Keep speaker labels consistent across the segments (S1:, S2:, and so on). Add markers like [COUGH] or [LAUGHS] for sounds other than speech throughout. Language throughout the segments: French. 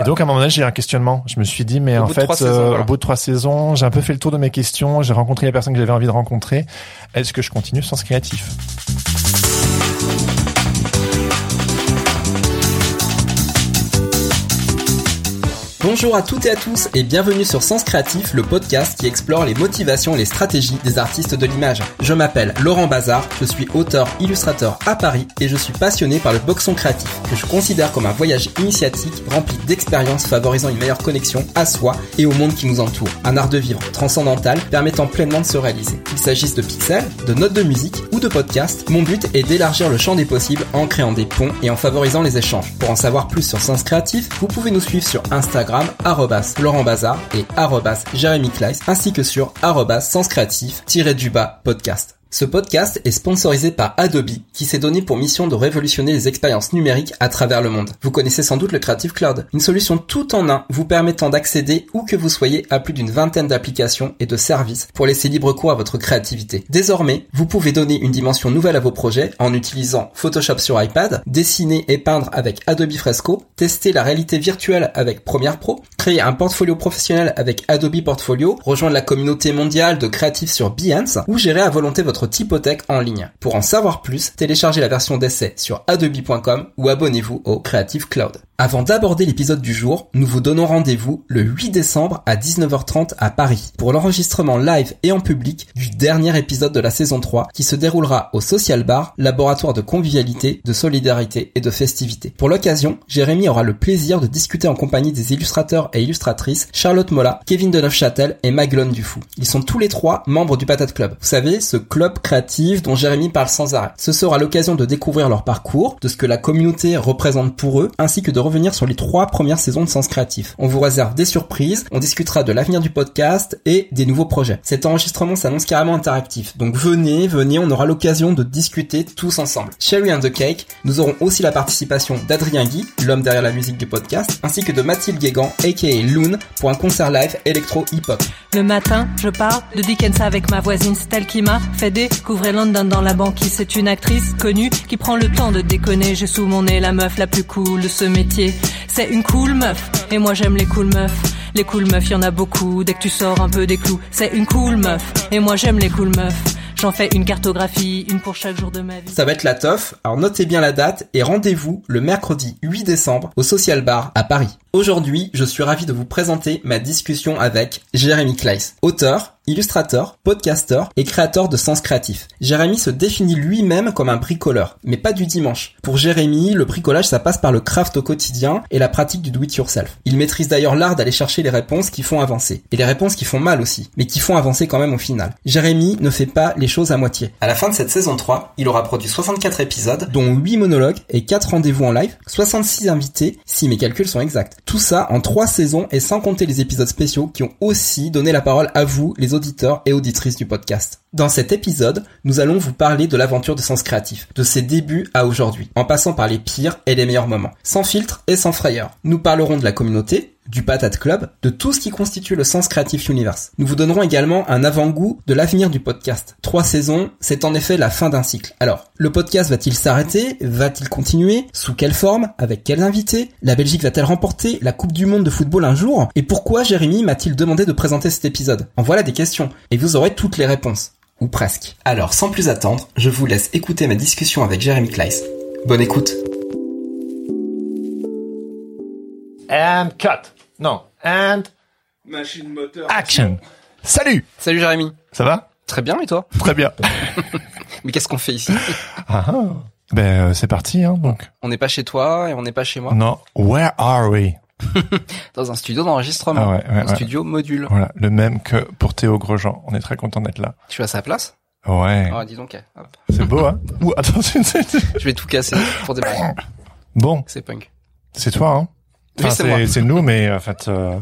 S1: Et donc, à un moment donné, j'ai eu un questionnement. Je me suis dit, mais
S2: Au
S1: en fait,
S2: saisons,
S1: euh,
S2: voilà.
S1: au bout de trois saisons, j'ai un peu fait le tour de mes questions, j'ai rencontré les personnes que j'avais envie de rencontrer. Est-ce que je continue sans ce créatif?
S2: Bonjour à toutes et à tous et bienvenue sur Sens Créatif, le podcast qui explore les motivations et les stratégies des artistes de l'image. Je m'appelle Laurent Bazar, je suis auteur illustrateur à Paris et je suis passionné par le boxon créatif, que je considère comme un voyage initiatique rempli d'expériences favorisant une meilleure connexion à soi et au monde qui nous entoure. Un art de vivre transcendantal permettant pleinement de se réaliser. Qu'il s'agisse de pixels, de notes de musique ou de podcasts, mon but est d'élargir le champ des possibles en créant des ponts et en favorisant les échanges. Pour en savoir plus sur Sens Créatif, vous pouvez nous suivre sur Instagram arrobas Laurent Bazar et Jérémy Kleiss ainsi que sur Sens Créatif du bas podcast. Ce podcast est sponsorisé par Adobe qui s'est donné pour mission de révolutionner les expériences numériques à travers le monde. Vous connaissez sans doute le Creative Cloud, une solution tout en un vous permettant d'accéder où que vous soyez à plus d'une vingtaine d'applications et de services pour laisser libre cours à votre créativité. Désormais, vous pouvez donner une dimension nouvelle à vos projets en utilisant Photoshop sur iPad, dessiner et peindre avec Adobe Fresco, tester la réalité virtuelle avec Premiere Pro, créer un portfolio professionnel avec Adobe Portfolio, rejoindre la communauté mondiale de créatifs sur Behance ou gérer à volonté votre typothèque en ligne. Pour en savoir plus, téléchargez la version d'essai sur adobe.com ou abonnez-vous au Creative Cloud. Avant d'aborder l'épisode du jour, nous vous donnons rendez-vous le 8 décembre à 19h30 à Paris pour l'enregistrement live et en public du dernier épisode de la saison 3 qui se déroulera au Social Bar, laboratoire de convivialité, de solidarité et de festivité. Pour l'occasion, Jérémy aura le plaisir de discuter en compagnie des illustrateurs et illustratrices Charlotte Molla, Kevin de Neufchâtel et Maglone Dufou. Ils sont tous les trois membres du Patate Club. Vous savez, ce club créatif dont Jérémy parle sans arrêt. Ce sera l'occasion de découvrir leur parcours, de ce que la communauté représente pour eux, ainsi que de revenir sur les trois premières saisons de Sens Créatif. On vous réserve des surprises, on discutera de l'avenir du podcast et des nouveaux projets. Cet enregistrement s'annonce carrément interactif, donc venez, venez, on aura l'occasion de discuter tous ensemble. Cherry and the Cake, nous aurons aussi la participation d'Adrien Guy, l'homme derrière la musique du podcast, ainsi que de Mathilde Guégan, aka Loon, pour un concert live électro-hip-hop.
S3: Le matin, je parle de Dickens avec ma voisine, c'est elle qui découvrir London dans la banquise. C'est une actrice connue qui prend le temps de déconner. J'ai sous mon nez la meuf la plus cool de ce métier. C'est une cool meuf, et moi j'aime les cool meufs. Les cool meufs, y en a beaucoup, dès que tu sors un peu des clous. C'est une cool meuf, et moi j'aime les cool meufs. J'en fais une cartographie, une pour chaque jour de ma vie.
S2: Ça va être la teuf, alors notez bien la date et rendez-vous le mercredi 8 décembre au Social Bar à Paris. Aujourd'hui, je suis ravi de vous présenter ma discussion avec Jérémy Kleiss, auteur, illustrateur, podcasteur et créateur de Sens Créatif. Jérémy se définit lui-même comme un bricoleur, mais pas du dimanche. Pour Jérémy, le bricolage ça passe par le craft au quotidien et la pratique du do-it-yourself. Il maîtrise d'ailleurs l'art d'aller chercher les réponses qui font avancer. Et les réponses qui font mal aussi, mais qui font avancer quand même au final. Jérémy ne fait pas les choses à moitié. À la fin de cette saison 3, il aura produit 64 épisodes, dont 8 monologues et 4 rendez-vous en live, 66 invités, si mes calculs sont exacts. Tout ça en 3 saisons et sans compter les épisodes spéciaux qui ont aussi donné la parole à vous, les auditeurs et auditrices du podcast. Dans cet épisode, nous allons vous parler de l'aventure de Sens Créatif, de ses débuts à aujourd'hui, en passant par les pires et les meilleurs moments, sans filtre et sans frayeur. Nous parlerons de la communauté, du Patate Club, de tout ce qui constitue le Sens Creative Universe. Nous vous donnerons également un avant-goût de l'avenir du podcast. Trois saisons, c'est en effet la fin d'un cycle. Alors, le podcast va-t-il s'arrêter? Va-t-il continuer? Sous quelle forme? Avec quels invités La Belgique va-t-elle remporter la Coupe du Monde de football un jour? Et pourquoi Jérémy m'a-t-il demandé de présenter cet épisode? En voilà des questions, et vous aurez toutes les réponses. Ou presque. Alors, sans plus attendre, je vous laisse écouter ma discussion avec Jérémy Kleiss. Bonne écoute.
S1: Non. And
S4: Machine moteur.
S1: action. Salut.
S2: Salut Jérémy
S1: Ça va?
S2: Très bien, et toi?
S1: Très bien. [LAUGHS]
S2: Mais qu'est-ce qu'on fait ici?
S1: Ah, ah. Ben euh, c'est parti hein donc.
S2: On n'est pas chez toi et on n'est pas chez moi.
S1: Non. Where are we? [LAUGHS]
S2: Dans un studio d'enregistrement.
S1: Ah ouais, ouais,
S2: un
S1: ouais.
S2: studio module.
S1: Voilà, le même que pour Théo Grosjean. On est très content d'être là.
S2: Tu es à sa place?
S1: Ouais.
S2: Ah, dis donc. eh, hop.
S1: C'est beau hein? [LAUGHS] Ouh, attends, c'est- c'est-
S2: Je vais tout casser pour démarrer.
S1: Bon,
S2: C'est punk.
S1: c'est toi, hein? Enfin,
S2: c'est
S1: nous, mais en fait, euh,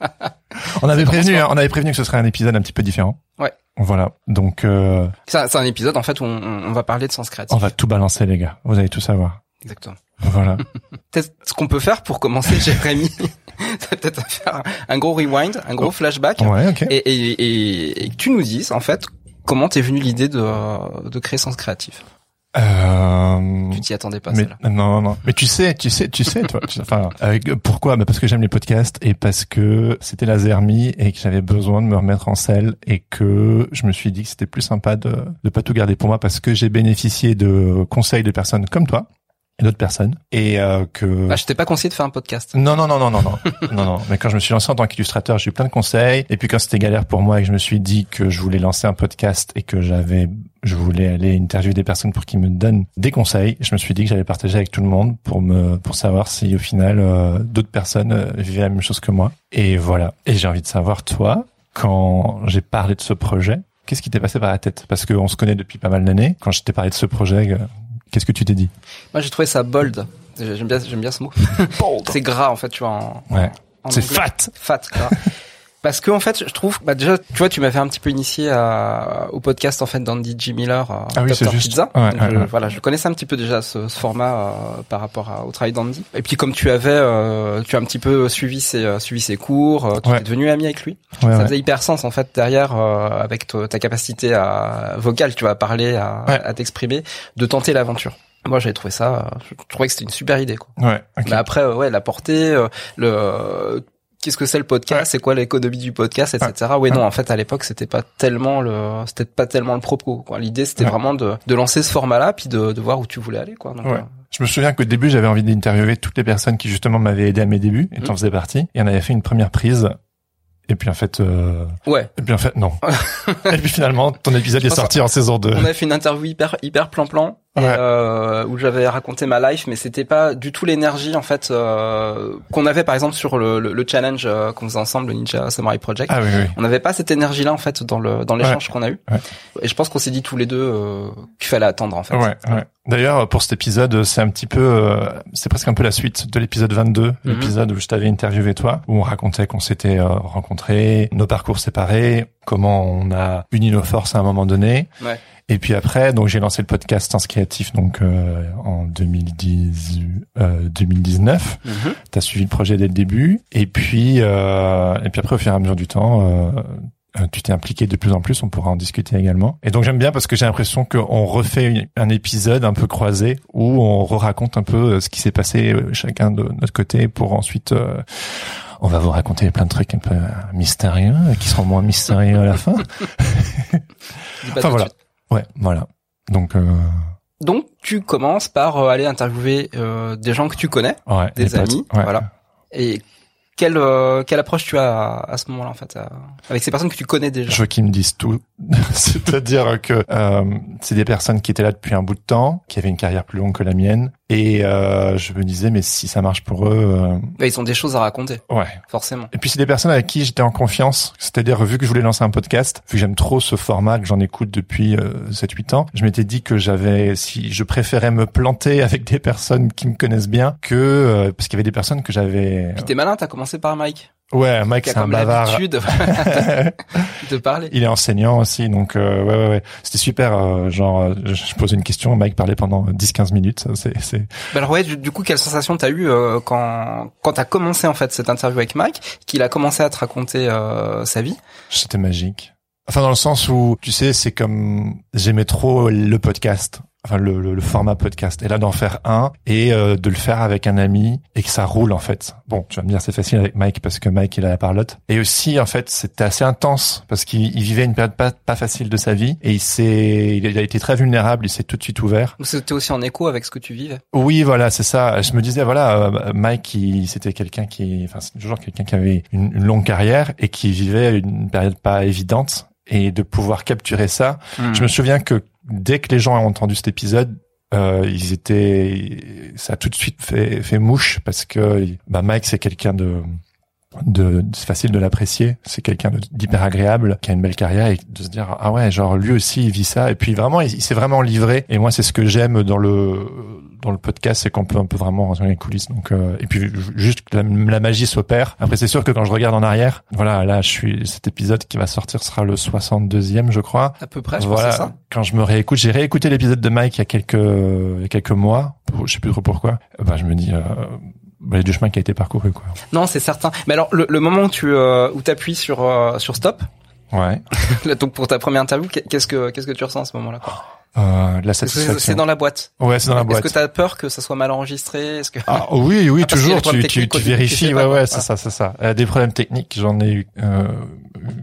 S1: [LAUGHS] on avait prévenu, hein, on avait prévenu que ce serait un épisode un petit peu différent.
S2: Ouais.
S1: Voilà. Donc, euh,
S2: C'est un, épisode en fait où on, on va parler de sens créatif.
S1: on va tout balancer, les gars. Vous allez tout savoir.
S2: Exactement.
S1: Voilà. [LAUGHS]
S2: Peut-être ce qu'on peut faire pour commencer, Jérémy, [LAUGHS] c'est peut-être faire un, gros rewind, un gros flashback,
S1: ouais, ok.
S2: et, et, et, et que tu nous dises en fait comment t'es venu l'idée de, de créer Sens Créatif?
S1: Euh,
S2: Tu t'y attendais pas,
S1: mais
S2: celle-là.
S1: non, non. Mais tu sais, tu sais, tu sais, toi. enfin, pourquoi? Bah Parce que j'aime les podcasts et parce que c'était la Zermie et que j'avais besoin de me remettre en selle et que je me suis dit que c'était plus sympa de de pas tout garder pour moi parce que j'ai bénéficié de conseils de personnes comme toi et d'autres personnes et euh, que
S2: Ah, je t'ai pas conseillé de faire un podcast.
S1: non, non, non, non, non, non, [LAUGHS] non, non. Mais quand je me suis lancé en tant qu'illustrateur, j'ai eu plein de conseils. Et puis quand c'était galère pour moi et que je me suis dit que je voulais lancer un podcast et que j'avais, je voulais aller interviewer des personnes pour qu'ils me donnent des conseils, je me suis dit que j'allais partager avec tout le monde pour me, pour savoir si au final euh, d'autres personnes euh, vivaient la même chose que moi. Et voilà. Et j'ai envie de savoir toi, quand j'ai parlé de ce projet, qu'est-ce qui t'est passé par la tête? Parce qu'on se connaît depuis pas mal d'années. Quand je t'ai parlé de ce projet, euh, qu'est-ce que tu t'es dit
S2: Moi, j'ai trouvé ça bold. J'aime bien, j'aime bien ce mot. [LAUGHS] C'est gras en fait, tu vois. En,
S1: Ouais.
S2: en
S1: C'est fat.
S2: Fat, gras. Parce que en fait, je trouve, bah déjà, tu vois, tu m'avais un petit peu initié à, au podcast en fait d'Andy G. Miller, euh,
S1: Ah oui,
S2: Dr. Pizza.
S1: Ouais,
S2: Donc,
S1: ouais,
S2: je-
S1: ouais.
S2: Voilà, je connaissais un petit peu déjà ce, ce format euh, par rapport à- au travail d'Andy. Et puis comme tu avais, euh, tu as un petit peu suivi ses euh, suivi ses cours, euh, tu es devenu ami avec lui. Ça faisait hyper sens en fait derrière euh, avec ta capacité à vocale, tu vas parler, à, à t'exprimer, de tenter l'aventure. Moi, j'avais trouvé ça, je trouvais que c'était une super idée. Quoi.
S1: Ouais.
S2: Mais après, ouais, la portée, euh, le qu'est-ce que c'est le podcast,
S1: Ouais.
S2: c'est quoi l'économie du podcast, etc. Oui, non, en fait, à l'époque, c'était pas tellement le, c'était pas tellement le propos. quoi. L'idée, c'était
S1: Ouais.
S2: vraiment de, de lancer ce format-là, puis de, de voir où tu voulais aller, quoi. Donc,
S1: Ouais.
S2: euh,
S1: Je me souviens qu'au début, j'avais envie d'interviewer toutes les personnes qui justement m'avaient aidé à mes débuts, et
S2: Mhm.
S1: t'en faisais partie. Et on avait fait une première prise. Et puis en fait, euh...
S2: ouais.
S1: et puis en fait, non. [LAUGHS] et puis finalement, ton épisode est sorti en saison 2.
S2: On avait fait une interview hyper hyper plan plan
S1: Ouais.
S2: euh, où j'avais raconté ma life, mais c'était pas du tout l'énergie en fait euh, qu'on avait par exemple sur le, le, le challenge euh, qu'on faisait ensemble, le Ninja Samurai Project.
S1: Ah oui, oui.
S2: On n'avait pas cette énergie-là en fait dans le dans l'échange qu'on a eu.
S1: Ouais.
S2: Et je pense qu'on s'est dit tous les deux euh, qu'il fallait attendre en fait.
S1: Ouais, ouais. D'ailleurs, pour cet épisode, c'est un petit peu, euh, c'est presque un peu la suite de l'épisode 22,
S2: Mhm.
S1: l'épisode où je t'avais interviewé toi, où on racontait qu'on s'était euh, rencontrés, nos parcours séparés, comment on a uni nos forces à un moment donné.
S2: Ouais.
S1: Et puis après, donc j'ai lancé le podcast Sens Créatif donc euh, en 2010, euh, 2019.
S2: Mhm.
S1: T'as suivi le projet dès le début, et puis euh, et puis après au fur et à mesure du temps. Euh, euh, tu t'es impliqué de plus en plus, on pourra en discuter également. Et donc j'aime bien parce que j'ai l'impression qu'on refait une- un épisode un peu croisé où on raconte un peu euh, ce qui s'est passé chacun de notre côté pour ensuite euh, on va vous raconter plein de trucs un peu euh, mystérieux euh, qui seront moins mystérieux à la fin. [LAUGHS] Enfin voilà.
S2: suite.
S1: Ouais, voilà. Donc euh,
S2: Donc tu commences par euh, aller interviewer euh, des gens que tu connais,
S1: ouais,
S2: des
S1: potes,
S2: amis,
S1: ouais.
S2: voilà. Et quelle euh, quelle approche tu as à, à ce moment-là en fait à- avec ces personnes que tu connais déjà?
S1: Je veux qu'ils me disent tout. [LAUGHS] C'est-à-dire que euh, c'est des personnes qui étaient là depuis un bout de temps, qui avaient une carrière plus longue que la mienne. Et euh, je me disais, mais si ça marche pour eux, euh,
S2: Ouais, Ils ont des choses à raconter,
S1: ouais.
S2: forcément.
S1: Et puis c'est des personnes avec qui j'étais en confiance. C'est-à-dire, vu que je voulais lancer un podcast, vu que j'aime trop ce format, que j'en écoute depuis euh, 7-8 ans, je m'étais dit que j'avais, si je préférais me planter [LAUGHS] avec des personnes qui me connaissent bien, que euh, parce qu'il y avait des personnes que j'avais.
S2: Puis t'es malin, t'as commencé par Mike,
S1: Ouais, Mike, c'est un bavard.
S2: de [LAUGHS] parler.
S1: Il est enseignant aussi, donc euh, ouais, ouais, ouais. C'était super. euh, genre, euh, je posais une question, Mike parlait pendant 10-15 minutes. ça, C'est, c'est...
S2: Bah alors ouais, du, du coup, quelle sensation t'as eu euh, quand quand t'as commencé en fait cette interview avec Mike, qu'il a commencé à te raconter euh, sa vie?
S1: C'était magique. Enfin, dans le sens où, tu sais, c'est comme j'aimais trop le podcast. Enfin, le, le, le format podcast. Et là, d'en faire un et euh, de le faire avec un ami et que ça roule, en fait. Bon, tu vas me dire, c'est facile avec Mike parce que Mike, il a la parlotte. Et aussi, en fait, c'était assez intense parce qu'il il vivait une période pas, pas facile de sa vie et il s'est, il a été très vulnérable, il s'est tout de suite ouvert.
S2: Ou c'était aussi en écho avec ce que tu vivais?
S1: Oui, voilà, c'est ça. Je me disais, voilà, euh, Mike, il- c'était quelqu'un qui, enfin, c'est toujours quelqu'un qui avait une, une longue carrière et qui vivait une période pas évidente. Et de pouvoir capturer ça, je me souviens que dès que les gens ont entendu cet épisode, euh, ils étaient, ça a tout de suite fait, fait mouche parce que bah Mike c'est quelqu'un de de c'est facile de l'apprécier. C'est quelqu'un d'hyper agréable qui a une belle carrière et de se dire ah ouais genre lui aussi il vit ça. Et puis vraiment il, il s'est vraiment livré. Et moi c'est ce que j'aime dans le dans le podcast c'est qu'on peut un peu vraiment rentrer dans les coulisses. Donc euh, et puis ju- juste que la, la magie s'opère. Après c'est sûr que quand je regarde en arrière voilà là je suis cet épisode qui va sortir sera le 62e je crois.
S2: À peu près, je
S1: voilà,
S2: ça.
S1: quand je me réécoute, j'ai réécouté l'épisode de Mike il y a quelques, il y a quelques mois, je sais plus trop pourquoi. Bah, je me dis, euh, il y a du chemin qui a été parcouru, quoi.
S2: Non, c'est certain. Mais alors, le, le moment où tu euh, où t'appuies sur euh, sur stop,
S1: Ouais.
S2: là, [LAUGHS] donc pour ta première interview, qu'est- qu'est-ce que qu'est-ce que tu ressens à ce moment-là quoi?
S1: Euh, la
S2: Est-ce C'est
S1: satisfaction.
S2: c'est dans la boîte.
S1: Ouais, c'est dans la
S2: Est-ce
S1: boîte.
S2: que t'as peur que ça soit mal enregistré? Est-ce que
S1: Ah oui, oui, [LAUGHS]
S2: Ah,
S1: toujours. Tu, tu, tu vérifies. Ouais, ouais, c'est ça, c'est ça. Euh, des problèmes techniques, j'en ai eu euh,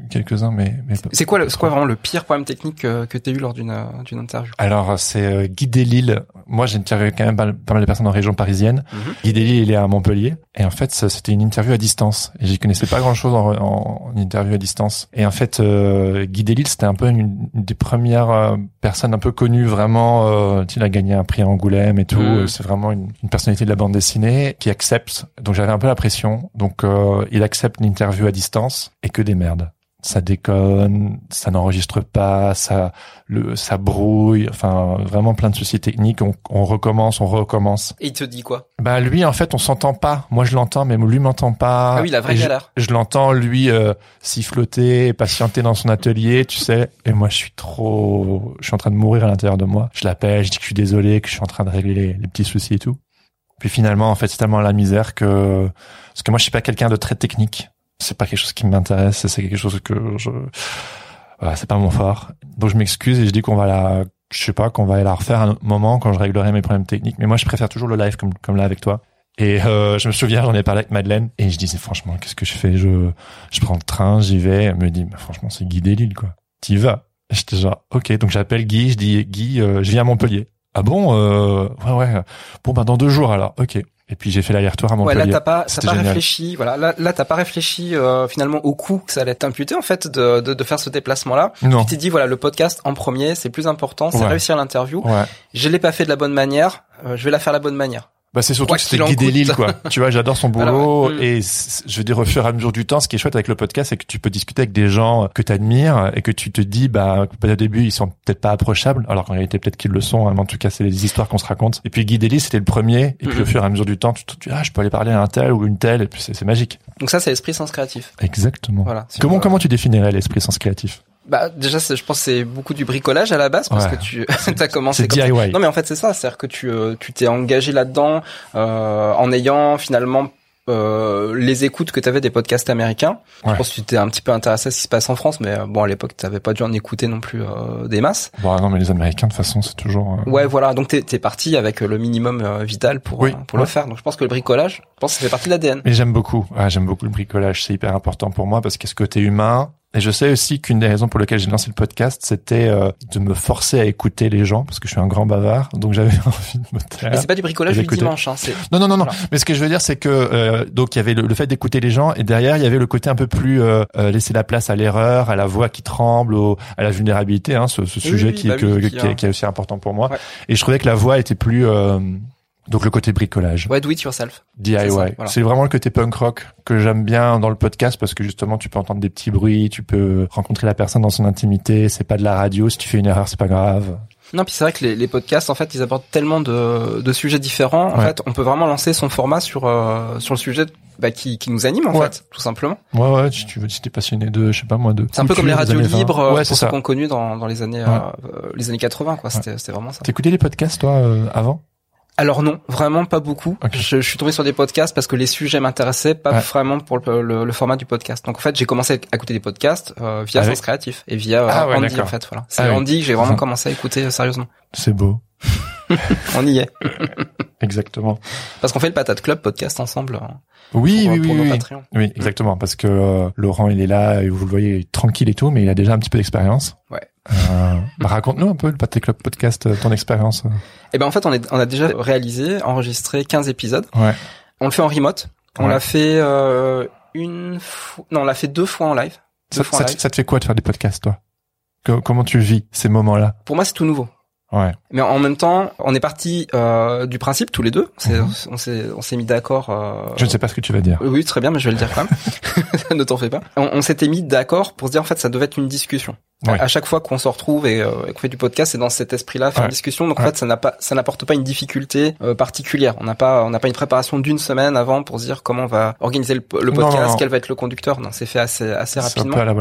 S1: quelques-uns, mais, mais pas-
S2: c'est quoi c'est quoi vraiment le pire problème technique que, que t'as eu lors d'une euh, d'une interview?
S1: Alors, c'est euh, Guy Delisle. Moi, j'ai interviewé quand même pas, pas mal de personnes en région parisienne.
S2: Mhm.
S1: Guy Delisle, il est à Montpellier. Et en fait, c'était une interview à distance. Et j'y connaissais pas grand-chose en, en, en interview à distance. Et en fait, euh, Guy Delisle, c'était un peu une, une des premières euh, personnes un peu connues, vraiment. Euh, il a gagné un prix à Angoulême et tout. Euh, C'est vraiment une, une personnalité de la bande dessinée qui accepte. Donc, j'avais un peu la pression. Donc, euh, il accepte une interview à distance et que des merdes ça déconne, ça n'enregistre pas, ça le ça brouille, enfin vraiment plein de soucis techniques. On, on recommence, on recommence.
S2: Et il te dit quoi?
S1: Bah lui en fait on s'entend pas. Moi je l'entends, mais lui m'entend pas.
S2: Ah oui, la vraie
S1: Et je-
S2: galère.
S1: Je, l'entends lui euh, siffloter, patienter dans son atelier, tu sais. Et moi je suis trop, je suis en train de mourir à l'intérieur de moi. Je l'appelle, je dis que je suis désolé, que je suis en train de régler les, les petits soucis et tout. Puis finalement en fait c'est tellement la misère que parce que moi je suis pas quelqu'un de très technique c'est pas quelque chose qui m'intéresse, c'est quelque chose que je, voilà, c'est pas mon fort. Donc je m'excuse et je dis qu'on va la, je sais pas, qu'on va la refaire à un moment quand je réglerai mes problèmes techniques. Mais moi, je préfère toujours le live comme, comme là avec toi. Et euh, je me souviens, j'en ai parlé avec Madeleine et je disais franchement, qu'est-ce que je fais? Je, je prends le train, j'y vais. Elle me dit, bah, franchement, c'est Guy Delisle, quoi. T'y vas? J'étais genre, ok. Donc j'appelle Guy, je dis, Guy, euh, je viens à Montpellier. Ah bon euh, Ouais, ouais. Bon, bah dans deux jours alors. Ok. Et puis j'ai fait l'aller-retour à
S2: Ouais,
S1: Montpellier.
S2: là t'as pas, t'as pas
S1: génial.
S2: réfléchi. Voilà, là, là t'as pas réfléchi euh, finalement au coût que ça allait t'imputer en fait de, de, de faire ce déplacement-là.
S1: non.
S2: Tu t'es dit voilà, le podcast en premier, c'est plus important, c'est
S1: Ouais.
S2: réussir l'interview.
S1: Ouais.
S2: Je l'ai pas fait de la bonne manière, euh, je vais la faire de la bonne manière.
S1: Bah c'est surtout que c'était
S2: coûte.
S1: Delisle quoi. tu vois, j'adore son [LAUGHS] boulot et je veux dire au fur et à mesure du temps, ce qui est chouette avec le podcast, c'est que tu peux discuter avec des gens que tu admires et que tu te dis bah au début ils sont peut-être pas approchables, alors qu'en réalité peut-être qu'ils le sont. hein, mais en tout cas, c'est les histoires qu'on se raconte. Et puis Guy Delisle, c'était le premier. Et puis
S2: Mhm.
S1: au fur et à mesure du temps, tu te dis ah je peux aller parler à un tel ou une telle et puis c'est c'est magique.
S2: Donc ça, c'est l'esprit sens créatif.
S1: Exactement.
S2: Voilà. Si
S1: Comment
S2: on-
S1: comment tu définirais l'esprit sens créatif?
S2: Bah déjà, c'est- je pense c'est beaucoup du bricolage à la base parce
S1: Ouais.
S2: que tu [LAUGHS] as commencé
S1: C'est
S2: comme ça.
S1: DIY.
S2: Non mais en fait c'est ça, c'est-à-dire que tu euh, tu t'es engagé là-dedans euh, en ayant finalement euh, les écoutes que tu avais des podcasts américains.
S1: Ouais.
S2: Je pense que tu t'es un petit peu intéressé à ce qui se passe en France, mais euh, bon à l'époque tu pas dû en écouter non plus euh, des masses.
S1: Bon non mais les Américains de toute façon c'est toujours. euh,
S2: Ouais voilà, donc t'es es parti avec le minimum vital pour
S1: Oui,
S2: pour le faire. Donc je pense que le bricolage, je pense que ça fait partie de l'ADN.
S1: Mais j'aime beaucoup. Ouais, j'aime beaucoup le bricolage. C'est hyper important pour moi parce qu'il y a ce côté humain. Et je sais aussi qu'une des raisons pour lesquelles j'ai lancé le podcast, c'était euh, de me forcer à écouter les gens parce que je suis un grand bavard. Donc j'avais [LAUGHS] envie de me taire.
S2: Mais c'est pas du bricolage du dimanche, hein,
S1: Non, non, non, non.
S2: Voilà.
S1: Mais ce que je veux dire, c'est que euh, donc il y avait le, le fait d'écouter les gens et derrière il y avait le côté un peu plus euh, euh, laisser la place à l'erreur, à la voix qui tremble, au, à la vulnérabilité. Hein, ce, ce sujet
S2: oui,
S1: qui,
S2: bah
S1: que-
S2: oui,
S1: que-
S2: qui
S1: est, qui est aussi important pour moi.
S2: Ouais.
S1: Et je trouvais que la voix était plus euh, donc le côté bricolage.
S2: ouais do it yourself.
S1: DIY.
S2: C'est
S1: vraiment le côté punk rock que j'aime bien dans le podcast parce que justement tu peux entendre des petits bruits, tu peux rencontrer la personne dans son intimité. C'est pas de la radio. Si tu fais une erreur, c'est pas grave.
S2: Non, puis c'est vrai que les, les podcasts, en fait, ils abordent tellement de, de sujets différents. En
S1: Ouais.
S2: fait, on peut vraiment lancer son format sur euh, sur le sujet bah, qui, qui nous anime, en
S1: Ouais.
S2: fait, tout simplement.
S1: Ouais, ouais. Si tu veux, si t'es passionné de, je sais pas moi, de.
S2: C'est un peu comme les radios
S1: années 20.
S2: libres euh,
S1: Ouais,
S2: pour
S1: c'est
S2: ceux
S1: ça.
S2: qu'on connu dans, dans les années
S1: Ouais.
S2: euh, les années 80, quoi. C'était c'était vraiment ça.
S1: T'écoutais les podcasts toi euh, avant?
S2: Alors non, vraiment pas beaucoup. Je, je suis tombé sur des podcasts parce que les sujets m'intéressaient, pas
S1: Ouais.
S2: vraiment pour le, le- le format du podcast. Donc en fait, j'ai commencé à écouter des podcasts euh, via
S1: Avec-
S2: Sens Créatif et via euh,
S1: Ah ouais,
S2: Andy en fait. Voilà, c'est
S1: Ah oui.
S2: Andy que j'ai vraiment [LAUGHS] commencé à écouter euh, sérieusement.
S1: C'est beau. [LAUGHS]
S2: On y est [LAUGHS]
S1: Exactement.
S2: parce qu'on fait le Patate Club podcast ensemble. euh,
S1: Oui,
S2: pour,
S1: oui,
S2: pour
S1: oui,
S2: nos
S1: oui. Oui, exactement, parce que euh, Laurent, il est là, et vous le voyez, il est tranquille et tout, mais il a déjà un petit peu d'expérience.
S2: Ouais.
S1: Euh, bah, raconte-nous un peu le Pâté Club podcast, euh, ton expérience.
S2: Eh ben en fait, on, est, on a déjà réalisé, enregistré 15 épisodes.
S1: Ouais.
S2: On le fait en remote. On
S1: Ouais.
S2: l'a fait euh, une fois, non, on l'a fait deux fois en live.
S1: Ça,
S2: fois
S1: ça te-
S2: live.
S1: ça te fait quoi de faire des podcasts, toi? Que- Comment tu vis ces moments-là?
S2: Pour moi, c'est tout nouveau.
S1: Ouais.
S2: Mais en même temps, on est parti euh, du principe tous les deux. On s'est,
S1: Mhm.
S2: on s'est, on s'est mis d'accord. euh,
S1: Je ne sais pas ce que tu vas dire.
S2: Oui, oui, très bien, mais je vais le dire quand même. [LAUGHS] [LAUGHS] ne t'en fais pas. On, on s'était mis d'accord pour se dire en fait ça devait être une discussion. À chaque fois qu'on se retrouve et, euh, et qu'on fait du podcast, c'est dans cet esprit-là, faire
S1: Ouais.
S2: une discussion. Donc en fait, ça n'a pas, ça n'apporte pas une difficulté euh, particulière. On n'a pas, on n'a pas une préparation d'une semaine avant pour se dire comment on va organiser le, podcast,
S1: non, non.
S2: quel va être le conducteur. Non, c'est fait assez, assez
S1: C'est un
S2: rapidement.
S1: peu à la.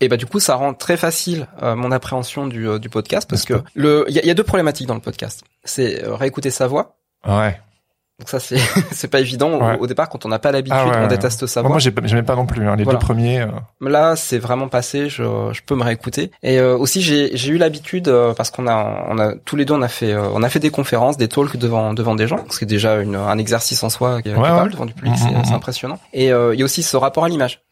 S2: Et bah du coup, ça rend très facile euh, mon appréhension du, euh, du podcast parce que le, il y y a deux problématiques dans le podcast. C'est euh, réécouter sa voix.
S1: Ouais.
S2: Donc ça, c'est, [LAUGHS] c'est pas évident au-
S1: Ouais.
S2: au, départ quand on n'a pas l'habitude,
S1: Ah ouais,
S2: on
S1: ouais.
S2: déteste sa
S1: Moi, j'ai pas- j'aimais pas non plus. hein. Les
S2: Voilà.
S1: deux premiers. euh,
S2: Là, c'est vraiment passé. Je, je peux me réécouter. Et euh, aussi, j'ai, j'ai eu l'habitude euh, parce qu'on a, on a tous les deux, on a fait, euh, on a fait des conférences, des talks devant devant des gens, ce qui est déjà une, un exercice en soi qui, parle devant du public, c'est,
S1: mhm.
S2: c'est impressionnant. Et euh, il y a aussi ce rapport à l'image.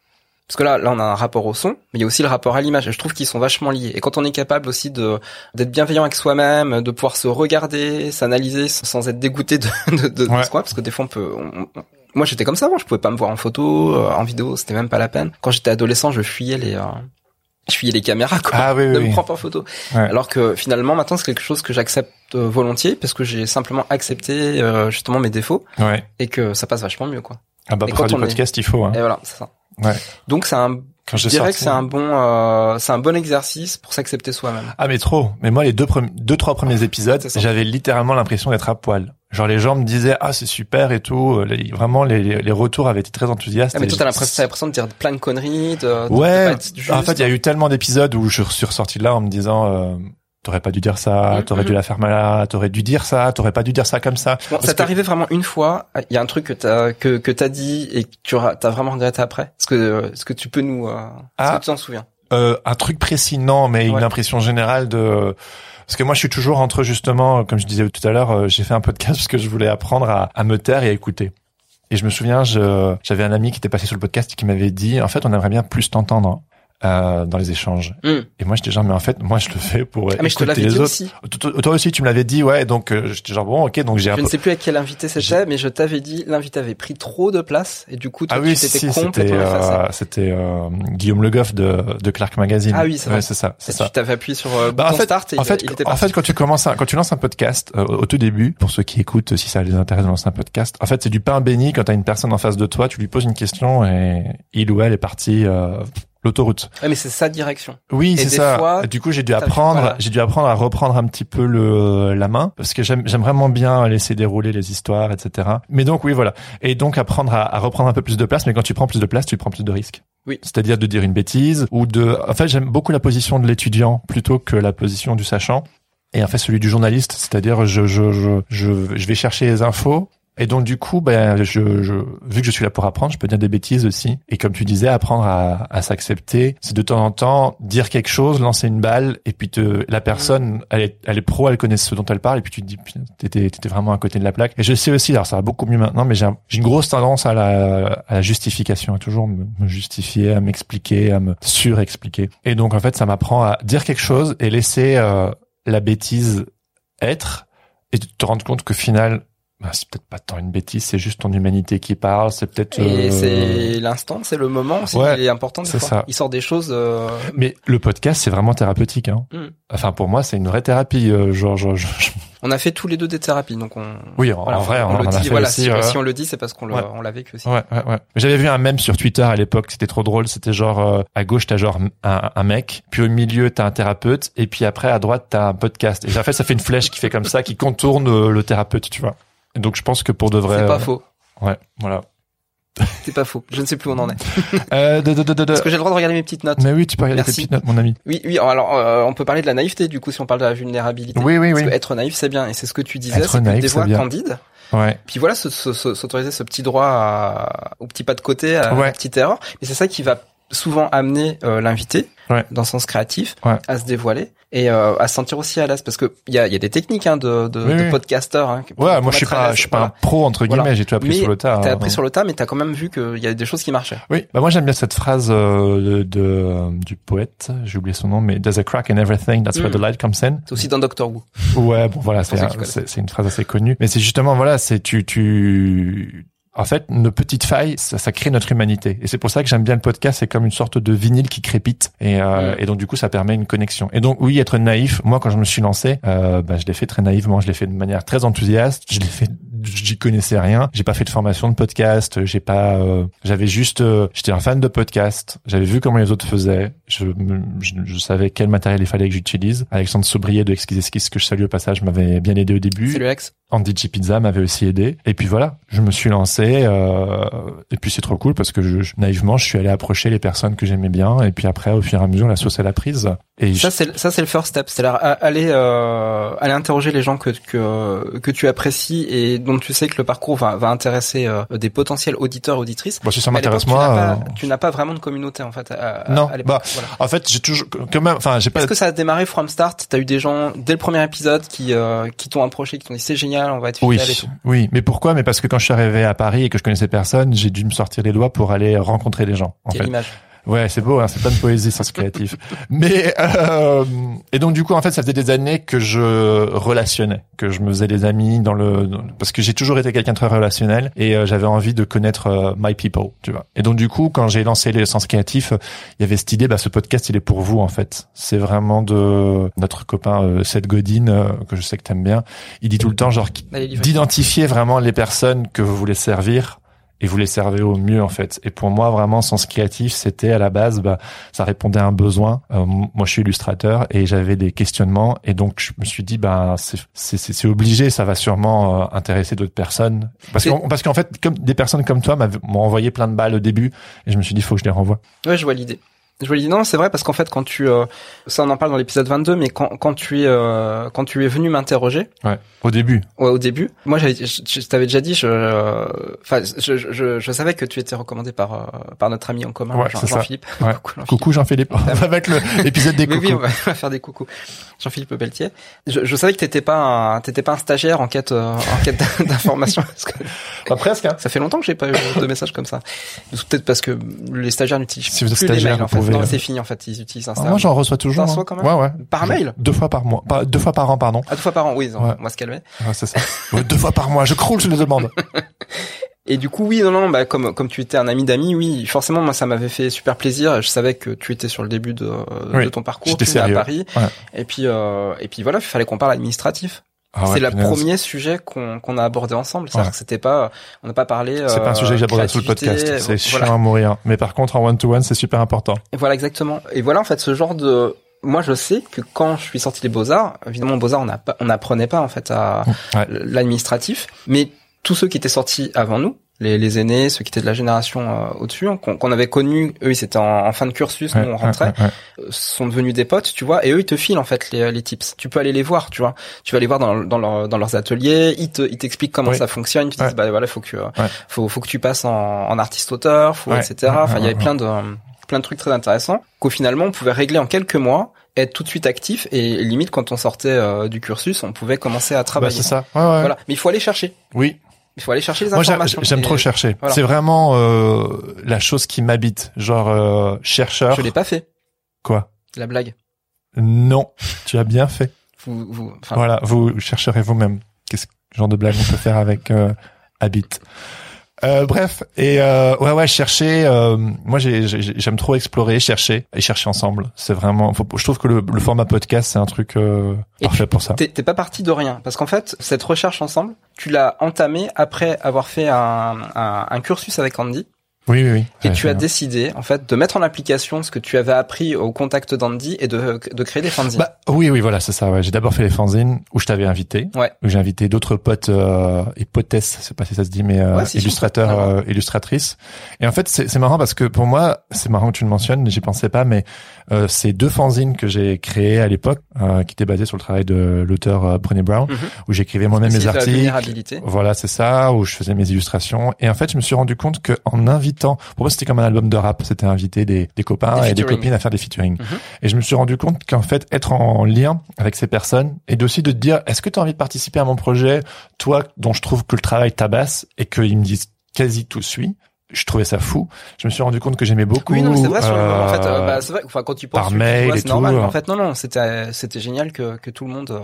S2: Parce que là, là, on a un rapport au son, mais il y a aussi le rapport à l'image. Et je trouve qu'ils sont vachement liés. Et quand on est capable aussi de d'être bienveillant avec soi-même, de pouvoir se regarder, s'analyser sans être dégoûté de [LAUGHS] de, de, de ce qu'on a, parce que des fois on peut. on- on- moi, j'étais comme ça avant. Je pouvais pas me voir en photo, euh, en vidéo. C'était même pas la peine. Quand j'étais adolescent, je fuyais les. euh, je fuyais les caméras, quoi.
S1: Ah oui, oui. [LAUGHS]
S2: ne
S1: oui.
S2: me prends pas en photo.
S1: Ouais.
S2: Alors que finalement, maintenant, c'est quelque chose que j'accepte euh, volontiers parce que j'ai simplement accepté euh, justement mes défauts
S1: Ouais.
S2: et que ça passe vachement mieux, quoi.
S1: Ah bah
S2: Et
S1: pour faire du
S2: est-
S1: podcast, il faut. Hein.
S2: Et voilà, c'est ça.
S1: Ouais.
S2: Donc c'est un,
S1: Quand
S2: je dirais
S1: sorti-
S2: que c'est un bon, euh, c'est un bon exercice pour s'accepter soi-même.
S1: Ah mais trop. Mais moi les deux premi- deux trois premiers épisodes, j'avais littéralement l'impression d'être à poil. Genre les gens me disaient ah c'est super et tout. Les- vraiment les, les retours avaient été très enthousiastes.
S2: Ah, mais toi, t'as l'impression, de dire plein de conneries, de, de
S1: Ouais.
S2: pas être juste.
S1: En fait, il y a eu tellement d'épisodes où je suis ressorti de là en me disant euh, t'aurais pas dû dire ça,
S2: Mhm.
S1: t'aurais dû la faire mal, t'aurais dû dire ça, t'aurais pas dû dire ça comme ça.
S2: Bon, ça
S1: que-
S2: t'est arrivé vraiment une fois. Il y a un truc que t'as que que t'as dit et que tu t'as vraiment regretté après. Est-ce que est-ce que tu peux nous, euh, est-ce
S1: Ah.
S2: que tu t'en souviens?
S1: Euh, un truc précis non, mais une impression générale de parce que moi je suis toujours entre justement, comme je disais tout à l'heure, euh, j'ai fait un podcast parce que je voulais apprendre à, à me taire et à écouter. Et je me souviens, je, j'avais un ami qui était passé sur le podcast et qui m'avait dit, en fait, on aimerait bien plus t'entendre euh, dans les échanges.
S2: Hum.
S1: Et moi, j'étais genre, mais en fait, moi, je le fais pour
S2: Ah mais je te
S1: les
S2: dit
S1: autres.
S2: aussi.
S1: Toi- aussi, tu me l'avais dit, ouais. Donc, euh, j'étais genre bon, ok. Donc j'ai
S2: Je
S1: peu.
S2: ne sais plus à quel invité c'était, mais je t'avais dit l'invité avait pris trop de place et du coup toi,
S1: Ah oui,
S2: tu
S1: si,
S2: t'étais
S1: si, c'était euh, c'était euh, Guillaume Le Goff de de Clark Magazine.
S2: Ah oui, c'est
S1: Ouais, ça, c'est ça.
S2: tu t'avais appuyé sur euh,
S1: Bah, en fait,
S2: start et
S1: en fait,
S2: il
S1: en fait, quand tu commences, un- quand tu lances un podcast, euh, au tout début, pour ceux qui écoutent, si ça les intéresse de lancer un podcast, en fait, c'est du pain béni quand t'as une personne en face de toi, tu lui poses une question et il ou elle est parti l'autoroute.
S2: Ouais, mais c'est sa direction.
S1: Oui, c'est ça.
S2: fois,
S1: du coup, j'ai dû apprendre,
S2: voilà.
S1: j'ai dû apprendre à reprendre un petit peu le la main parce que j'aime j'aime vraiment bien laisser dérouler les histoires, etc. Mais donc oui, voilà. Et donc apprendre à, à reprendre un peu plus de place. Mais quand tu prends plus de place, tu prends plus de risques.
S2: Oui.
S1: C'est-à-dire de dire une bêtise ou de. En fait, j'aime beaucoup la position de l'étudiant plutôt que la position du sachant. Et en fait, celui du journaliste, c'est-à-dire je je je je, je vais chercher les infos. Et donc du coup, ben, je, je, vu que je suis là pour apprendre, je peux dire des bêtises aussi. Et comme tu disais, apprendre à, à s'accepter, c'est de temps en temps dire quelque chose, lancer une balle, et puis te, la personne, elle est, elle est pro, elle connaît ce dont elle parle, et puis tu te dis, t'étais, t'étais vraiment à côté de la plaque. Et je sais aussi, alors ça va beaucoup mieux maintenant, mais j'ai, un- j'ai une grosse tendance à la, à la justification, à toujours me, me justifier, à m'expliquer, à me surexpliquer. Et donc en fait, ça m'apprend à dire quelque chose et laisser euh, la bêtise être, et te rendre compte que final, bah, c'est peut-être pas tant une bêtise, c'est juste ton humanité qui parle, c'est peut-être.
S2: Et
S1: euh,
S2: c'est l'instant, c'est le moment aussi
S1: Ouais,
S2: important
S1: c'est ça.
S2: Il sort des choses. euh,
S1: Mais le podcast, c'est vraiment thérapeutique. Hein.
S2: Mm.
S1: Enfin, pour moi, c'est une vraie thérapie. euh, genre, genre, je- je- [LAUGHS]
S2: On a fait tous les deux des thérapies, donc on.
S1: Oui, en,
S2: voilà,
S1: en vrai, on,
S2: le
S1: en a
S2: dit.
S1: fait
S2: Voilà,
S1: aussi.
S2: si,
S1: euh,
S2: si on le dit, c'est parce qu'on l'a,
S1: Ouais.
S2: on l'a vécu aussi.
S1: Ouais, ouais, ouais. J'avais vu un mème sur Twitter à l'époque, c'était trop drôle. C'était genre euh, à gauche t'as genre un, un mec, puis au milieu t'as un thérapeute, et puis après à droite t'as un podcast. Et en fait ça fait une flèche qui fait comme ça, qui contourne le thérapeute, tu vois. Et donc je pense que pour de vrai.
S2: C'est pas
S1: euh,
S2: faux.
S1: Ouais, voilà. [LAUGHS]
S2: C'est pas faux. Je ne sais plus où on en est. [LAUGHS]
S1: Euh, de, de, de, de, de-
S2: Est-ce que j'ai le droit de regarder mes petites notes
S1: Mais oui, tu peux regarder tes petites notes, mon ami.
S2: Oui, oui. Alors, euh, on peut parler de la naïveté du coup si on parle de la vulnérabilité.
S1: Oui, oui,
S2: Parce
S1: oui.
S2: que être naïf, c'est bien, et c'est ce que tu disais,
S1: Être naïf,
S2: des
S1: c'est
S2: voix
S1: bien.
S2: candides.
S1: Ouais.
S2: Puis voilà, se- se- se- s'autoriser ce petit droit à- au petit pas de côté, à
S1: Ouais.
S2: la petite erreur. Mais c'est ça qui va souvent amener euh, l'invité,
S1: Ouais.
S2: dans le sens créatif,
S1: Ouais.
S2: à se dévoiler et euh, à se sentir aussi à l'aise. Parce que il y a, il y a des techniques hein, de, de,
S1: Oui,
S2: de
S1: oui.
S2: Hein,
S1: Ouais, moi je suis pas, je suis pas un pro entre
S2: Voilà.
S1: guillemets, j'ai tout appris
S2: Mais
S1: sur le tas.
S2: T'as
S1: hein.
S2: appris sur le tas, mais t'as quand même vu qu'il y a des choses qui marchaient.
S1: Oui, bah moi j'aime bien cette phrase euh, de, de, euh, du poète, j'ai oublié son nom, mais There's a crack in everything, that's where
S2: Mm.
S1: the light comes in.
S2: C'est aussi dans Doctor Who.
S1: Ouais, bon voilà, c'est un- une phrase assez connue, mais c'est justement voilà, c'est tu tu en fait, nos petites failles, ça, ça crée notre humanité. Et c'est pour ça que j'aime bien le podcast. C'est comme une sorte de vinyle qui crépite. Et, euh, et donc, du coup, ça permet une connexion. Et donc, oui, être naïf. Moi, quand je me suis lancé, euh, bah, je l'ai fait très naïvement. Je l'ai fait de manière très enthousiaste. Je l'ai fait j'y connaissais rien. J'ai pas fait de formation de podcast. J'ai pas. euh, j'avais juste. euh, J'étais un fan de podcast. J'avais vu comment les autres faisaient. Je, je, je savais quel matériel il fallait que j'utilise. Alexandre Sobrier de Exquis Esquisse, que je salue au passage, m'avait bien aidé au début.
S2: Ex.
S1: Andy G Pizza m'avait aussi aidé. Et puis voilà, je me suis lancé. euh, et puis c'est trop cool parce que je, je- naïvement, je suis allé approcher les personnes que j'aimais bien. Et puis après, au fur et à mesure, la sauce elle a prise. Et
S2: Ça c'est ça c'est le first step, c'est aller euh, aller interroger les gens que que que tu apprécies et dont tu sais que le parcours va va intéresser euh, des potentiels auditeurs auditrices.
S1: bon, si ça
S2: à
S1: m'intéresse moi. euh,
S2: tu n'as pas vraiment de communauté en fait. À, à-
S1: Non,
S2: à
S1: bah,
S2: Voilà.
S1: En fait, j'ai toujours quand même. Enfin, j'ai pas.
S2: Est-ce que ça a démarré from start? T'as eu des gens dès le premier épisode qui euh, qui t'ont approché, qui t'ont dit c'est génial, on va être
S1: Oui,
S2: fidèles et tout.
S1: oui, mais pourquoi? Mais parce que quand je suis arrivé à Paris et que je connaissais personne, j'ai dû me sortir les doigts pour aller rencontrer des gens. En fait. Ouais, c'est beau, hein, c'est plein de poésie, ça, c'est créatif. Mais euh, et donc du coup, en fait, ça faisait des années que je relationnais, que je me faisais des amis dans le, dans le- parce que j'ai toujours été quelqu'un de très relationnel et euh, j'avais envie de connaître euh, my people, tu vois. Et donc du coup, quand j'ai lancé les sens créatifs, il y avait cette idée, bah ce podcast, il est pour vous en fait. C'est vraiment de notre copain euh, Seth Godin que je sais que t'aimes bien. Il dit tout le temps genre
S2: livre.
S1: d'identifier vraiment les personnes que vous voulez servir et vous les servez au mieux en fait. Et pour moi vraiment sens créatif c'était à la base bah ça répondait à un besoin. Euh, moi je suis illustrateur et j'avais des questionnements et donc je me suis dit bah c'est c'est c'est c'est obligé ça va sûrement euh, intéresser d'autres personnes parce qu'en parce qu'en fait comme des personnes comme toi m'ont envoyé plein de balles au début et je me suis dit faut que je les renvoie.
S2: Ouais, je vois l'idée. Je vois l'idée. Non, c'est vrai parce qu'en fait, quand tu, euh, ça on en parle dans l'épisode 22, mais quand quand tu es euh, quand tu es venu m'interroger,
S1: Ouais. Au début.
S2: Ouais, au début. Moi, j'avais, je, je t'avais déjà dit, je, enfin, je, je, je, je savais que tu étais recommandé par, euh, par notre ami en commun,
S1: Ouais,
S2: Jean,
S1: c'est ça.
S2: Jean-Philippe.
S1: Ouais. [LAUGHS]
S2: Coucou, Jean-Philippe. [LAUGHS]
S1: Avec l'épisode des [LAUGHS] coucous.
S2: oui, on va, on va faire des coucous. Jean-Philippe Pelletier. Je, je savais que t'étais pas un, t'étais pas un stagiaire en quête, euh, en quête d'information. parce que
S1: Bah, presque hein.
S2: ça fait longtemps que j'ai pas eu de message comme ça. Peut-être parce que les stagiaires n'utilisent
S1: Si vous êtes
S2: plus
S1: stagiaire,
S2: les mails, en
S1: vous
S2: fait. Non, c'est fini, en fait. Ils utilisent
S1: Ah,
S2: Instagram.
S1: moi j'en reçois toujours. Hein.
S2: quand même
S1: Ouais ouais.
S2: Par mail?
S1: Deux fois par mois. Pas deux fois par an pardon.
S2: Ah, deux fois par an. Oui,
S1: Ouais.
S2: on va se calmer.
S1: Ouais, c'est ça. [LAUGHS] Deux fois par mois, je croule sous les demandes. [LAUGHS]
S2: Et du coup, oui, non, non, bah, comme, comme tu étais un ami d'amis, oui, forcément, moi, ça m'avait fait super plaisir. Je savais que tu étais sur le début de,
S1: Oui,
S2: de ton parcours, tu venais à. Paris.
S1: Ouais.
S2: Et puis, euh, et puis voilà, il fallait qu'on parle administratif.
S1: Ah ouais,
S2: c'est le premier sujet qu'on a abordé ensemble. C'est-à-dire
S1: Ouais.
S2: que c'était pas, on n'a pas parlé.
S1: C'est pas un
S2: euh,
S1: sujet que j'aborderai sur le podcast. C'est chiant
S2: voilà.
S1: à mourir. Mais par contre, en one-to-one, c'est super important.
S2: Et voilà, exactement. Et voilà, en fait, ce genre de, moi, je sais que quand je suis sorti des beaux-arts, évidemment, aux beaux-arts, on n'apprenait pas, en fait, à
S1: Ouais.
S2: l'administratif. Mais tous ceux qui étaient sortis avant nous, les, les aînés, ceux qui étaient de la génération euh, au-dessus, hein, qu'on avait connus, eux, ils étaient en, en fin de cursus, nous, on rentrait,
S1: ouais, ouais.
S2: euh, sont devenus des potes, tu vois, et eux, ils te filent, en fait, les, les tips. Tu peux aller les voir, tu vois. Tu vas les voir dans, dans, leur- dans leurs ateliers, ils te, ils t'expliquent comment
S1: Oui.
S2: ça fonctionne, ils te disent, bah voilà, faut que, euh, faut, faut que tu passes en, en artiste-auteur, faut,
S1: Ouais.
S2: etc. Enfin, il y avait plein de, plein de trucs très intéressants qu'au finalement, on pouvait régler en quelques mois, être tout de suite actif, et limite, quand on sortait euh, du cursus, on pouvait commencer à
S1: Bah,
S2: travailler.
S1: c'est ça. Ouais, ouais.
S2: Voilà. Mais il faut aller chercher.
S1: Oui.
S2: Il faut aller chercher les
S1: Moi,
S2: informations.
S1: j'aime
S2: Et
S1: trop chercher.
S2: voilà.
S1: C'est vraiment euh, la chose qui m'habite. Genre euh, chercheur.
S2: Je l'ai pas fait,
S1: Quoi?
S2: La blague.
S1: Non. tu as bien fait.
S2: Vous, vous, enfin,
S1: Voilà. Vous chercherez vous-même. Qu'est-ce genre de blague on peut faire avec euh, Habit? Euh, bref, et euh, ouais ouais chercher. euh, moi j'ai- j'ai- j'aime trop explorer, chercher et chercher ensemble. C'est vraiment. faut- je trouve que le, le format podcast c'est un truc euh, parfait pour ça.
S2: T'es t'es pas parti de rien, parce qu'en fait, cette recherche ensemble, tu l'as entamée après avoir fait un, un, un cursus avec Andy,
S1: Oui oui oui.
S2: et tu as décidé, en fait, de mettre en application ce que tu avais appris au contact d'Andy et de, de créer des fanzines.
S1: Bah oui oui voilà c'est ça. Ouais. J'ai d'abord fait les fanzines où je t'avais invité.
S2: Ouais.
S1: Où j'ai invité d'autres potes euh, et potesses, je sais pas si ça se dit, mais euh,
S2: Ouais,
S1: illustrateurs, euh, illustratrices. Et en fait c'est c'est marrant parce que pour moi c'est marrant que tu le mentionnes, j'y pensais pas, mais euh, c'est deux fanzines que j'ai créées à l'époque euh, qui étaient basées sur le travail de l'auteur euh, Brené Brown,
S2: Mhm.
S1: où j'écrivais moi-même mes articles. Voilà, c'est ça, où je faisais mes illustrations. Et en fait, je me suis rendu compte que en invitant, pour moi, c'était comme un album de rap. C'était inviter des, des copains
S2: Des
S1: et des copines à faire des featuring.
S2: Mhm.
S1: Et je me suis rendu compte qu'en fait, être en lien avec ces personnes et aussi de te dire, est-ce que tu as envie de participer à mon projet, toi, dont je trouve que le travail tabasse et qu'ils me disent quasi tout suit. Je trouvais ça fou. Je me suis rendu compte que j'aimais beaucoup.
S2: Oui, non, mais c'est vrai, sur le en fait, euh,
S1: euh,
S2: bah, c'est vrai, enfin, quand tu penses,
S1: par mail
S2: ouais, c'est normal,
S1: tout,
S2: mais en fait, non, non, c'était, c'était génial que, que tout le monde, euh,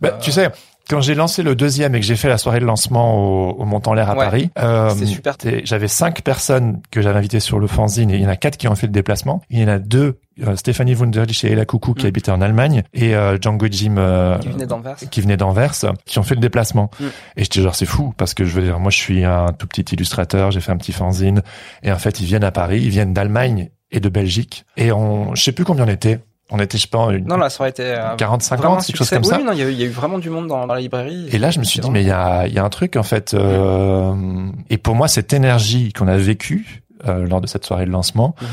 S1: bah,
S2: euh,
S1: tu sais, quand j'ai lancé le deuxième et que j'ai fait la soirée de lancement au, au Montant l'air à
S2: Ouais,
S1: Paris, euh,
S2: super.
S1: J'avais cinq personnes que j'avais invitées sur le fanzine et il y en a quatre qui ont fait le déplacement. Il y en a deux, euh, Stéphanie Wunderlich et Ella Coucou qui
S2: Mm.
S1: habitaient en Allemagne et euh, Django Jim euh,
S2: Qui venait d'Anvers.
S1: qui qui ont fait le déplacement.
S2: Mm.
S1: Et j'étais genre c'est fou parce que je veux dire moi je suis un tout petit illustrateur, j'ai fait un petit fanzine et en fait ils viennent à Paris, ils viennent d'Allemagne et de Belgique et on je sais plus combien on était. On était je pas une
S2: Non, était euh,
S1: 40
S2: vraiment un
S1: 50 quelque chose comme
S2: Oui,
S1: ça.
S2: non, il y, a eu, il y a eu vraiment du monde dans, dans la librairie.
S1: Et là, je me suis dit, mais il y a, y a un truc en fait. euh, et pour moi, cette énergie qu'on a vécue euh, lors de cette soirée de lancement,
S2: Mhm.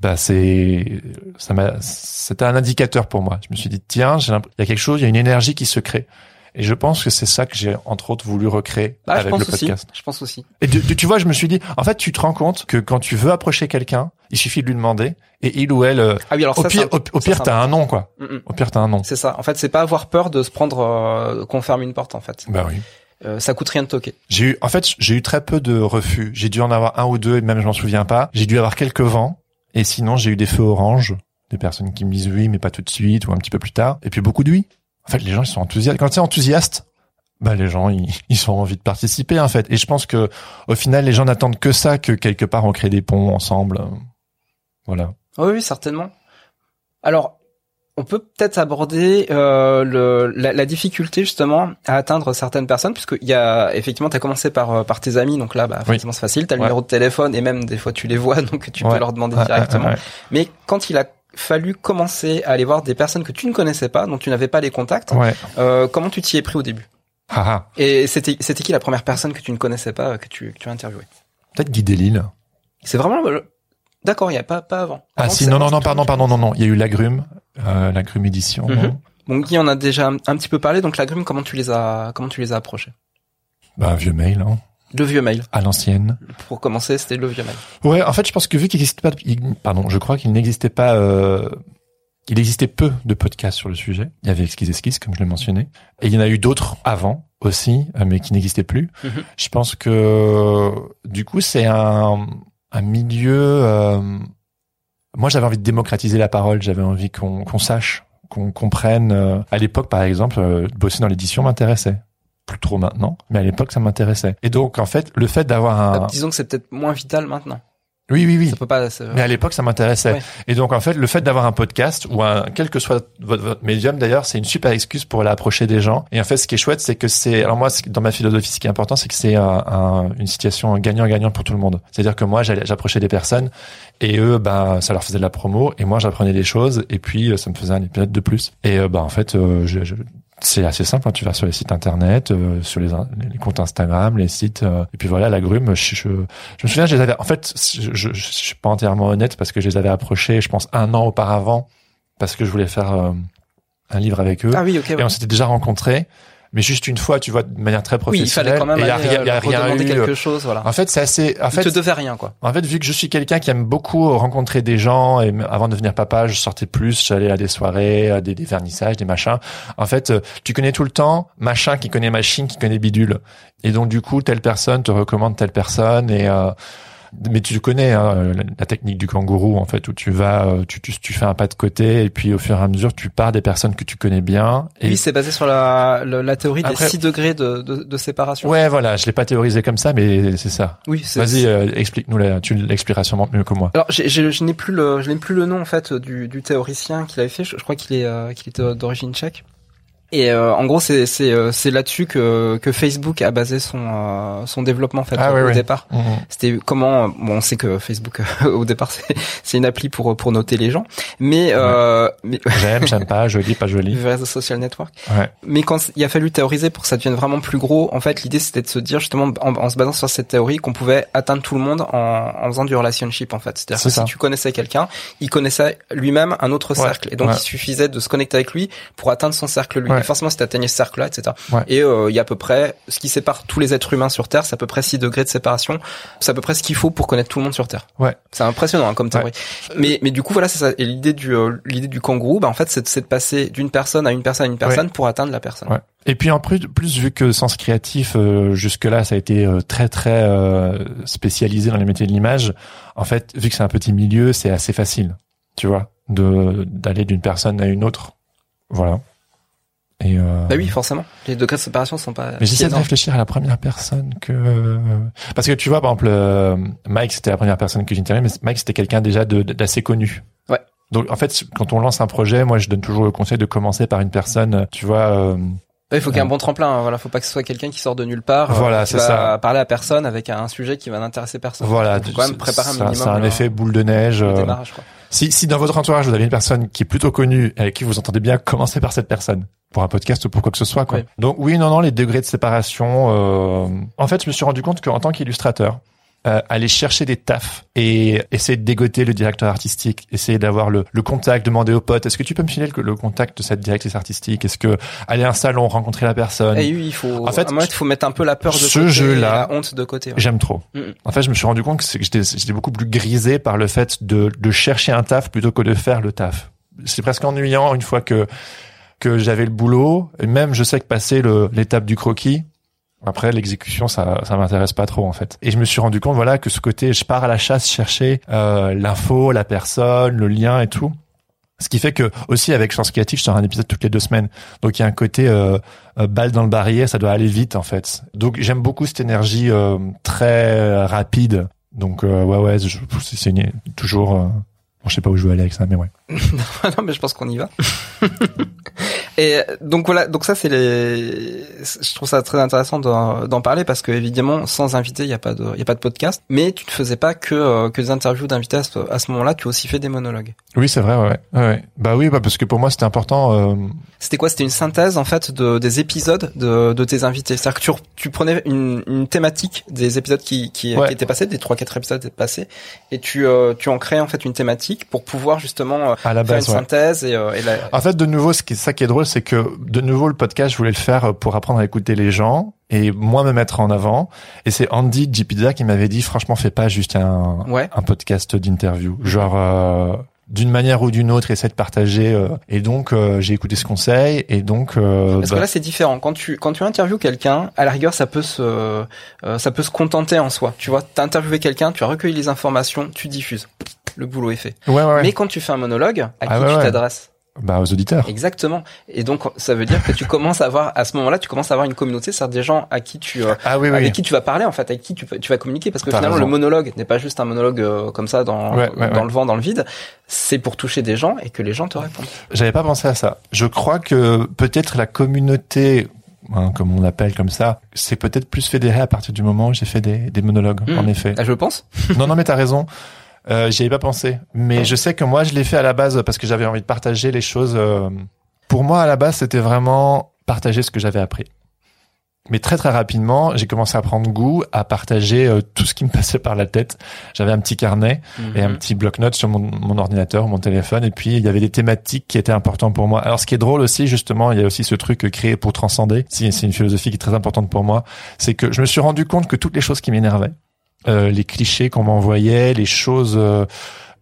S1: bah c'est, ça m'a, c'était un indicateur pour moi. Je me suis dit, tiens, il y a quelque chose, il y a une énergie qui se crée. Et je pense que c'est ça que j'ai entre autres voulu recréer
S2: Ah, je
S1: avec le
S2: aussi.
S1: podcast.
S2: Je pense aussi.
S1: Et tu, tu vois, je me suis dit, en fait, tu te rends compte que quand tu veux approcher quelqu'un, il suffit de lui demander et il ou elle, euh,
S2: Ah oui, alors
S1: au
S2: ça,
S1: pire,
S2: c'est
S1: au, au pire, t'as un nom quoi.
S2: Mm, mm.
S1: Au pire, t'as un nom.
S2: C'est ça. En fait, c'est pas avoir peur de se prendre, euh, qu'on ferme une porte, en fait.
S1: Bah oui.
S2: Euh, ça coûte rien de toquer.
S1: J'ai eu, en fait, j'ai eu très peu de refus. J'ai dû en avoir un ou deux, et même je m'en souviens pas. J'ai dû avoir quelques vents, et sinon j'ai eu des feux oranges, des personnes qui me disent oui, mais pas tout de suite, ou un petit peu plus tard. Et puis beaucoup de oui. En fait, les gens ils sont enthousiastes. Quand tu es enthousiaste, bah les gens ils, [LAUGHS] ils ont envie de participer en fait. Et je pense que au final, les gens n'attendent que ça, que quelque part on crée des ponts ensemble. Voilà.
S2: Oui, oui, certainement. Alors, on peut peut-être aborder euh, le, la, la difficulté justement à atteindre certaines personnes, puisque il y a effectivement, tu as commencé par euh, par tes amis, donc là, bah,
S1: Oui.
S2: forcément c'est facile. T'as le
S1: Ouais.
S2: numéro de téléphone et même des fois tu les vois, [LAUGHS] donc tu
S1: Ouais.
S2: peux leur demander directement.
S1: ouais.
S2: Mais quand il a fallu commencer à aller voir des personnes que tu ne connaissais pas, dont tu n'avais pas les contacts,
S1: Ouais.
S2: euh, comment tu t'y es pris au début?
S1: Haha.
S2: Et c'était c'était qui la première personne que tu ne connaissais pas que tu que tu as interviewé
S1: Peut-être Guy Delisle.
S2: C'est vraiment le- d'accord, il y a pas pas avant.
S1: Ah
S2: Avant,
S1: si, non, non, non, pardon, pardon, non, non. Il y a eu l'agrume, euh, l'agrume édition. Non
S2: Bon, Guy en a déjà un, un petit peu parlé, donc la grume, comment tu les as, comment tu les as approchés?
S1: Bah, vieux mail, hein,
S2: Le vieux mail.
S1: à l'ancienne.
S2: Pour commencer, c'était le vieux mail.
S1: Ouais, en fait, je pense que vu qu'il n'existe pas, il- pardon, je crois qu'il n'existait pas, euh, il existait peu de podcasts sur le sujet. Il y avait Esquisse Esquisse, comme je l'ai mentionné, et il y en a eu d'autres avant aussi, euh, mais qui n'existaient plus.
S2: Mhm.
S1: Je pense que du coup, c'est un, un milieu. euh, moi, j'avais envie de démocratiser la parole. J'avais envie qu'on qu'on sache, qu'on comprenne. euh, à l'époque, par exemple, euh, bosser dans l'édition m'intéressait. Plus trop maintenant, mais à l'époque, ça m'intéressait. Et donc, en fait, le fait d'avoir un,
S2: Euh, Disons que c'est peut-être moins vital maintenant.
S1: oui, oui, oui.
S2: Ça peut pas.
S1: Mais à l'époque, ça m'intéressait.
S2: Ouais.
S1: Et donc, en fait, le fait d'avoir un podcast ou un, quel que soit votre, votre médium, d'ailleurs, c'est une super excuse pour aller approcher des gens. Et en fait, ce qui est chouette, c'est que c'est, alors moi, dans ma philosophie, ce qui est important, c'est que c'est un- un- une situation gagnant-gagnant pour tout le monde. C'est-à-dire que moi, j'approchais des personnes et eux, ben, ça leur faisait de la promo et moi, j'apprenais des choses et puis, euh, ça me faisait un épisode de plus. Et, ben, en fait, euh, je, je- c'est assez simple. hein. Tu vas sur les sites internet, euh, sur les, les comptes Instagram, les sites, euh, et puis voilà, la grume. Je, je, je me souviens, je les avais. En fait, je, je, je suis pas entièrement honnête parce que je les avais approchés, je pense, un an auparavant, parce que je voulais faire euh, un livre avec eux.
S2: Ah oui, ok. ouais.
S1: Et on s'était déjà rencontrés, mais juste une fois, tu vois, de manière très
S2: Oui, il
S1: professionnelle.
S2: fallait quand même
S1: et y a
S2: euh,
S1: il y a rien eu.
S2: quelque chose, voilà.
S1: En fait, c'est assez. En fait,
S2: te devait rien, quoi.
S1: en fait, vu que je suis quelqu'un qui aime beaucoup rencontrer des gens et avant de devenir papa, je sortais plus, j'allais à des soirées, à des, des vernissages, des machins. En fait, euh, tu connais tout le temps machin qui connaît machine qui connaît bidule. Et donc du coup, telle personne te recommande telle personne et euh, mais tu connais hein, la, technique du kangourou en fait où tu vas euh, tu, tu tu fais un pas de côté et puis au fur et à mesure tu pars des personnes que tu connais bien et
S2: Oui, c'est basé sur la, la, la théorie
S1: Après-
S2: des 6 degrés de, de, de séparation.
S1: ouais voilà je l'ai pas théorisé comme ça mais c'est ça
S2: Oui,
S1: vas-y euh, explique-nous la, tu l'expliqueras sûrement mieux que moi
S2: Alors, je n'ai plus le, je n'ai plus le nom en fait du, du théoricien qui l'avait fait. Je, je crois qu'il est, euh, qu'il était d'origine tchèque. Et euh, en gros, c'est c'est euh, c'est là-dessus que que Facebook a basé son euh, son développement en fait
S1: Ah,
S2: au départ.
S1: Mhm.
S2: C'était comment bon, on sait que Facebook [LAUGHS] au départ c'est c'est une appli pour pour noter les gens, mais euh, mais [LAUGHS]
S1: j'aime j'aime pas joli pas joli
S2: réseau social network.
S1: ouais
S2: Mais quand il a fallu théoriser pour que ça devienne vraiment plus gros, en fait, l'idée c'était de se dire justement en, en se basant sur cette théorie qu'on pouvait atteindre tout le monde en, en faisant du relationship en fait. C'est-à-dire
S1: C'est
S2: que
S1: ça.
S2: si tu connaissais quelqu'un, il connaissait lui-même un autre
S1: Ouais,
S2: cercle et donc il suffisait de se connecter avec lui pour atteindre son cercle lui.
S1: Ouais.
S2: Et forcément, si tu atteignais ce cercle-là, etc.
S1: Ouais.
S2: Et euh, il y a à peu près ce qui sépare tous les êtres humains sur Terre, c'est à peu près 6 degrés de séparation. C'est à peu près ce qu'il faut pour connaître tout le monde sur Terre.
S1: Ouais.
S2: C'est impressionnant hein, comme théorie. Mais mais du coup voilà c'est ça. Et l'idée du euh, l'idée du kangourou, bah en fait c'est de- passer d'une personne à une personne à une personne pour atteindre la personne.
S1: Ouais. Et puis en plus, plus vu que Sens Créatif, euh, jusque-là, ça a été euh, très très euh, spécialisé dans les métiers de l'image, en fait, vu que c'est un petit milieu, c'est assez facile, tu vois, de d'aller d'une personne à une autre. Voilà. Et euh...
S2: Bah oui, forcément. Les degrés de séparation sont pas.
S1: Mais j'essaie de réfléchir à la première personne que parce que tu vois par exemple euh, Mike c'était la première personne que j'interviewais, mais Mike c'était quelqu'un déjà d'assez connu.
S2: Ouais.
S1: Donc en fait quand on lance un projet, moi je donne toujours le conseil de commencer par une personne, tu vois. Euh,
S2: il faut qu'il y ait un bon tremplin. Hein, voilà, faut pas que ce soit quelqu'un qui sort de nulle part.
S1: Voilà, c'est ça.
S2: Parler à personne avec un sujet qui va n'intéresser personne.
S1: Voilà,
S2: faut quand même préparer un minimum.
S1: C'est un effet boule de neige.
S2: Démarrage, quoi.
S1: Si, si dans votre entourage vous avez une personne qui est plutôt connue et avec qui vous entendez bien, commencez par cette personne pour un podcast ou pour quoi que ce soit. Quoi. Donc oui, non, non, les degrés de séparation. Euh... En fait, je me suis rendu compte qu'en tant qu'illustrateur, euh, aller chercher des tafs et essayer de dégoter le directeur artistique, essayer d'avoir le, le, contact, demander aux potes, est-ce que tu peux me filer le, le contact de cette directrice artistique? Est-ce que aller à un salon, rencontrer la personne?
S2: Et oui, il faut. En fait, il faut mettre un peu la peur de
S1: ce
S2: côté,
S1: jeu-là,
S2: la honte de côté. Ouais.
S1: J'aime trop. Mm -hmm. En fait, je me suis rendu compte que j'étais beaucoup plus grisé par le fait de, de chercher un taf plutôt que de faire le taf. C'est presque ennuyant une fois que que j'avais le boulot et même je sais que passer l'étape du croquis après, l'exécution, ça, ça m'intéresse pas trop en fait. Et je me suis rendu compte, voilà, que ce côté, je pars à la chasse chercher euh, l'info, la personne, le lien et tout. Ce qui fait que aussi avec Chance Créative, je sors un épisode toutes les deux semaines. Donc il y a un côté euh, euh, balle dans le barillet, ça doit aller vite en fait. Donc j'aime beaucoup cette énergie euh, très rapide. Donc ouais ouais, c'est toujours. Bon, je sais pas où je veux aller avec ça, mais ouais. [LAUGHS]
S2: non, mais je pense qu'on y va. [LAUGHS] Et donc voilà, donc ça c'est les. Je trouve ça très intéressant d'en parler parce que évidemment, sans invité, il y a pas de, il y a pas de podcast. Mais tu ne faisais pas que euh, que des interviews d'invités à ce, moment-là. Tu as aussi fait des monologues.
S1: Oui, c'est vrai, ouais. ouais. Bah oui, bah parce que pour moi c'était important. Euh...
S2: C'était quoi? C'était une synthèse en fait de des épisodes de, de tes invités. C'est-à-dire que tu, tu prenais une, une thématique des épisodes qui qui,
S1: Ouais.
S2: qui étaient passés, des trois quatre épisodes passés, et tu euh, tu en créais en fait une thématique pour pouvoir justement euh,
S1: À la
S2: faire
S1: base,
S2: une
S1: ouais.
S2: synthèse et, euh, et la...
S1: En fait, de nouveau, ce qui est ça qui est drôle, c'est que de nouveau le podcast, je voulais le faire pour apprendre à écouter les gens et moi me mettre en avant. Et c'est Andy Pizza qui m'avait dit, franchement, fais pas juste un
S2: Ouais.
S1: un podcast d'interview, genre. euh, d'une manière ou d'une autre, essaie de partager. euh, et donc, euh, j'ai écouté ce conseil. Et donc, euh,
S2: Parce
S1: bah,
S2: que là c'est différent. Quand tu quand tu interviews quelqu'un, à la rigueur ça peut se euh, ça peut se contenter en soi. Tu vois, t'as interviewé quelqu'un, tu as recueilli les informations, tu diffuses. Le boulot est fait.
S1: ouais, ouais, ouais.
S2: Mais quand tu fais un monologue, à
S1: Ah
S2: qui tu t'adresses
S1: bah, aux auditeurs.
S2: Exactement. Et donc ça veut dire que tu commences à avoir à ce moment-là, tu commences à avoir une communauté, c'est-à-dire des gens à qui tu euh,
S1: Ah oui, oui.
S2: avec qui tu vas parler en fait, avec qui tu, tu vas communiquer parce que finalement
S1: raison.
S2: le monologue n'est pas juste un monologue euh, comme ça dans
S1: Ouais, ouais,
S2: dans
S1: ouais.
S2: le vent, dans le vide. C'est pour toucher des gens et que les gens te répondent.
S1: J'avais pas pensé à ça. Je crois que peut-être la communauté, hein, comme on l'appelle comme ça, c'est peut-être plus fédéré à partir du moment où j'ai fait des, des monologues.
S2: Hmm.
S1: En effet.
S2: Ah, je pense.
S1: non, non, mais t'as raison. Euh, J'y avais pas pensé. Mais je sais que moi, je l'ai fait à la base parce que j'avais envie de partager les choses. euh, Pour moi, à la base, c'était vraiment partager ce que j'avais appris. Mais très très rapidement, j'ai commencé à prendre goût à partager euh, tout ce qui me [LAUGHS] passait par la tête. J'avais un petit carnet et un
S2: Mhm.
S1: petit bloc-notes sur mon, mon ordinateur, mon téléphone, et puis il y avait des thématiques qui étaient importantes pour moi. Alors ce qui est drôle aussi, justement, il y a aussi ce truc euh, créé pour transcender. C'est une philosophie qui est très importante pour moi. C'est que je me suis rendu compte que toutes les choses qui m'énervaient, euh, les clichés qu'on m'envoyait, les choses euh,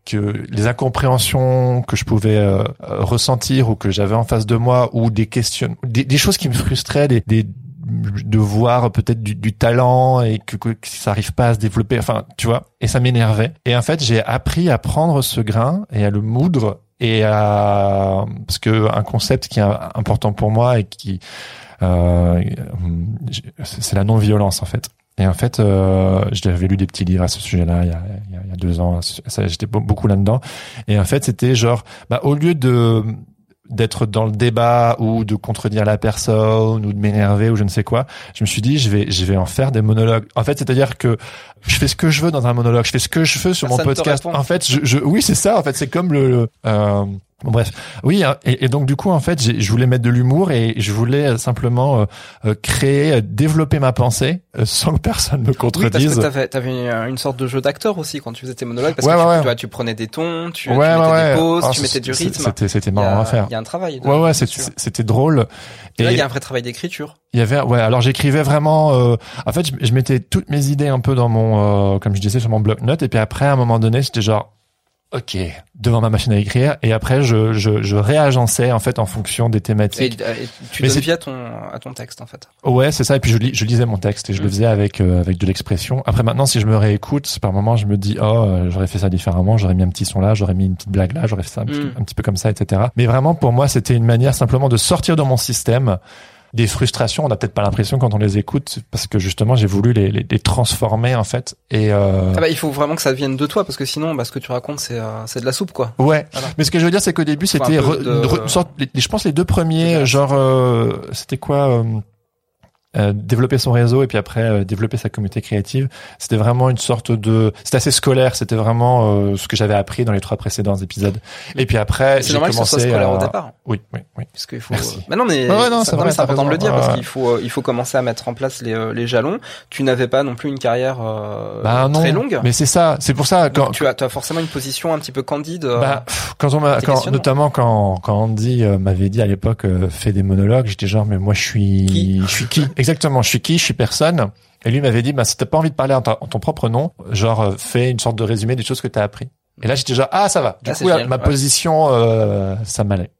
S1: que les incompréhensions que je pouvais euh, ressentir ou que j'avais en face de moi, ou des questions, des, des choses qui me frustraient, des, des de voir peut-être du, du talent et que, que ça arrive pas à se développer. Enfin tu vois et ça m'énervait. Et en fait j'ai appris à prendre ce grain et à le moudre et à parce que un concept qui est important pour moi et qui euh, c'est la non-violence en fait et en fait, euh, j'avais lu des petits livres à ce sujet-là il y a, il y a, il y a deux ans. J'étais beaucoup là-dedans. Et en fait, c'était genre, bah, au lieu de d'être dans le débat ou de contredire la personne ou de m'énerver ou je ne sais quoi, je me suis dit je vais je vais en faire des monologues. En fait, c'est-à-dire que je fais ce que je veux dans un monologue, je fais ce que je veux sur
S2: Personne
S1: mon podcast. En fait, je, je oui, c'est ça. En fait, c'est comme le, le, euh, Bon, bref, oui, hein, et, et donc du coup, en fait, je voulais mettre de l'humour et je voulais euh, simplement euh, euh, créer, développer ma pensée euh, sans que personne me
S2: Oui, parce
S1: contredise.
S2: que t'avais, une, sorte de jeu d'acteur aussi quand tu faisais tes monologues, parce
S1: Ouais,
S2: que tu,
S1: ouais,
S2: tu prenais des tons, tu, tu mettais des pauses,
S1: Ah,
S2: tu mettais du rythme.
S1: C'était, c'était marrant
S2: a,
S1: à faire.
S2: il y a un travail. de-
S1: Ouais, ouais, c'était, drôle.
S2: Et là, il y a un vrai travail d'écriture.
S1: il y avait, ouais, alors j'écrivais vraiment. euh, en fait, je, je mettais toutes mes idées un peu dans mon, euh, comme je disais, sur mon bloc-notes. Et puis après, à un moment donné, c'était genre, ok devant ma machine à écrire et après je je, je réagençais en fait en fonction des thématiques.
S2: et tu
S1: Mais
S2: donnes
S1: c'est-
S2: vie à ton, à ton texte, en fait.
S1: Ouais, c'est ça. Et puis je, lis, je lisais mon texte et je le
S2: Mm.
S1: faisais avec euh, avec de l'expression. Après maintenant, si je me réécoute, par moment, je me dis oh, euh, j'aurais fait ça différemment. J'aurais mis un petit son là, j'aurais mis une petite blague là, j'aurais fait ça un, petit,
S2: Mm.
S1: un petit peu comme ça, etc. Mais vraiment, pour moi, c'était une manière simplement de sortir de mon système des frustrations. On n'a peut-être pas l'impression quand on les écoute parce que justement, j'ai voulu les, les, les transformer en fait. Et euh,
S2: Ah bah, il faut vraiment que ça vienne de toi, parce que sinon, bah, ce que tu racontes, c'est, euh, c'est de la soupe, quoi.
S1: Ouais,
S2: Voilà.
S1: mais ce que je veux dire, c'est qu'au début, c'était
S2: de-
S1: je pense les deux
S2: De
S1: premiers,
S2: base.
S1: genre, euh, c'était quoi euh, développer son réseau et puis après euh, développer sa communauté créative. C'était vraiment une sorte de, c'était assez scolaire. C'était vraiment euh, ce que j'avais appris dans les trois précédents épisodes. Et puis après,
S2: C'est
S1: j'ai
S2: normal que ce
S1: commencé
S2: soit scolaire
S1: à...
S2: au départ.
S1: Oui, oui, oui.
S2: Parce qu'il faut.
S1: Merci.
S2: Bah non, mais
S1: Ouais, ouais, non,
S2: ça-
S1: c'est
S2: important de le dire parce
S1: Ouais.
S2: qu'il faut, euh, il faut commencer à mettre en place les, euh, les jalons. Tu n'avais pas non plus une carrière euh,
S1: Bah non,
S2: très longue.
S1: mais c'est ça. C'est pour ça
S2: Donc
S1: quand.
S2: tu as, tu as forcément une position un petit peu candide.
S1: Bah, quand on m'a, notamment quand, quand Andy euh, m'avait dit à l'époque, euh, fais des monologues, j'étais genre, mais moi, je suis,
S2: Qui?
S1: je suis qui? [LAUGHS] Exactement, je suis qui? Je suis personne. Et lui m'avait dit, bah, si t'as pas envie de parler en, ta- en ton propre nom, genre, euh, fais une sorte de résumé des choses que t'as appris. Et là, j'étais genre, ah, ça va. Du
S2: Ah,
S1: coup, ma
S2: ouais.
S1: position, euh, ça m'allait.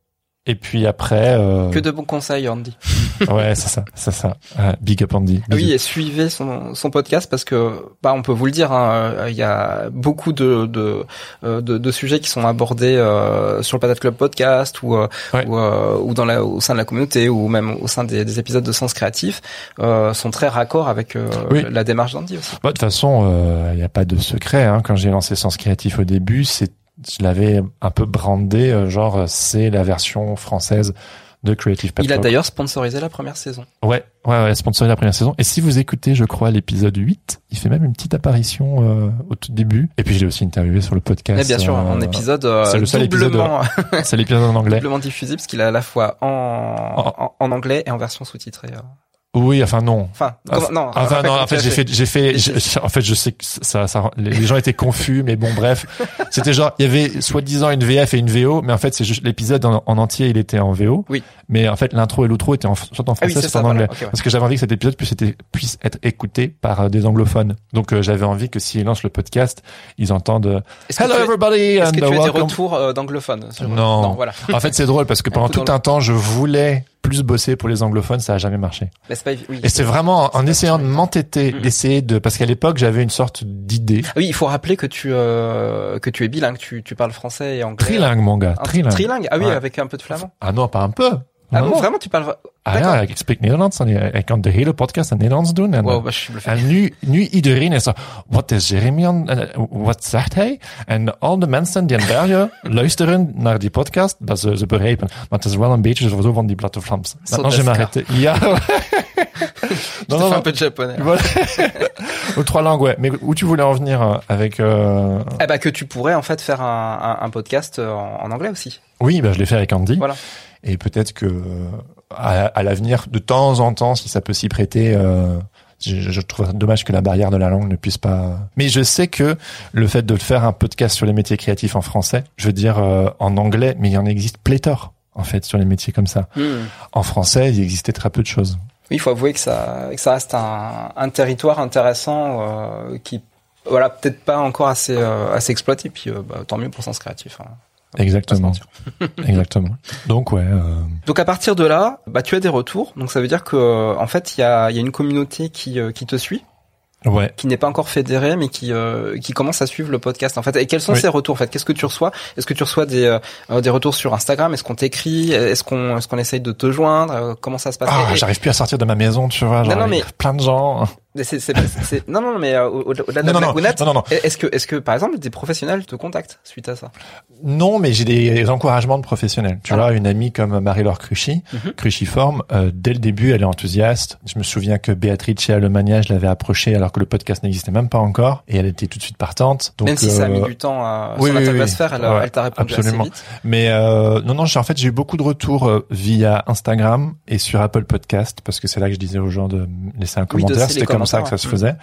S1: Et puis après, euh,
S2: que de bons conseils, Andy. [LAUGHS]
S1: ouais, c'est ça, c'est ça. Ouais, big up Andy.
S2: Ah oui, et suivez son, son podcast parce que, bah, on peut vous le dire, hein, euh, il y a beaucoup de de, euh, de, de sujets qui sont abordés euh, sur le Patate Club podcast ou euh,
S1: Ouais.
S2: ou, euh, ou dans la au sein de la communauté ou même au sein des, des épisodes de Sens Créatif euh, sont très raccords avec euh,
S1: Oui.
S2: la démarche d'Andy aussi.
S1: Bah, de toute façon, il n'y a pas de secret. Hein. Quand j'ai lancé Sens Créatif au début, c'est, je l'avais un peu brandé, genre c'est la version française de Creative Pep
S2: Il a d'ailleurs sponsorisé la première saison.
S1: Ouais, ouais, ouais, sponsorisé la première saison. Et si vous écoutez, je crois, l'épisode 8, il fait même une petite apparition euh, au tout début. Et puis je l'ai aussi interviewé sur le podcast.
S2: Bien sûr,
S1: euh,
S2: en épisode euh,
S1: c'est le seul épisode,
S2: doublement,
S1: C'est l'épisode en anglais. [LAUGHS]
S2: doublement diffusé parce qu'il est à la fois en, en, en anglais et en version sous-titrée.
S1: Oui, enfin non.
S2: Enfin, comment- non.
S1: Enfin non, en fait j'ai fait, [LAUGHS] j'ai fait, en fait je sais que ça, ça, les gens étaient confus, mais bon bref, c'était genre il y avait soi-disant une VF et une VO, mais en fait c'est juste l'épisode en, en entier il était en VO,
S2: Oui.
S1: mais en fait l'intro et l'outro étaient en, soit en
S2: Ah oui,
S1: français
S2: c'est
S1: soit
S2: ça,
S1: en anglais,
S2: voilà, ok, ouais.
S1: parce que j'avais envie que cet épisode puisse être, puisse être écouté par euh, des anglophones, donc euh, j'avais envie que s'ils lancent le podcast, ils entendent euh, Hello
S2: tu
S1: everybody
S2: Est-ce
S1: and
S2: que tu as des retours euh, d'anglophones
S1: Non.
S2: non, voilà.
S1: En fait c'est drôle parce que [LAUGHS] pendant tout un temps je voulais plus bosser pour les anglophones, ça a jamais marché.
S2: Mais c'est pas oui.
S1: Et c'est vraiment en essayant de m'entêter,
S2: Mhm.
S1: d'essayer de, parce qu'à l'époque j'avais une sorte d'idée.
S2: Ah Oui, il faut rappeler que tu euh, que tu es bilingue, tu tu parles français et anglais.
S1: Trilingue, mon gars,
S2: Un-
S1: trilingue.
S2: Trilingue. Ah oui,
S1: Ouais.
S2: avec un peu de flamand.
S1: Ah non, pas un peu.
S2: Ah
S1: Non,
S2: bon,
S1: non.
S2: vraiment, tu parles.
S1: Ah ja, ik spreek Nederlands en ik kan de hele podcast in Nederlands doen. En,
S2: Wow,
S1: en nu, nu iedereen is zo, wat is Jeremy aan, eh, wat zegt hij? En al de mensen die in België [LAUGHS] luisteren naar die podcast, dat ze, ze begrijpen. Maar het is wel een beetje zo van die platte Vlaams. Maintenant, je
S2: Sodaska.
S1: m'arrête. Ja. [LAUGHS] [LAUGHS]
S2: Je te fais un peu de japonais. là.
S1: Voilà. Aux trois langues, ouais. Mais où tu voulais en venir euh, avec... Euh...
S2: Eh bah que tu pourrais en fait faire un, un, un podcast euh, en, en anglais aussi.
S1: Oui, bah, je l'ai fait avec Andy.
S2: Voilà.
S1: Et peut-être que euh, à, à l'avenir, de temps en temps, si ça peut s'y prêter, euh, je, je trouve dommage que la barrière de la langue ne puisse pas. Mais je sais que le fait de faire un podcast sur les métiers créatifs en français, je veux dire euh, en anglais, mais il y en existe pléthore en fait sur les métiers comme ça.
S2: Hmm.
S1: En français, il existait très peu de choses.
S2: Oui, il faut avouer que ça que ça reste un, un territoire intéressant euh, qui voilà peut-être pas encore assez euh, assez exploité. Puis bah, tant mieux pour Sens Créatif. hein.
S1: Exactement, [LAUGHS] [LAUGHS] exactement. Donc ouais. euh,
S2: Donc à partir de là, bah tu as des retours. Donc ça veut dire que euh, en fait il y a y a une communauté qui euh, qui te suit.
S1: ouais.
S2: qui n'est pas encore fédéré, mais qui euh, qui commence à suivre le podcast en fait. Et quels sont
S1: Oui.
S2: ces retours en fait? Qu'est-ce que tu reçois? Est-ce que tu reçois des euh, des retours sur Instagram? Est-ce qu'on t'écrit? Est-ce qu'on est-ce qu'on essaye de te joindre? Comment ça se passe?
S1: Ah,
S2: Et-
S1: j'arrive plus à sortir de ma maison, tu vois. Genre,
S2: non,
S1: a
S2: mais-
S1: plein de gens.
S2: Et c'est, c'est, c'est- non non mais euh, au- au-delà de
S1: Non,
S2: la
S1: non,
S2: est-ce que est-ce que par exemple des professionnels te contactent suite à ça?
S1: Non, mais j'ai des encouragements de professionnels. Tu
S2: Ah.
S1: vois, une amie comme Marie-Laure Cruchy,
S2: Mhm.
S1: Euh, dès le début, elle est enthousiaste. Je me souviens que Béatrice Alomania, je l'avais approchée alors que le podcast n'existait même pas encore, et elle était tout de suite partante. Donc,
S2: Même si ça a mis
S1: euh,
S2: du temps à
S1: oui, oui,
S2: à se faire, elle,
S1: Ouais,
S2: elle t'a répondu
S1: absolument.
S2: assez vite.
S1: Mais non, non, j'ai en fait j'ai eu beaucoup de retours via Instagram et sur Apple Podcast parce que c'est là que je disais aux gens de laisser un commentaire. C'était comme ça que ça se faisait.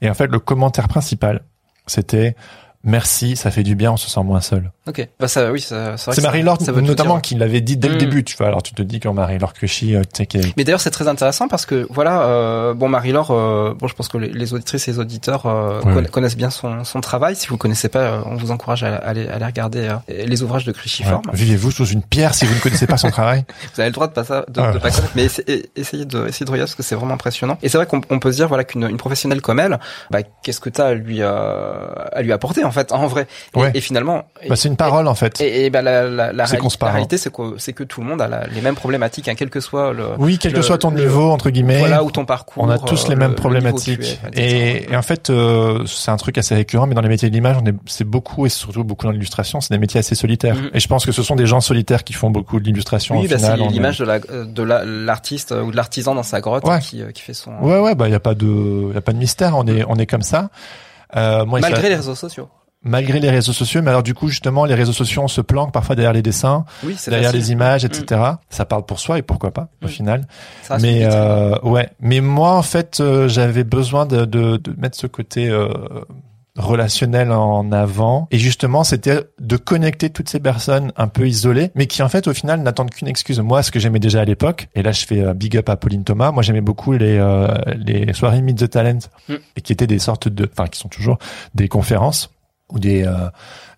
S1: Et en fait, le commentaire principal, c'était merci, ça fait du bien, on se sent moins seul.
S2: Ok. Bah ça, oui, ça- c'est
S1: Marie-Laure notamment
S2: dire.
S1: qui l'avait dit dès le
S2: Mm.
S1: début, tu vois. Alors tu te dis quand Marie-Laure Clichy, euh, tu sais,
S2: Mais d'ailleurs, c'est très intéressant parce que voilà, euh, bon Marie-Laure, euh, bon, je pense que les, les auditrices et les auditeurs euh,
S1: Oui,
S2: conna-
S1: oui.
S2: connaissent bien son, son travail. Si vous connaissez pas, euh, on vous encourage à, aller, à aller regarder euh, les ouvrages de Cruciforme.
S1: Ouais. Vivez-vous sous une pierre si vous ne connaissez pas son travail. [LAUGHS]
S2: Vous avez le droit de pas ça, de,
S1: Ah.
S2: de pas connaître, mais essayez, essayez de essayez de regarder parce que c'est vraiment impressionnant. Et c'est vrai qu'on on peut se dire voilà qu'une une professionnelle comme elle, bah, qu'est-ce que t'as à lui euh, à lui apporter en fait en vrai. Et,
S1: Ouais.
S2: et finalement,
S1: Bah, parole en fait.
S2: et, et bah, la, la, la, la réalité, c'est que c'est que tout le monde a la- les mêmes problématiques, hein, quel que soit le
S1: Oui, quel que soit ton
S2: le-
S1: niveau entre guillemets.
S2: voilà ou ton parcours.
S1: On a tous
S2: euh,
S1: les mêmes
S2: que tu
S1: problématiques.
S2: es.
S1: Et, et en fait, euh, c'est un truc assez récurrent, mais dans les métiers de l'image, on est, c'est beaucoup et surtout beaucoup dans l'illustration, c'est des métiers assez solitaires.
S2: Mhm.
S1: Et je pense que ce sont des gens solitaires qui font beaucoup de l'illustration.
S2: Oui, bah, c'est l'image de la euh, de la- l'artiste euh, ou de l'artisan dans sa grotte
S1: Ouais.
S2: qui, euh, qui fait son
S1: Ouais, ouais, bah y a pas de, y a pas de mystère. On est, on est comme ça. Euh, moi,
S2: malgré les réseaux sociaux.
S1: Malgré les réseaux sociaux, mais alors du coup justement les réseaux sociaux on se planque parfois derrière les dessins,
S2: Oui,
S1: derrière
S2: facile.
S1: les images, etc. Ça parle pour soi et pourquoi pas au
S2: Mm.
S1: final.
S2: Ça
S1: mais euh, ouais, mais moi en fait euh, j'avais besoin de, de, de mettre ce côté euh, relationnel en avant et justement c'était de connecter toutes ces personnes un peu isolées mais qui en fait au final n'attendent qu'une excuse moi ce que j'aimais déjà à l'époque et là je fais euh, big up à Pauline Thomas moi j'aimais beaucoup les euh, les soirées Meet the Talent
S2: Mm.
S1: et qui étaient des sortes de enfin qui sont toujours des conférences où des euh,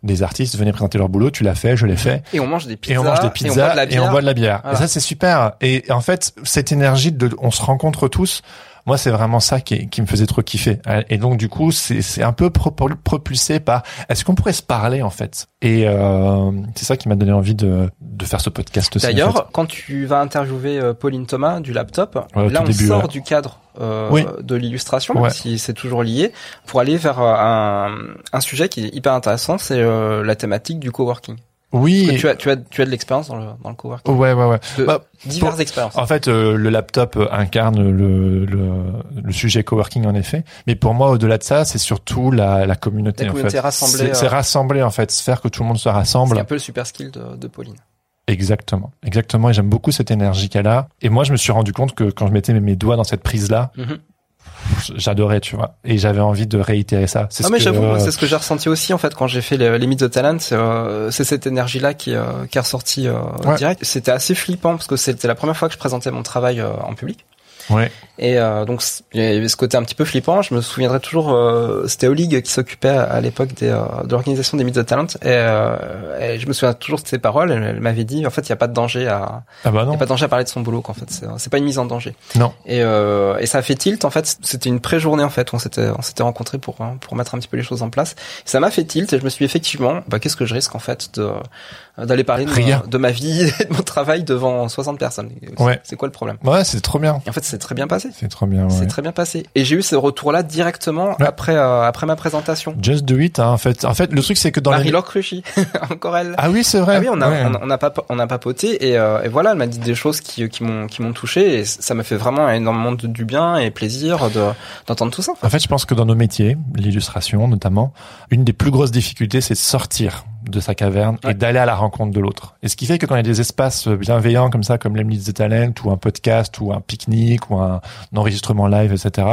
S1: des artistes venaient présenter leur boulot tu l'as fait je l'ai fait
S2: Et on mange des pizzas.
S1: et on mange des
S2: et on boit
S1: pizzas
S2: de la
S1: et
S2: bière.
S1: on boit de la bière.
S2: Voilà.
S1: Et ça c'est super. Et, et en fait, cette énergie de, on se rencontre tous. Moi, c'est vraiment ça qui, qui me faisait trop kiffer. Et donc, du coup, c'est un peu pro- propulsé par. Est-ce qu'on pourrait se parler en fait? Et euh, c'est ça qui m'a donné envie de de faire ce podcast. en
S2: D'ailleurs,
S1: fait.
S2: quand tu vas interviewer euh, Pauline Thomas du laptop,
S1: Ouais,
S2: là on
S1: début,
S2: sort
S1: ouais.
S2: du cadre euh,
S1: Oui.
S2: de l'illustration,
S1: Ouais.
S2: si c'est toujours lié, pour aller vers euh, un, un sujet qui est hyper intéressant, c'est euh, la thématique du coworking.
S1: Oui.
S2: tu as, tu as, tu as de l'expérience dans le, dans le coworking.
S1: Ouais, ouais, ouais.
S2: De
S1: Bah,
S2: diverses expériences.
S1: En fait, euh, le laptop euh, incarne le, le, le sujet coworking en effet, mais pour moi, au-delà de ça, c'est surtout la, la communauté.
S2: La
S1: en
S2: communauté
S1: fait.
S2: rassemblée,
S1: C'est c'est
S2: euh,
S1: rassembler en fait, se faire que tout le monde se
S2: C'est
S1: rassemble.
S2: un peu le super skill de, de Pauline.
S1: Exactement, exactement. Et j'aime beaucoup cette énergie qu'elle a. Et moi, je me suis rendu compte que quand je mettais mes- mes doigts dans cette prise-là,
S2: Mhm.
S1: J'adorais, tu vois. Et j'avais envie de réitérer ça. C'est
S2: Ah
S1: ce
S2: mais
S1: que,
S2: j'avoue,
S1: euh,
S2: c'est ce que j'ai ressenti aussi en fait quand j'ai fait les, les Meet the Talent, c'est euh, c'est cette énergie-là qui, euh, qui est ressortie
S1: Ouais.
S2: direct. C'était assez flippant parce que c'était la première fois que je présentais mon travail en public.
S1: Ouais.
S2: Et euh, donc il y avait ce côté un petit peu flippant. Je me souviendrai toujours, euh, c'était Olig qui s'occupait à, l'époque des, euh, de l'organisation des Meet the Talent. Et, euh, et je me souviens toujours de ses paroles. Elle, elle m'avait dit, en fait, il n'y a pas de danger à,
S1: Ah bah
S2: y a pas de danger à parler de son boulot. Qu'en fait, c'est c'est pas une mise en danger.
S1: Non.
S2: Et, euh, et ça a fait tilt. En fait, c'était une pré-journée en fait. où On s'était on s'était rencontrés pour pour mettre un petit peu les choses en place. Et ça m'a fait tilt et je me suis dit, effectivement, bah qu'est-ce que je risque en fait de d'aller parler de, ma- de ma vie [LAUGHS] et de mon travail devant 60 personnes. C'est-
S1: Ouais.
S2: C'est quoi le problème?
S1: Ouais, c'est trop bien.
S2: Et en fait, c'est très bien passé.
S1: C'est trop bien.
S2: C'est
S1: Ouais.
S2: très bien passé. Et j'ai eu ce retour-là directement
S1: Ouais.
S2: après euh, après ma présentation.
S1: Just do it. Hein, en fait, en fait, le truc c'est que dans les...
S2: Marie-Laure Cruchy, [LAUGHS] encore elle.
S1: Ah oui, c'est vrai.
S2: Ah oui, on a, on a, on a pas, on a papoté et, euh, et voilà, elle m'a dit des choses qui, qui m'ont, qui m'ont touché et ça m'a fait vraiment énormément de, du bien et plaisir de, d'entendre tout ça.
S1: En fait, je pense que dans nos métiers, l'illustration notamment, une des plus grosses difficultés, c'est de sortir de sa caverne
S2: Ouais.
S1: et d'aller à la rencontre de l'autre. Et ce qui fait que quand il y a des espaces bienveillants comme ça, comme l'Emily the Talent, ou un podcast, ou un pique-nique, ou un, enregistrement live, etc.,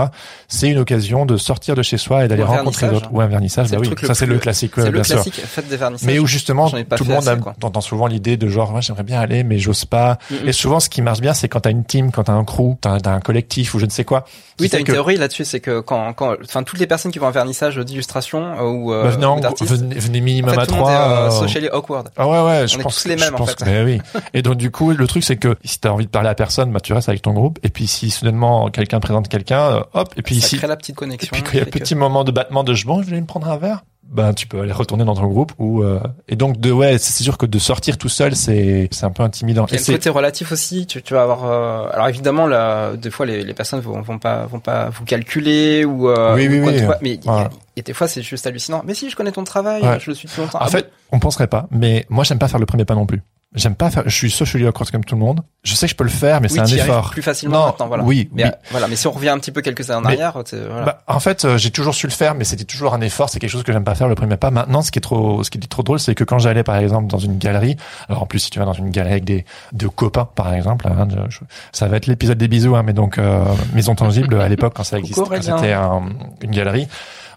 S1: c'est une occasion de sortir de chez soi et d'aller rencontrer d'autres. Ou un vernissage, bah
S2: le
S1: oui,
S2: le
S1: ça c'est le classique,
S2: le
S1: bien sûr.
S2: classique, fête des vernissages.
S1: Mais où justement, tout le monde
S2: assez,
S1: a, entend souvent l'idée de genre, ouais, j'aimerais bien aller, mais j'ose pas.
S2: Mhm.
S1: Et souvent, ce qui marche bien, c'est quand t'as une team, quand t'as un crew, t'as t'as un collectif ou je ne sais quoi.
S2: Oui, t'as une
S1: que-
S2: théorie là-dessus, c'est que quand, quand, enfin, toutes les personnes qui vont à un vernissage d'illustration euh, ou, euh,
S1: Bah, venez,
S2: ou en
S1: minimum
S2: fait,
S1: à
S2: le
S1: trois.
S2: Euh,
S1: euh,
S2: socially awkward.
S1: Ah ouais ouais, je
S2: On est
S1: pense
S2: tous les mêmes,
S1: je
S2: en
S1: pense
S2: fait.
S1: que- mais oui. Et donc du coup, le truc c'est que si t'as envie de parler à personne, bah tu restes avec ton groupe. Et puis si soudainement quelqu'un présente quelqu'un, euh, hop. Et puis
S2: ça
S1: ici,
S2: crée la petite
S1: et
S2: connexion.
S1: puis quand il y a un
S2: que-
S1: petit moment de battement de je bon, je vais me prendre un verre. Ben tu peux aller retourner dans ton groupe ou euh, et donc de ouais, c'est sûr que de sortir tout seul, c'est c'est un peu intimidant. Et
S2: le
S1: c'est
S2: côté relatif aussi. Tu, tu vas avoir. euh, alors évidemment, là, des fois, les, les personnes vont, vont pas vont pas vous calculer ou. euh,
S1: Oui,
S2: ou
S1: oui,
S2: quoi
S1: oui.
S2: Mais
S1: Voilà.
S2: et des fois, c'est juste hallucinant. Mais si, je connais ton travail.
S1: Ouais.
S2: Je le suis depuis longtemps.
S1: en
S2: Ah
S1: fait, on penserait pas, mais moi j'aime pas faire le premier pas non plus. J'aime pas faire. Je suis socially awkward comme tout le monde. Je sais que je peux le faire, mais c'est un effort.
S2: plus facilement
S1: Non,
S2: maintenant. Voilà.
S1: oui,
S2: Mais
S1: oui.
S2: voilà. Mais si on revient un petit peu quelques années en
S1: Mais-
S2: arrière, voilà.
S1: Bah, en fait, euh, j'ai toujours su le faire, mais c'était toujours un effort. C'est quelque chose que j'aime pas faire le premier pas. Maintenant, ce qui est trop, ce qui est trop drôle, c'est que quand j'allais, par exemple, dans une galerie, alors en plus, si tu vas dans une galerie avec des, de copains, par exemple, hein, je- ça va être l'épisode des bisous, hein, mais donc euh, maison tangible à l'époque quand ça existait, quand c'était un- une galerie.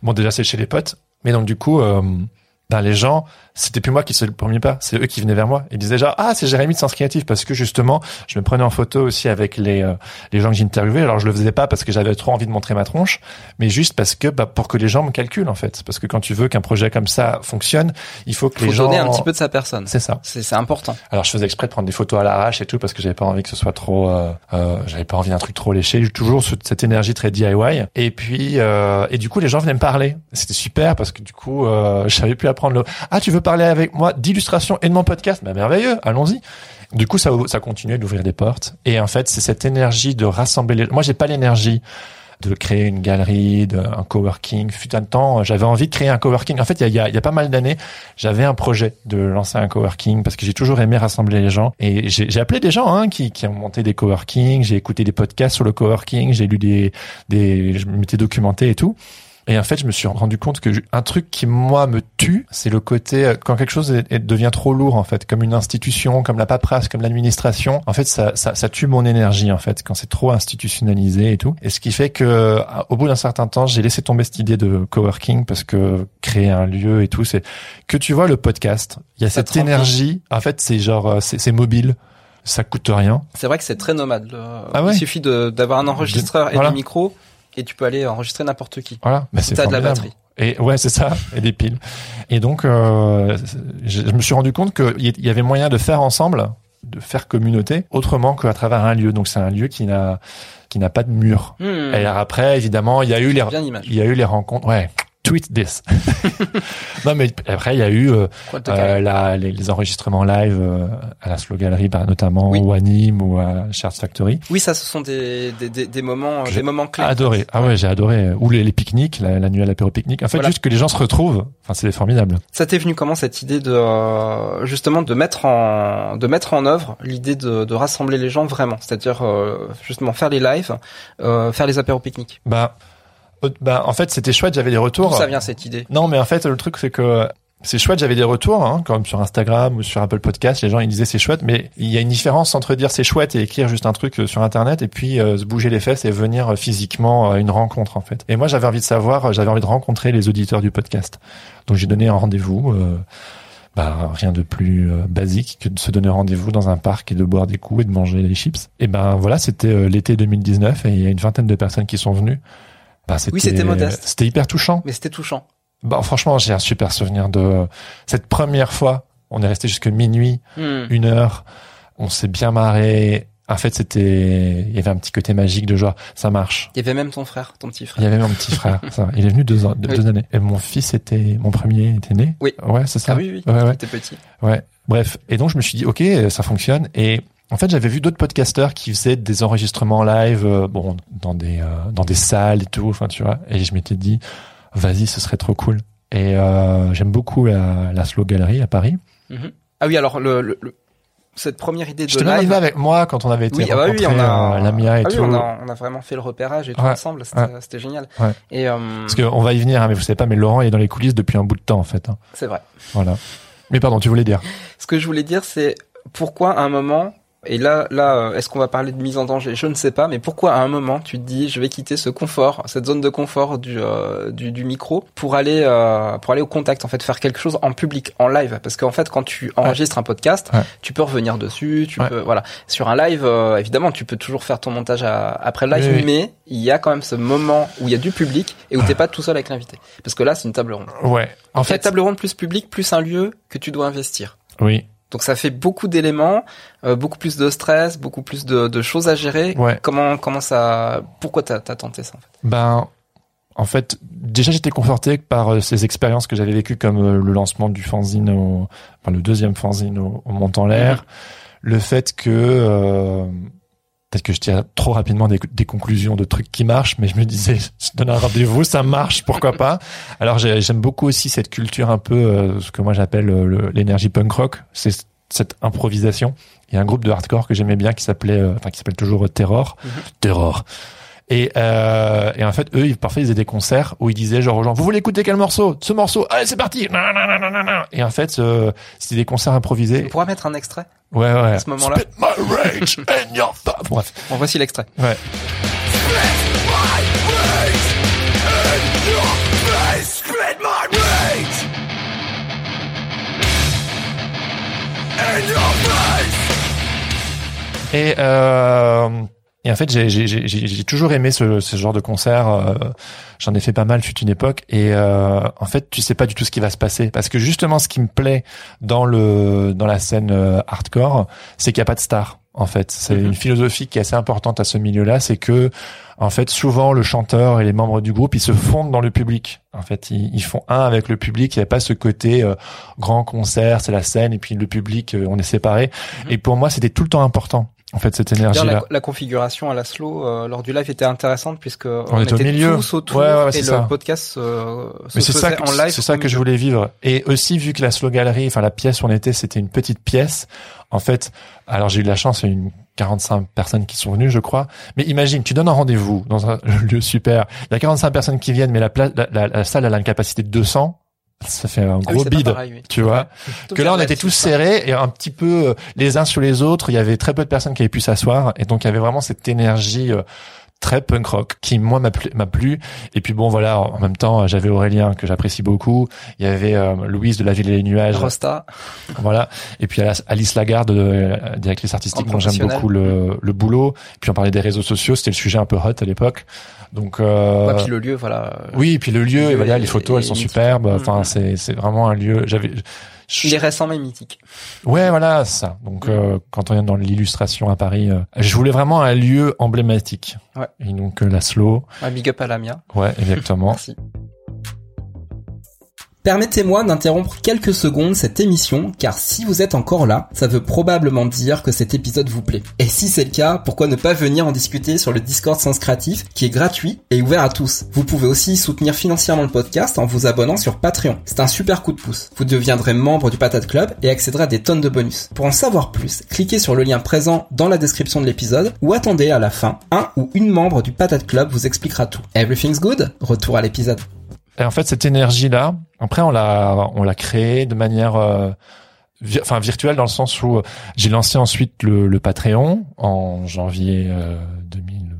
S1: Bon, déjà c'est chez les potes, mais donc du coup. Euh, ben les gens, c'était plus moi qui se le premier pas, c'est eux qui venaient vers moi. Ils disaient genre ah c'est Jérémy de Sens Créatif parce que justement je me prenais en photo aussi avec les euh, les gens que j'interviewais. Alors je le faisais pas parce que j'avais trop envie de montrer ma tronche, mais juste parce que bah, pour que les gens me calculent en fait. Parce que quand tu veux qu'un projet comme ça fonctionne, il faut que
S2: faut
S1: les gens
S2: donner un petit peu de sa personne.
S1: C'est ça.
S2: C'est c'est important.
S1: Alors je faisais exprès de prendre des photos à l'arrache et tout parce que j'avais pas envie que ce soit trop, euh, euh, j'avais pas envie d'un truc trop léché. J'ai toujours ce- cette énergie très DIY. Et puis euh, et du coup les gens venaient me parler. C'était super parce que du coup euh, [LAUGHS] je savais plus apprendre le. Ah tu veux parler avec moi d'illustration et de mon podcast Bah merveilleux, allons-y. Du coup ça ça continuait d'ouvrir des portes. Et en fait c'est cette énergie de rassembler. Les... Moi j'ai pas l'énergie de créer une galerie, de, un coworking. Fut un temps, j'avais envie de créer un coworking. En fait, il y a, pas mal d'années, j'avais un projet de lancer un coworking parce que j'ai toujours aimé rassembler les gens. Et j'ai appelé des gens hein, qui, ont monté des coworking. J'ai écouté des podcasts sur le coworking. J'ai lu des, des, je m'étais documenté et tout. Et en fait, je me suis rendu compte que un truc qui moi me tue, c'est le côté euh, quand quelque chose est- devient trop lourd en fait, comme une institution, comme la paperasse, comme l'administration. En fait, ça, ça, ça tue mon énergie en fait quand c'est trop institutionnalisé et tout. Et ce qui fait que euh, au bout d'un certain temps, j'ai laissé tomber cette idée de coworking parce que créer un lieu et tout, c'est que tu vois le podcast. Il y a
S2: Ça
S1: cette énergie. En fait, c'est genre euh, c'est mobile, ça coûte rien.
S2: C'est vrai que c'est très nomade. le-
S1: Ah ouais
S2: Il suffit d'avoir un enregistreur et
S1: Voilà.
S2: des micros et tu peux aller enregistrer n'importe qui.
S1: Voilà, bah, c'est
S2: T'as de la batterie.
S1: Et ouais, c'est ça, et des piles. Et donc, euh, je, je me suis rendu compte qu'il y avait moyen de faire ensemble, de faire communauté, autrement qu'à travers un lieu. Donc, c'est un lieu qui n'a qui n'a pas de mur.
S2: Hmm.
S1: Et alors après, évidemment, il y a eu les il y a eu les rencontres. Ouais, tweet this. [LAUGHS] non, mais après, il y a eu euh, euh, la, les, les enregistrements live euh, à la Slow Gallery, bah, notamment
S2: Oui.
S1: ou à Nîmes ou à Shards Factory.
S2: Oui, ça, ce sont des des, des, des moments
S1: J'ai
S2: des moments clés.
S1: Adoré. Ah ouais, j'ai adoré. Ou les, les pique-niques, la, la nuit à l'apéro pique-nique. En fait,
S2: Voilà.
S1: juste que les gens se retrouvent. Enfin, c'est formidable.
S2: Ça t'est venu comment cette idée de euh, justement de mettre en de mettre en œuvre l'idée de, de rassembler les gens vraiment, c'est-à-dire euh, justement faire les lives, euh, faire les apéros pique-niques.
S1: Bah, euh, bah, en fait, c'était chouette. J'avais des retours.
S2: D'où ça vient cette idée?
S1: Non, mais en fait, le truc, c'est que c'est chouette. J'avais des retours, hein, comme sur Instagram ou sur Apple Podcast. Les gens, ils disaient c'est chouette, mais il y a une différence entre dire c'est chouette et écrire juste un truc euh, sur Internet et puis euh, se bouger les fesses et venir euh, physiquement à une rencontre, en fait. Et moi, j'avais envie de savoir, j'avais envie de rencontrer les auditeurs du podcast. Donc, j'ai donné un rendez-vous. euh, bah, rien de plus euh, basique que de se donner rendez-vous dans un parc et de boire des coups et de manger des chips. Et ben voilà, c'était l'été 2019 et il y a une vingtaine de personnes qui sont venues. Bah,
S2: Oui, c'était modeste.
S1: C'était hyper touchant.
S2: Mais c'était touchant.
S1: Bah, franchement, j'ai un super souvenir de cette première fois. On est resté jusque minuit,
S2: Hmm.
S1: une heure. On s'est bien marré. En fait, c'était, il y avait un petit côté magique de genre, ça marche.
S2: Il y avait même ton frère, ton petit
S1: Il
S2: frère.
S1: y avait mon petit frère. [LAUGHS] ça. Il est venu deux, ans, deux,
S2: Oui.
S1: deux années. Et mon fils était, mon premier était né.
S2: Oui.
S1: Ouais, c'est ça.
S2: Ah oui, oui,
S1: Ouais, ouais.
S2: petit.
S1: Ouais. Bref. Et donc, je me suis dit, OK, ça fonctionne. Et en fait, j'avais vu d'autres podcasteurs qui faisaient des enregistrements live, euh, bon, dans des, euh, dans des salles et tout. Enfin, tu vois. Et je m'étais dit, vas-y, ce serait trop cool. Et euh, j'aime beaucoup la, la Slow Gallery à Paris.
S2: Mhm. Ah oui, alors le, le- le- cette première idée de
S1: J'étais même
S2: live.
S1: arrivé avec moi quand on avait été
S2: Oui, ah bah oui, on a,
S1: Lamia et
S2: ah oui,
S1: tout.
S2: on a, on a vraiment fait le repérage et tout
S1: Ouais,
S2: ensemble. C'était génial.
S1: Ouais.
S2: Et
S1: Parce qu'on va y venir, hein, mais vous savez pas, mais Laurent est dans les coulisses depuis un bout de temps en fait. hein.
S2: c'est vrai.
S1: Voilà. Mais pardon, tu voulais dire
S2: Ce que je voulais dire, c'est pourquoi à un moment, et là, là, euh, est-ce qu'on va parler de mise en danger? Je ne sais pas, mais pourquoi à un moment tu te dis, je vais quitter ce confort, cette zone de confort du euh, du, du micro pour aller euh, pour aller au contact, en fait, faire quelque chose en public, en live, parce qu'en fait, quand tu enregistres un podcast,
S1: Ouais.
S2: tu peux revenir dessus, tu
S1: Ouais.
S2: peux, voilà, sur un live, euh, évidemment, tu peux toujours faire ton montage à- après le live,
S1: Oui, oui.
S2: mais il y a quand même ce moment où il y a du public et où t'es pas tout seul avec l'invité, parce que là, c'est une table ronde.
S1: Ouais. En
S2: fait, table ronde plus public plus un lieu que tu dois investir?
S1: oui.
S2: Donc ça fait beaucoup d'éléments, euh, beaucoup plus de stress, beaucoup plus de, de choses à gérer.
S1: Ouais.
S2: Comment comment ça Pourquoi t'as as tenté ça en fait?
S1: Ben, en fait, déjà j'étais conforté par euh, ces expériences que j'avais vécues comme euh, le lancement du fanzine, au, enfin le deuxième fanzine au, au Montant l'air, le fait que euh, peut-être que je tire trop rapidement des, des conclusions de trucs qui marchent, mais je me disais, [LAUGHS] je donne un rendez-vous, ça marche, pourquoi pas? Alors j'ai- j'aime beaucoup aussi cette culture un peu, euh, ce que moi j'appelle euh, l'énergie punk rock, c'est cette improvisation. Il y a un groupe de hardcore que j'aimais bien qui s'appelait, euh, enfin qui s'appelle toujours Terror,
S2: Mhm.
S1: Terror. Et, euh, et en fait, eux, parfois, ils faisaient des concerts où ils disaient genre aux gens, vous voulez écouter quel morceau? Ce morceau, allez, c'est parti Et en fait, euh, c'était des concerts improvisés.
S2: On pourra mettre un extrait
S1: Ouais, ouais.
S2: À ce moment-là.
S1: Spit my rage in your... Bref.
S2: Bon, voici l'extrait.
S1: Ouais. Et euh, et en fait, j'ai, toujours aimé ce, ce genre de concert. euh, J'en ai fait pas mal, fut une époque. Et euh, en fait, tu sais pas du tout ce qui va se passer, parce que justement, ce qui me plaît dans le dans la scène euh, hardcore, c'est qu'il y a pas de star. En fait, c'est
S2: Mhm.
S1: une philosophie qui est assez importante à ce milieu-là, c'est que en fait, souvent le chanteur et les membres du groupe, ils se fondent dans le public. En fait, ils, ils font un avec le public. Il n'y a pas ce côté euh, grand concert, c'est la scène, et puis le public, euh, on est séparés.
S2: Mhm.
S1: Et pour moi, c'était tout le temps important. En fait, cette
S2: D'ailleurs,
S1: énergie-là.
S2: la, la configuration à Laszlo euh, lors du live était intéressante puisque on,
S1: On était au milieu.
S2: tous autour
S1: Ouais, ouais, ouais,
S2: et
S1: c'est
S2: le podcast euh, se
S1: Mais c'est ça, que,
S2: en live.
S1: c'est ça que je voulais vivre. Et aussi, vu que la slow galerie, enfin la pièce où on était, c'était une petite pièce. En fait, alors j'ai eu de la chance, il y a eu une 45 personnes qui sont venues, je crois. Mais imagine, tu donnes un rendez-vous dans un [LAUGHS] lieu super. Il y a 45 personnes qui viennent, mais la, place, la, la- la salle elle a une capacité de 200. Ça fait un
S2: Ah oui,
S1: gros
S2: pas
S1: bide,
S2: pareil, oui.
S1: tu vois. Que là, on était tous serrés et un petit peu euh, les uns sur les autres. Il y avait très peu de personnes qui avaient pu s'asseoir et donc il y avait vraiment cette énergie euh, très punk rock qui moi m'a plu, m'a plu. Et puis bon voilà, en même temps j'avais Aurélien que j'apprécie beaucoup. Il y avait euh, Louise de la Ville et les Nuages,
S2: Rosta.
S1: voilà. Et puis Alice- Lagarde, euh, directrice artistique, dont j'aime beaucoup le, le boulot. Et puis on parlait des réseaux sociaux, c'était le sujet un peu hot à l'époque. Donc euh,
S2: Ouais, puis le lieu, voilà.
S1: oui, et puis le lieu, et voilà, les photos, elles sont superbes. Enfin,
S2: Mhm.
S1: c'est c'est vraiment un lieu. J'avais
S2: Il est récent mais mythique.
S1: Ouais, voilà, ça. Donc, euh, quand on vient dans l'illustration à Paris, euh, je voulais vraiment un lieu emblématique.
S2: Ouais.
S1: Et donc, euh, la slow.
S2: Ouais, big up à Lamia.
S1: Ouais, exactement. [LAUGHS]
S2: Merci. Permettez-moi d'interrompre quelques secondes cette émission, car si vous êtes encore là, ça veut probablement dire que cet épisode vous plaît. Et si c'est le cas, pourquoi ne pas venir en discuter sur le Discord Sens Créatif, qui est gratuit et ouvert à tous. Vous pouvez aussi soutenir financièrement le podcast en vous abonnant sur Patreon. C'est un super coup de pouce. Vous deviendrez membre du Patate Club et accéderez à des tonnes de bonus. Pour en savoir plus, cliquez sur le lien présent dans la description de l'épisode ou attendez à la fin. Un ou une membre du Patate Club vous expliquera tout. Everything's good? Retour à l'épisode.
S1: Et en fait, cette énergie-là, après, on l'a, on l'a créée de manière, euh, enfin, virtuelle dans le sens où euh, j'ai lancé ensuite le, Patreon en janvier euh,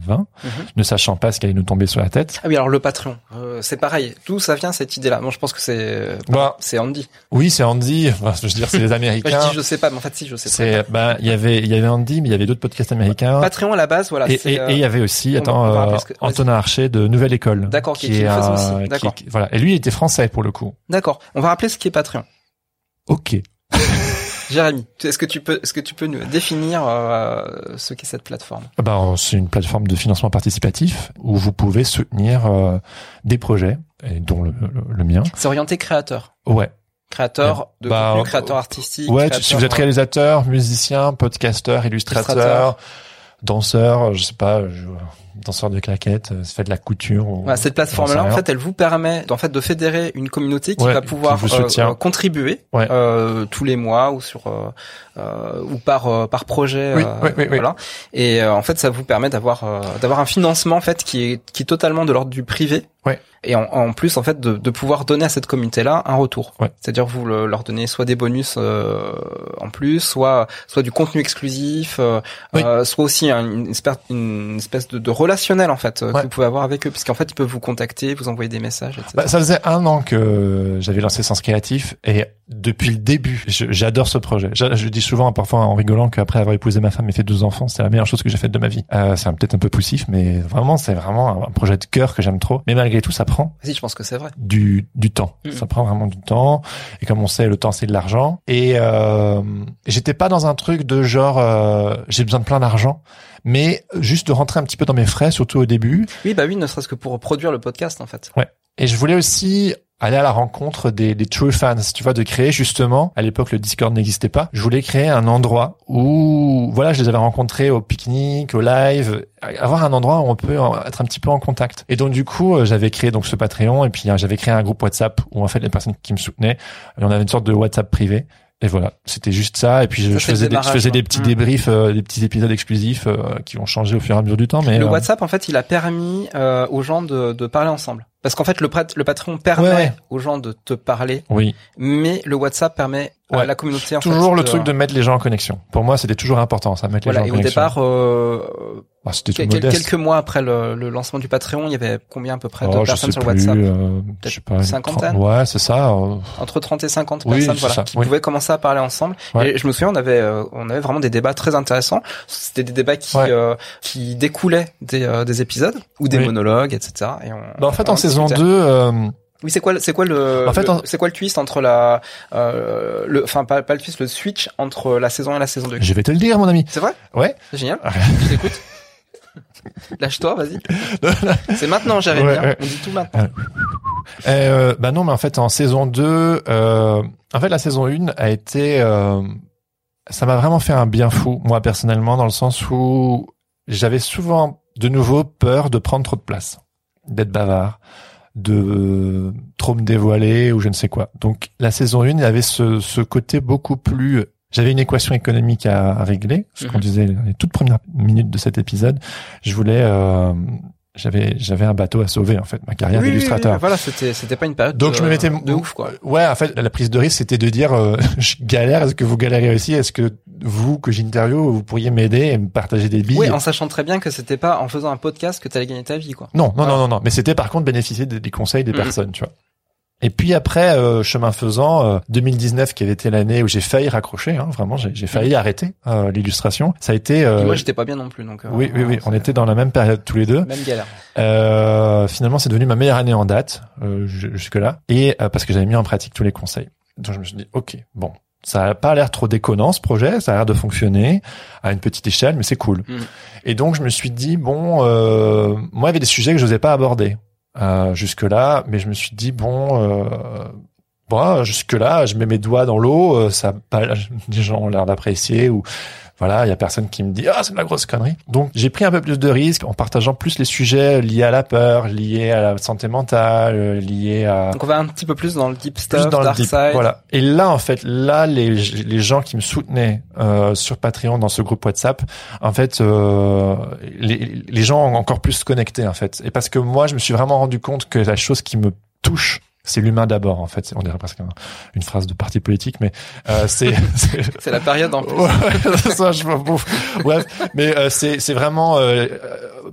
S1: 2020,
S2: Mhm.
S1: ne sachant pas ce qui allait nous tomber sur la tête.
S2: Ah oui, alors le Patreon, euh, c'est pareil. D'où ça vient cette idée-là? Bon, je pense que c'est euh,
S1: Bah,
S2: c'est Andy.
S1: oui, c'est Andy. Enfin, je veux dire, c'est les
S2: Bah, [LAUGHS]
S1: Américains.
S2: je dis je sais pas, mais en fait si je sais.
S1: C'est, ben, il y avait, il y avait Andy, mais il y avait d'autres podcasts américains.
S2: Patreon à la base, voilà.
S1: Et
S2: euh,
S1: il y avait aussi,
S2: on
S1: attends, euh,
S2: que-
S1: Antonin Archer de Nouvelle École.
S2: D'accord, qui- qui
S1: est un-
S2: aussi, d'accord.
S1: voilà. Et lui, il était français pour le coup.
S2: D'accord. On va rappeler ce qui est Patreon.
S1: Ok. [LAUGHS]
S2: Jérémy, est-ce que tu peux, est-ce que tu peux nous définir euh, ce qu'est cette plateforme?
S1: Ben, c'est une plateforme de financement participatif où vous pouvez soutenir euh, des projets, et dont le, le- le mien.
S2: C'est orienté créateur,
S1: Ouais.
S2: créateur de
S1: Bah,
S2: contenu, créateur artistique.
S1: Ouais,
S2: créateur,
S1: si vous êtes
S2: euh,
S1: réalisateur, musicien, podcasteur, illustrateur,
S2: Illustrateur.
S1: Danseur, je sais pas, je- danseur de claquettes, euh, ça fait de la couture. ou-
S2: Voilà, cette plateforme-là, en fait, elle vous permet, en fait, de fédérer une communauté qui
S1: Ouais,
S2: va pouvoir euh, euh, contribuer
S1: Ouais.
S2: euh, tous les mois ou sur euh, euh, ou par euh, par projet.
S1: Oui,
S2: euh,
S1: oui,
S2: voilà. Et euh, en fait, ça vous permet d'avoir euh, d'avoir un financement en fait qui est qui est totalement de l'ordre du privé.
S1: Ouais.
S2: Et en, en plus, en fait, de, de pouvoir donner à cette communauté-là un retour.
S1: Ouais.
S2: C'est-à-dire vous le- leur donnez soit des bonus euh, en plus, soit soit du contenu exclusif, euh,
S1: Oui.
S2: euh, soit aussi un- une, espèce, une espèce de, de relationnel en fait euh,
S1: Ouais.
S2: que vous pouvez avoir avec eux, puisqu'en fait ils peuvent vous contacter, vous envoyer des messages, etc.
S1: Bah, ça faisait un an que j'avais lancé Sens Créatif et depuis le début, j'adore ce projet. Je, je dis souvent, parfois en rigolant, qu'après avoir épousé ma femme et fait deux enfants, c'est la meilleure chose que j'ai faite de ma vie. Euh, c'est peut-être un peu poussif, mais vraiment, c'est vraiment un, un projet de cœur que j'aime trop. Mais malgré tout, ça prend
S2: Si, je pense que c'est vrai.
S1: du, du temps.
S2: Mhm.
S1: Ça prend vraiment du temps. Et comme on sait, le temps, c'est de l'argent. Et euh, j'étais pas dans un truc de genre, euh, j'ai besoin de plein d'argent, mais juste de rentrer un petit peu dans mes frais, surtout au début.
S2: Oui, bah oui, ne serait-ce que pour produire le podcast en fait.
S1: Et je voulais aussi aller à la rencontre des, des true fans, tu vois, de créer justement, à l'époque le Discord n'existait pas, je voulais créer un endroit où, voilà, je les avais rencontrés au pique-nique, au live, avoir un endroit où on peut être un petit peu en contact. Et donc du coup, euh, j'avais créé donc ce Patreon et puis euh, j'avais créé un groupe WhatsApp où en fait les personnes qui me soutenaient, on avait une sorte de WhatsApp privé. Et voilà, c'était juste ça. Et puis je,
S2: Ça,
S1: faisais, des, je petits
S2: Mm.
S1: débriefs, euh, des petits épisodes exclusifs euh, qui ont changé au fur et à mesure du temps. Mais
S2: le
S1: euh,
S2: WhatsApp, en fait, il a permis aux gens de, de parler ensemble. Parce qu'en fait, le, le Patreon permet
S1: Ouais.
S2: aux gens de te parler,
S1: Oui.
S2: mais le WhatsApp permet à la communauté en
S1: Toujours
S2: fait,
S1: le
S2: de-
S1: truc de mettre les gens en connexion. Pour moi, c'était toujours important, ça, mettre
S2: Voilà,
S1: les
S2: et
S1: gens en
S2: au
S1: connexion.
S2: départ, euh,
S1: Ah, c'était
S2: quel-
S1: modeste.
S2: quelques mois après le, le lancement du Patreon, il y avait combien à peu près de
S1: Oh,
S2: personnes
S1: sais
S2: sur le WhatsApp
S1: euh, je sais pas, une
S2: cinquantaine
S1: trente- Ouais, c'est ça. euh,
S2: Entre 30 et 50
S1: Oui,
S2: personnes, voilà,
S1: ça,
S2: qui
S1: oui.
S2: pouvaient commencer à parler ensemble.
S1: Ouais.
S2: Et je me souviens, on avait, euh, on avait vraiment des débats très intéressants. C'était des débats qui,
S1: Ouais.
S2: euh, qui découlaient des, euh, des épisodes ou des
S1: Oui.
S2: monologues, etc. Et on,
S1: bah, en fait,
S2: on
S1: en saison
S2: discutait.
S1: 2, euh,
S2: Oui, c'est quoi, le- c'est quoi le,
S1: En fait,
S2: le- c'est quoi le twist entre la, euh, le, enfin pas, pas le twist, le switch entre la saison 1 et la saison 2
S1: je vais te le dire, mon ami.
S2: C'est vrai?
S1: Ouais.
S2: C'est génial. [LAUGHS] je t'écoute. Lâche-toi, vas-y. [LAUGHS] c'est maintenant.
S1: Ouais,
S2: hein.
S1: ouais.
S2: On dit tout maintenant.
S1: Euh, bah non, mais en fait, en saison 2, euh, en fait, la saison 1 a été, euh, ça m'a vraiment fait un bien fou, moi personnellement, dans le sens où j'avais souvent de nouveau peur de prendre trop de place, d'être bavard, de euh, trop me dévoiler ou je ne sais quoi. Donc la saison 1, il y avait ce, ce côté beaucoup plus... J'avais une équation économique à, à régler, ce qu'on
S2: Mhm.
S1: disait dans les toutes premières minutes de cet épisode. Je voulais... Euh, j'avais j'avais un bateau à sauver en fait ma carrière
S2: Oui, oui, oui,
S1: d'illustrateur
S2: oui. Voilà, c'était, c'était pas une période
S1: donc
S2: de,
S1: je me mettais
S2: de ouf, quoi.
S1: Ouais, en fait, la prise de risque, c'était de dire, euh, [LAUGHS] je galère. Est-ce que vous galérez aussi? Est-ce que vous, que j'interview, vous pourriez m'aider et me partager des billes
S2: Oui, en sachant très bien que c'était pas en faisant un podcast que t'allais gagner ta vie, quoi.
S1: Non, non, non, non, non. Mais c'était par contre bénéficier des, des conseils des
S2: Mhm.
S1: personnes, tu vois. Et puis après, euh, chemin faisant, euh, 2019 qui avait été l'année où j'ai failli raccrocher, hein, vraiment, j'ai failli arrêter euh, l'illustration. Ça a été. euh,
S2: moi, j'étais pas bien non plus, donc. euh,
S1: oui, oui, oui. On était dans la même période tous les deux.
S2: Même galère.
S1: Euh, finalement, c'est devenu ma meilleure année en date euh, jusque là, et euh, parce que j'avais mis en pratique tous les conseils. Donc je me suis dit, ok, bon, ça a pas l'air trop déconnant ce projet, ça a l'air de fonctionner à une petite échelle, mais c'est cool.
S2: Mhm.
S1: Et donc je me suis dit, bon, euh, moi il y avait des sujets que je n'osais pas aborder euh, jusque là, mais je me suis dit, bon. Euh, Bon, jusque là, je mets mes doigts dans l'eau, euh, ça, pas, [LAUGHS] les gens ont l'air d'apprécier ou voilà, il y a personne qui me dit ah c'est de la grosse connerie. Donc j'ai pris un peu plus de risques en partageant plus les sujets liés à la peur, liés à la santé mentale, euh, liés à
S2: Donc on va un petit peu plus dans le deep stuff,
S1: dans le
S2: dark
S1: deep.
S2: side.
S1: Voilà. Et là en fait, là les les gens qui me soutenaient euh, sur Patreon dans ce groupe WhatsApp, en fait, euh, les les gens ont encore plus connecté en fait. Et parce que moi, je me suis vraiment rendu compte que la chose qui me touche c'est l'humain d'abord en fait. On dirait presque un- une phrase de parti politique, mais euh, c'est [LAUGHS] c'est-
S2: la période en plus. [LAUGHS]
S1: Ça, je. Bref, mais euh, c'est c'est vraiment euh, euh,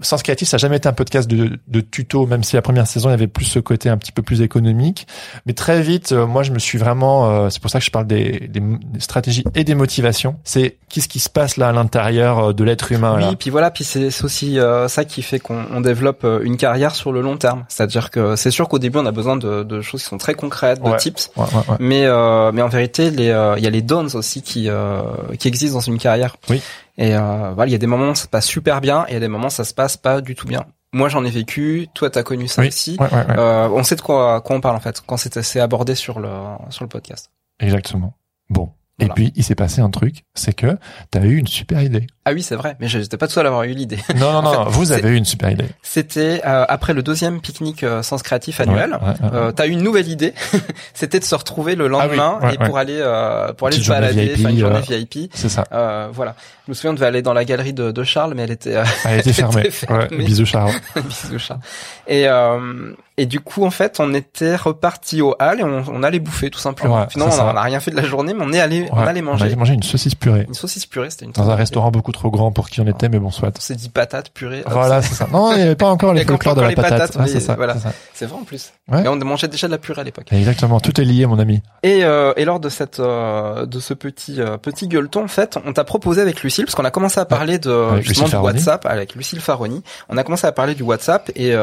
S1: Sens Créatif, ça a jamais été un podcast de, de tuto, même si la première saison il y avait plus ce côté un petit peu plus économique. Mais très vite, euh, moi je me suis vraiment, euh, c'est pour ça que je parle des, des, des stratégies et des motivations. C'est qu'est-ce qui se passe là à l'intérieur de l'être humain. là.
S2: Oui, puis voilà, puis c'est aussi ça qui fait qu'on on développe une carrière sur le long terme. C'est-à-dire que c'est sûr qu'au début on a besoin de, de choses qui sont très concrètes, de
S1: Ouais.
S2: tips,
S1: Ouais, ouais, ouais.
S2: mais euh, mais en vérité euh, il y a les downs aussi qui euh, qui existent dans une carrière.
S1: Oui.
S2: Et voilà, il y a des moments où ça se passe super bien et il y a des moments où ça se passe pas du tout bien. Moi j'en ai vécu, toi t'as connu ça
S1: Oui.
S2: aussi. On sait de quoi, quoi on parle en fait quand c'est c'est abordé sur le sur le podcast.
S1: Exactement. Bon.
S2: Voilà.
S1: Et puis il s'est passé un truc, c'est que t'as eu une super idée.
S2: Ah oui c'est vrai, mais j'étais pas tout seul à avoir eu l'idée.
S1: Non, non, [LAUGHS] non,
S2: fait,
S1: non, vous avez eu une super idée.
S2: C'était euh, après le deuxième pique-nique euh, Sens Créatif annuel.
S1: Ouais, ouais, ouais.
S2: Euh, t'as eu une nouvelle idée, [LAUGHS] c'était de se retrouver le lendemain
S1: Ah oui, ouais,
S2: et pour aller euh, pour aller
S1: Petite
S2: se
S1: journée
S2: balader,
S1: VIP,
S2: faire une journée
S1: euh,
S2: VIP.
S1: C'est ça.
S2: Euh, voilà. Je me souviens, on devait aller dans la galerie de, de Charles, mais elle était euh,
S1: Elle fermée. [LAUGHS]
S2: était fermée.
S1: Ouais, bisous Charles.
S2: bisous Charles. Et euh, et du coup, en fait, on était reparti au hall et on, on allait bouffer tout simplement.
S1: Ouais,
S2: Finalement, on
S1: ça.
S2: a, on a rien fait de la journée, mais on est allé on allait
S1: On
S2: manger
S1: allait manger une saucisse purée.
S2: une saucisse purée. C'était une
S1: Dans un restaurant beaucoup trop grand pour qui on était, mais bon, soit.
S2: On s'est dit patate purée. hop,
S1: Voilà, c'est ça. Non, il n'y avait pas encore les folklores de la
S2: les
S1: patate.
S2: mais
S1: c'est ça,
S2: voilà.
S1: c'est
S2: vrai en plus.
S1: Ouais.
S2: Et on mangeait déjà de la purée à l'époque.
S1: Exactement, tout est lié, mon ami.
S2: Et, euh, et lors de cette euh, de ce petit euh, petit gueuleton en fait, on t'a proposé avec Lucille parce qu'on a commencé à parler de
S1: Avec
S2: justement du. WhatsApp avec Lucille Faroni. On a commencé à parler du WhatsApp et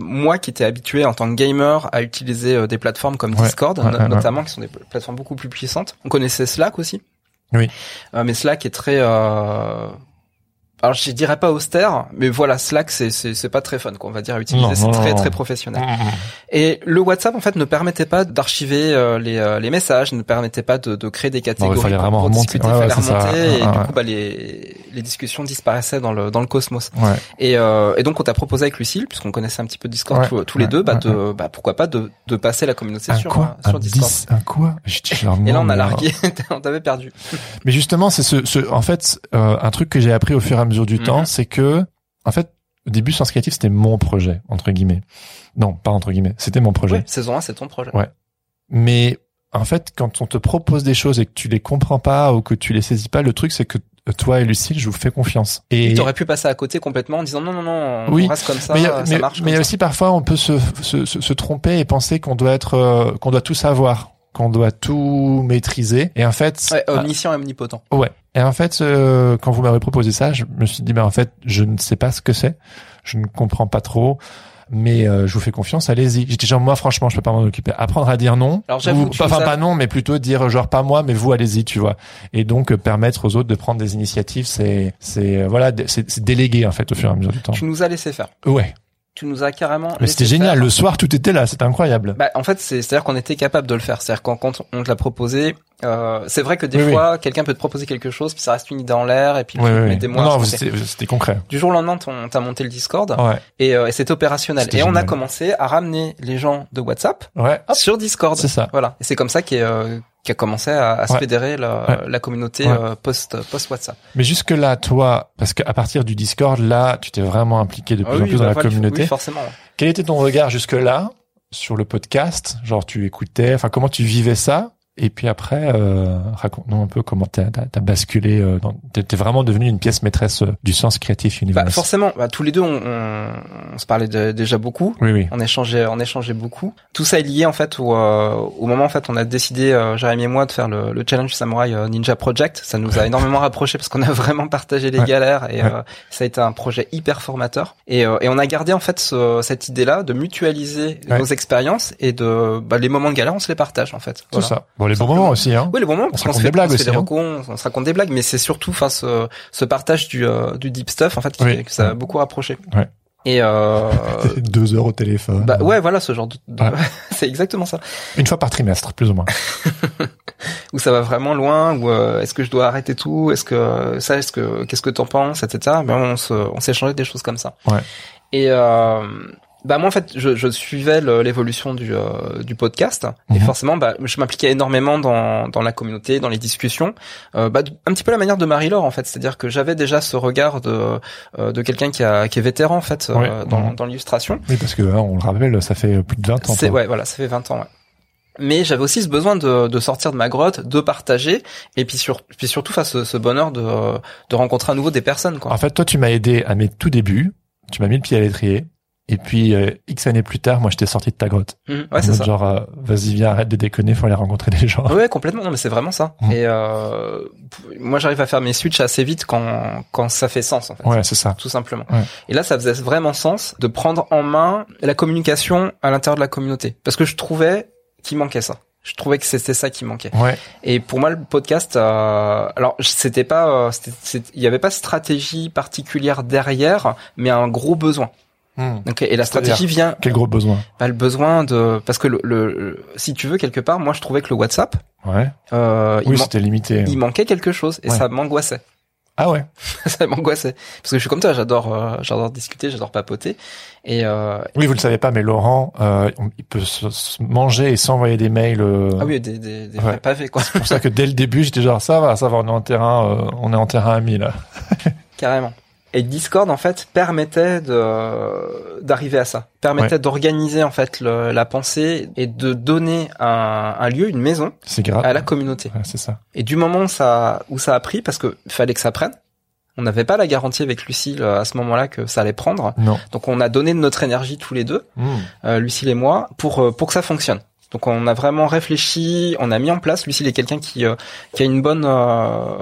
S2: moi qui étais habitué en tant que gamer à utiliser des plateformes comme
S1: Ouais,
S2: Discord notamment qui sont des plateformes beaucoup plus puissantes. On connaissait Slack aussi.
S1: Oui.
S2: Euh, mais Slack est très euh, alors je dirais pas austère, mais voilà Slack c'est c'est c'est pas très fun quoi, on va dire à utiliser, c'est très très professionnel. Et le WhatsApp en fait ne permettait pas d'archiver euh, les, euh, les messages, ne permettait pas de, de créer des catégories.
S1: il fallait
S2: pour-
S1: vraiment
S2: pour
S1: remonter.
S2: discuter,
S1: Ouais, ouais,
S2: fallait
S1: ça.
S2: et
S1: ouais.
S2: du coup bah les les discussions disparaissaient dans le dans le cosmos.
S1: Ouais.
S2: Et, euh, et donc on t'a proposé avec Lucille, puisqu'on connaissait un petit peu Discord
S1: Ouais,
S2: tous, tous les deux, bah, de bah pourquoi pas de de passer la communauté
S1: Un
S2: sur
S1: quoi
S2: euh, sur
S1: Un
S2: Discord.
S1: 10 Un quoi dis
S2: Et là on a largué, [LAUGHS] on t'avait perdu.
S1: Mais justement, c'est ce, ce, en fait, euh, un truc que j'ai appris au fur et à mesure du
S2: Mhm.
S1: temps, c'est que, en fait, au début, Sens Créatif, c'était mon projet, entre guillemets. Non, pas entre guillemets, c'était mon projet.
S2: Saison 1, c'est ton projet.
S1: Ouais. Mais en fait, quand on te propose des choses et que tu les comprends pas ou que tu les saisis pas, le truc c'est que toi et Lucille, je vous fais confiance.
S2: Et tu aurais pu passer à côté complètement en disant non non non, on
S1: oui,
S2: reste comme ça,
S1: mais,
S2: ça
S1: mais,
S2: marche.
S1: Mais
S2: comme
S1: aussi parfois on peut se, se, se, se tromper et penser qu'on doit être euh, qu'on doit tout savoir, qu'on doit tout maîtriser. Et en fait.
S2: Ouais, omniscient et omnipotent.
S1: Ouais. Et en fait, euh, quand vous m'avez proposé ça, je me suis dit, ben en fait, je ne sais pas ce que c'est, je ne comprends pas trop mais euh, je vous fais confiance, allez-y. J'étais genre moi franchement, je peux pas m'en occuper. Apprendre à dire non,
S2: Alors,
S1: ou,
S2: tu
S1: enfin pas non, mais plutôt dire genre pas moi, mais vous allez-y, tu vois. Et donc euh, permettre aux autres de prendre des initiatives, c'est c'est euh, voilà, c'est déléguer en fait au fur et à mesure du temps.
S2: Tu nous as laissé faire.
S1: Ouais.
S2: Tu nous as carrément.
S1: Mais c'était génial.
S2: faire.
S1: Le soir, tout était là. C'était incroyable.
S2: Bah, en fait, c'est, c'est-à-dire qu'on était capable de le faire. C'est-à-dire quand, quand on te l'a proposé, euh, c'est vrai que des
S1: Oui,
S2: fois, quelqu'un peut te proposer quelque chose, puis ça reste une idée en l'air, et puis mets
S1: ouais.
S2: des mois.
S1: Non, non, c'était c'était concret.
S2: Du jour au lendemain, t'on- t'as monté le Discord,
S1: Ouais.
S2: et, euh, et c'était opérationnel.
S1: C'était
S2: Et on a commencé à ramener les gens de WhatsApp
S1: Ouais.
S2: Sur Discord.
S1: c'est ça.
S2: Voilà. Et c'est comme ça qu'est, euh, qu'a commencé à, à se
S1: Ouais.
S2: fédérer la,
S1: Ouais.
S2: la communauté
S1: Ouais.
S2: euh, post post WhatsApp.
S1: Mais jusque là, toi, parce qu'à partir du Discord, là, tu t'es vraiment impliqué de plus en plus dans la communauté.
S2: Ah Oui, forcément.
S1: Quel était ton regard jusque là sur le podcast? Genre, tu écoutais, enfin, comment tu vivais ça? Et puis après, euh, raconte-nous un peu comment t'as as, basculé. Euh, t'es vraiment devenu une pièce maîtresse euh, du sens créatif
S2: Bah,
S1: universel.
S2: forcément, bah, tous les deux, on, on, on se parlait de- déjà beaucoup.
S1: oui, oui.
S2: On échangeait, on échangeait beaucoup. Tout ça est lié en fait au, euh, au moment en fait on a décidé, euh, Jérémy et moi, de faire le, le challenge Samurai Ninja Project. Ça nous a [LAUGHS] énormément rapprochés parce qu'on a vraiment partagé les
S1: Ouais.
S2: galères et
S1: Ouais.
S2: euh, ça a été un projet hyper formateur. Et, euh, et on a gardé en fait ce- cette idée-là de mutualiser
S1: Ouais.
S2: nos expériences et de bah, les moments de galère, on se les partage en fait.
S1: C'est
S2: Voilà.
S1: ça. Bon, les bons
S2: Simplement.
S1: moments aussi, hein.
S2: Oui, les bons moments,
S1: On
S2: parce
S1: se
S2: qu'on se
S1: raconte
S2: fait
S1: des blagues
S2: on se fait
S1: aussi, hein.
S2: on, se raconte des blagues, mais c'est surtout enfin ce, ce partage du, euh, du deep stuff en fait qui
S1: Oui.
S2: que ça a beaucoup rapproché.
S1: Ouais.
S2: Et euh, [LAUGHS]
S1: Deux heures au téléphone.
S2: bah ouais, voilà ce genre de,
S1: Ouais. [LAUGHS]
S2: c'est exactement ça.
S1: Une fois par trimestre, plus ou moins. [LAUGHS]
S2: Où ça va vraiment loin, ou euh, est-ce que je dois arrêter tout, est-ce que ça, est-ce que qu'est-ce que t'en penses, etc. Ben on se, on s'est échangé des choses comme ça.
S1: Ouais.
S2: Et euh, bah moi en fait je, je suivais l'évolution du, euh, du podcast et
S1: Mhm.
S2: forcément bah je m'impliquais énormément dans, dans la communauté dans les discussions euh, bah, un petit peu la manière de Marie-Laure en fait c'est-à-dire que j'avais déjà ce regard de euh, de quelqu'un qui a qui est vétéran en fait euh, dans,
S1: Mhm.
S2: dans l'illustration
S1: Oui, parce que, hein, on le rappelle, ça fait plus de 20 ans.
S2: c'est ouais voilà ça fait 20 ans ouais mais j'avais aussi ce besoin de, de sortir de ma grotte, de partager, et puis, sur, puis surtout face ce, ce bonheur de, de rencontrer à nouveau des personnes. Quoi.
S1: En fait, toi, tu m'as aidé à mes tout débuts. Tu m'as mis le pied à l'étrier. Et puis, euh, X années plus tard, moi, je t'ai sorti de ta grotte. En
S2: ouais, c'est ça.
S1: Genre, euh, vas-y, viens, arrête de déconner, faut aller rencontrer des gens.
S2: Ouais, complètement. Non, mais c'est vraiment ça.
S1: Mhm.
S2: Et euh, moi, j'arrive à faire mes switches assez vite quand quand ça fait sens, en fait.
S1: Ouais, c'est ça.
S2: Tout simplement.
S1: Ouais.
S2: Et là, ça faisait vraiment sens de prendre en main la communication à l'intérieur de la communauté, parce que je trouvais qu'il manquait ça. Je trouvais que c'était ça qui manquait.
S1: Ouais.
S2: Et pour moi, le podcast, euh, alors c'était pas, euh, il y avait pas de stratégie particulière derrière, mais un gros besoin.
S1: Hmm.
S2: Donc, et la stratégie vient,
S1: Quel gros besoin?
S2: bah, le besoin de, parce que le, si tu veux quelque part, moi je trouvais que le WhatsApp,
S1: Ouais.
S2: euh,
S1: Oui, c'était limité.
S2: il manquait quelque chose et
S1: Ouais.
S2: ça m'angoissait.
S1: Ah ouais. [LAUGHS]
S2: ça m'angoissait parce que je suis comme toi, j'adore, euh, j'adore discuter, j'adore papoter et euh,
S1: Oui, vous le savez pas, mais Laurent, euh, il peut se, manger et s'envoyer des mails.
S2: ah oui, des, des, des
S1: Ouais.
S2: vrais pavés quoi,
S1: C'est pour ça que dès le début, j'étais genre, ça va, ça va, on est en terrain, on est en terrain ami, là. [LAUGHS]
S2: carrément. Et Discord en fait permettait de d'arriver à ça, permettait
S1: Ouais.
S2: d'organiser en fait le- la pensée et de donner un, un lieu, une maison
S1: grave.
S2: à la communauté.
S1: Ouais, c'est ça.
S2: Et du moment où ça où ça a pris, parce que fallait que ça prenne, on n'avait pas la garantie avec Lucille euh, à ce moment-là que ça allait prendre,
S1: Non.
S2: donc on a donné de notre énergie tous les deux,
S1: Hmm.
S2: euh, Lucille et moi, pour euh, pour que ça fonctionne. Donc on a vraiment réfléchi, on a mis en place. Lucille est quelqu'un qui euh, qui a une bonne euh,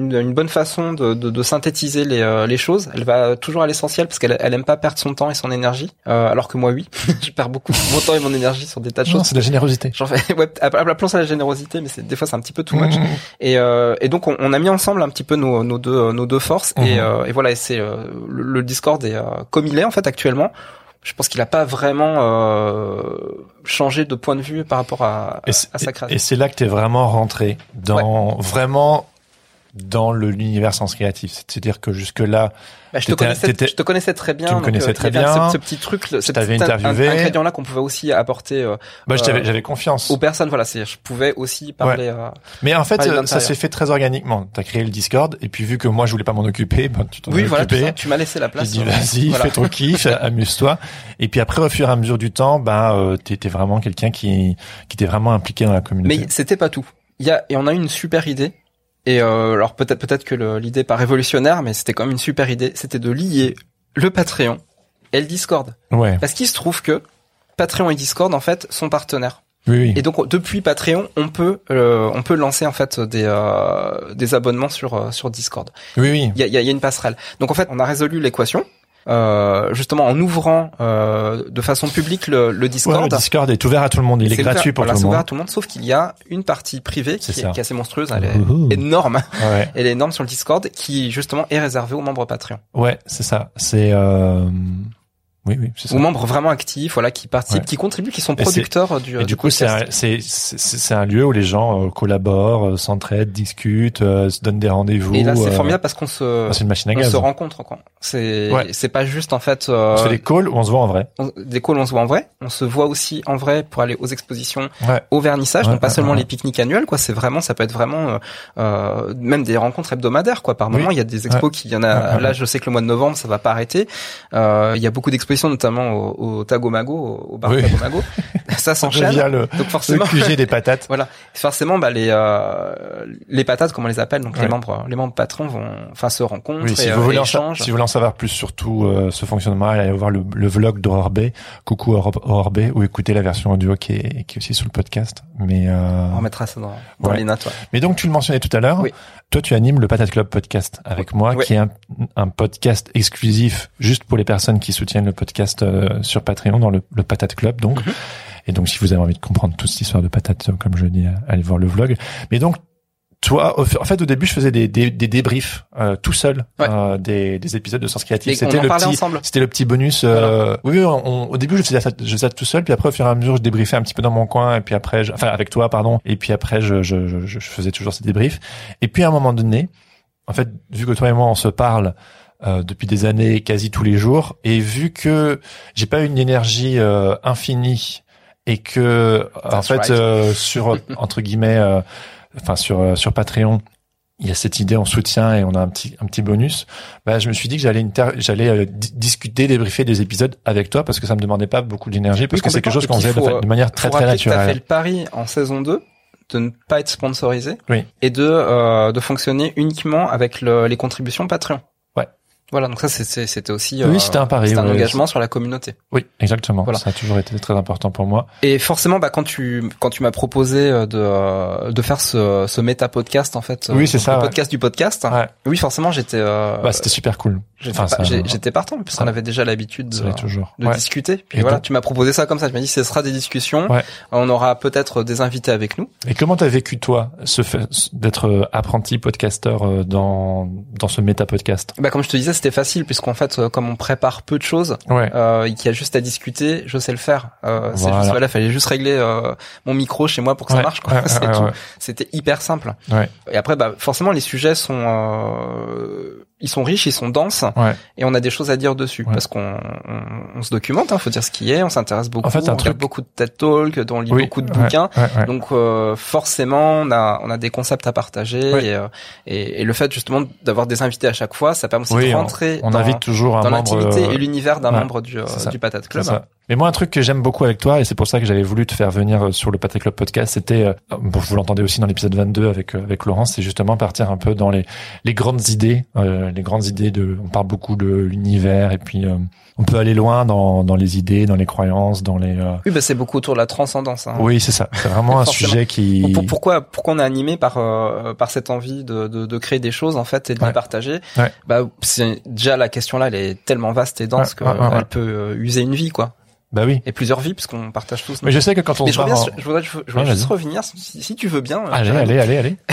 S2: une, une bonne façon de, de, de synthétiser les, euh, les choses. Elle va toujours à l'essentiel parce qu'elle elle aime pas perdre son temps et son énergie, euh, alors que moi oui, [LAUGHS] je perds beaucoup mon temps et mon énergie sur des tas de
S1: Non,
S2: choses.
S1: c'est de la générosité.
S2: J'en fais, [LAUGHS] ouais, appelons ça la générosité, mais c'est des fois c'est un petit peu too much.
S1: Mhm.
S2: Et, euh, et donc on, on a mis ensemble un petit peu nos, nos deux nos deux forces et,
S1: Mhm.
S2: euh, et voilà et c'est euh, le, le Discord est euh, comme il est en fait actuellement. Je pense qu'il a pas vraiment euh, changé de point de vue par rapport à,
S1: Et
S2: à, sa
S1: Et
S2: création.
S1: c'est là que t'es vraiment rentré dans vraiment dans l'univers sens créatif. C'est-à-dire que jusque là,
S2: bah, je, te connaissais,
S1: t'étais-
S2: je te connaissais très bien.
S1: Tu me connaissais
S2: euh,
S1: très bien.
S2: Ce, ce petit truc, le- ce
S1: t'avais
S2: petit in-
S1: interviewé.
S2: ingrédient là qu'on pouvait aussi apporter euh,
S1: bah, je
S2: Euh,
S1: j'avais confiance.
S2: aux personnes. Voilà, c'est je pouvais aussi parler. euh,
S1: Mais en fait, euh, ça s'est fait très organiquement. T'as créé le Discord et puis vu que moi je voulais pas m'en occuper, ben, tu t'en
S2: Oui, voilà,
S1: occupé.
S2: ça. Tu m'as laissé la
S1: J'ai
S2: place.
S1: dit
S2: euh,
S1: vas-y,
S2: voilà.
S1: fais ton [LAUGHS] kiff, amuse-toi. Et puis après, au fur et à mesure du temps, ben, euh, t'étais vraiment quelqu'un qui, qui était vraiment impliqué dans la communauté.
S2: Mais c'était pas tout. Il y a et on a une super idée. Et euh, alors peut-être peut-être que l'idée pas révolutionnaire, mais c'était quand même une super idée. C'était de lier le Patreon et le Discord.
S1: Ouais,
S2: Parce qu'il se trouve que Patreon et Discord en fait sont partenaires.
S1: oui, oui.
S2: Et donc depuis Patreon, on peut euh, on peut lancer en fait des euh, des abonnements sur euh, sur Discord.
S1: oui, oui.
S2: Il y a, y a- il y a une passerelle. Donc en fait, on a résolu l'équation euh, justement en ouvrant euh, de façon publique le, le
S1: Ouais,
S2: Discord.
S1: le Discord est ouvert à tout le monde. Il est gratuit
S2: ouvert-
S1: pour
S2: voilà,
S1: tout le
S2: ouvert
S1: monde.
S2: à tout le monde, sauf qu'il y a une partie privée qui est,
S1: ça.
S2: qui est assez monstrueuse, elle est
S1: Ouhou.
S2: énorme,
S1: Ouais,
S2: elle est énorme sur le Discord, qui justement est réservée aux membres Patreon,
S1: ouais, c'est ça. C'est, euh... oui, oui, c'est ça.
S2: aux membres vraiment actifs, voilà, qui participent,
S1: Ouais.
S2: qui contribuent, qui sont producteurs du.
S1: Et du coup, c'est un, c'est, un lieu où les gens euh, collaborent, euh, s'entraident, discutent, euh, se donnent des rendez-vous.
S2: Et là, c'est
S1: euh,
S2: formidable parce qu'on se,
S1: c'est une machine à
S2: on
S1: gaz.
S2: se rencontre, quoi. C'est,
S1: Ouais.
S2: c'est pas juste en fait euh,
S1: On se fait des calls où on se voit en vrai.
S2: on- des calls, on se voit en vrai, on se voit aussi en vrai pour aller aux expositions,
S1: Ouais.
S2: au vernissage, donc pas seulement les pique-niques annuels, quoi. C'est vraiment, ça peut être vraiment euh, euh, même des rencontres hebdomadaires, quoi. Par moment, il y a des expos qui, y en a. Là, je sais que le mois de novembre, ça va pas arrêter. Euh, il y a beaucoup d'expositions, notamment au, au Tagomago, au, bar
S1: Oui.
S2: Tagomago. [LAUGHS] ça s'enchaîne.
S1: le,
S2: Donc
S1: le
S2: forcément,
S1: QG des patates. [LAUGHS]
S2: voilà. Forcément, bah les euh, les patates, comme on les appelle, donc les membres, les membres patrons vont, enfin, se rencontrent
S1: Oui, si
S2: et,
S1: vous
S2: euh,
S1: voulez en si vous voulez en savoir plus sur tout euh, ce fonctionnement, allez voir le, le vlog d'Aurore B, coucou Aurore B, ou écoutez la version audio qui est, qui est aussi sur le podcast. Mais, euh,
S2: On remettra ça dans, dans
S1: Ouais.
S2: les notes. ouais.
S1: mais donc tu le mentionnais tout à l'heure.
S2: Oui.
S1: Toi, tu animes le Patate Club podcast avec moi, qui est un, un podcast exclusif juste pour les personnes qui soutiennent le podcast euh, sur Patreon dans le, le Patate Club. Donc,
S2: Mhm.
S1: et donc si vous avez envie de comprendre toute cette histoire de patate, euh, comme je dis, euh, allez voir le vlog. Mais donc toi, en fait, au début, je faisais des, des, des débriefs euh, tout seul
S2: Ouais.
S1: euh, des, des épisodes de Sens Créatif.
S2: On
S1: C'était le petit, c'était le petit bonus. Euh, Oui, oui, on- au début, je faisais, ça, je faisais ça tout seul, puis après, au fur et à mesure, je débriefais un petit peu dans mon coin, et puis après, je- enfin, avec toi, pardon, et puis après, je, je, je, je faisais toujours ces débriefs. Et puis, à un moment donné, en fait, vu que toi et moi, on se parle euh, depuis des années, quasi tous les jours, et vu que j'ai pas une énergie euh, infinie, et que, en fait,
S2: right.
S1: euh, sur, [LAUGHS] entre guillemets, euh, enfin, sur, euh, sur Patreon, il y a cette idée, on soutient et on a un petit un petit bonus. Bah, je me suis dit que j'allais j'allais di- discuter, débriefer des épisodes avec toi parce que ça me demandait pas beaucoup d'énergie parce
S2: Oui,
S1: que c'est quelque chose qu'on
S2: complètement.
S1: faisait de, manière très très
S2: rappeler que t'as fait
S1: naturelle.
S2: le pari en saison 2 de ne pas être sponsorisé
S1: Oui.
S2: et de euh, de fonctionner uniquement avec le, les contributions Patreon. Voilà, donc ça c'était aussi
S1: Oui,
S2: euh,
S1: c'était un pari,
S2: c'était un engagement sur la communauté.
S1: Oui, exactement.
S2: Voilà.
S1: Ça a toujours été très important pour moi.
S2: Et forcément, bah quand tu quand tu m'as proposé euh, de euh, de faire ce ce méta podcast en fait,
S1: Oui, c'est ça,
S2: le
S1: ouais.
S2: podcast du podcast.
S1: Ouais.
S2: Oui, forcément, j'étais euh,
S1: Bah, c'était super cool.
S2: J'étais
S1: Enfin,
S2: j'ai- j'étais partant puisqu'on
S1: ça-
S2: avait déjà l'habitude de,
S1: toujours.
S2: de
S1: Ouais.
S2: discuter. Puis
S1: Et
S2: voilà,
S1: donc-
S2: tu m'as proposé ça comme ça. Tu m'as dit ce sera des discussions.
S1: Ouais.
S2: On aura peut-être des invités avec nous.
S1: Et comment t'as vécu toi, ce fait d'être euh, apprenti podcasteur euh, dans dans ce méta podcast?
S2: Bah comme je te disais, c'était facile puisqu'en fait, euh, comme on prépare peu de choses,
S1: Ouais.
S2: euh, qu'il y a juste à discuter, je sais le faire. Euh, C'est
S1: Voilà.
S2: juste voilà, fallait juste régler euh, mon micro chez moi pour que ça marche. [LAUGHS] C'était hyper simple.
S1: Ouais.
S2: Et après, bah forcément, les sujets sont euh, ils sont riches, ils sont denses,
S1: Ouais.
S2: et on a des choses à dire dessus
S1: Ouais.
S2: parce qu'on on, on se documente, hein, faut dire ce qui est, on s'intéresse beaucoup,
S1: En fait, un
S2: on
S1: truc-
S2: beaucoup de TED Talk, dont on lit
S1: Oui,
S2: beaucoup de
S1: ouais,
S2: bouquins.
S1: ouais, ouais.
S2: Donc euh, forcément, on a on a des concepts à partager
S1: Ouais.
S2: et, euh, et, et le fait justement d'avoir des invités à chaque fois, ça permet aussi
S1: Oui,
S2: de rentrer
S1: On
S2: dans,
S1: invite toujours un
S2: dans
S1: membre.
S2: l'intimité
S1: euh,
S2: et l'univers d'un membre du, euh, du Patate
S1: C'est
S2: Club.
S1: Mais moi, un truc que j'aime beaucoup avec toi, et c'est pour ça que j'avais voulu te faire venir euh, sur le Patrick Club podcast, c'était, euh, bon, vous l'entendez aussi dans l'épisode 22 avec euh, avec Laurence, c'est justement partir un peu dans les les grandes idées, euh, les grandes idées de. On parle beaucoup de l'univers, et puis euh, on peut aller loin dans dans les idées, dans les croyances, dans les. euh,
S2: Oui, bah c'est beaucoup autour de la transcendance. Hein.
S1: Oui, c'est ça. C'est vraiment un [LAUGHS] sujet qui.
S2: Pour- pour- pourquoi pourquoi on est animé par euh, par cette envie de, de, de créer des choses en fait et de
S1: Ouais.
S2: les partager?
S1: Ouais.
S2: bah c'est déjà la question là elle est tellement vaste et dense
S1: Ouais,
S2: que
S1: ouais, ouais, ouais.
S2: elle peut user une vie quoi
S1: Bah oui.
S2: et plusieurs vies puisqu'on partage tous
S1: Mais je sais que quand on
S2: mais
S1: se
S2: je reviens
S1: en-
S2: je voudrais, je voudrais
S1: Ouais,
S2: juste revenir si, si tu veux bien
S1: Allez,
S2: Jérémy.
S1: allez, allez, allez. [LAUGHS]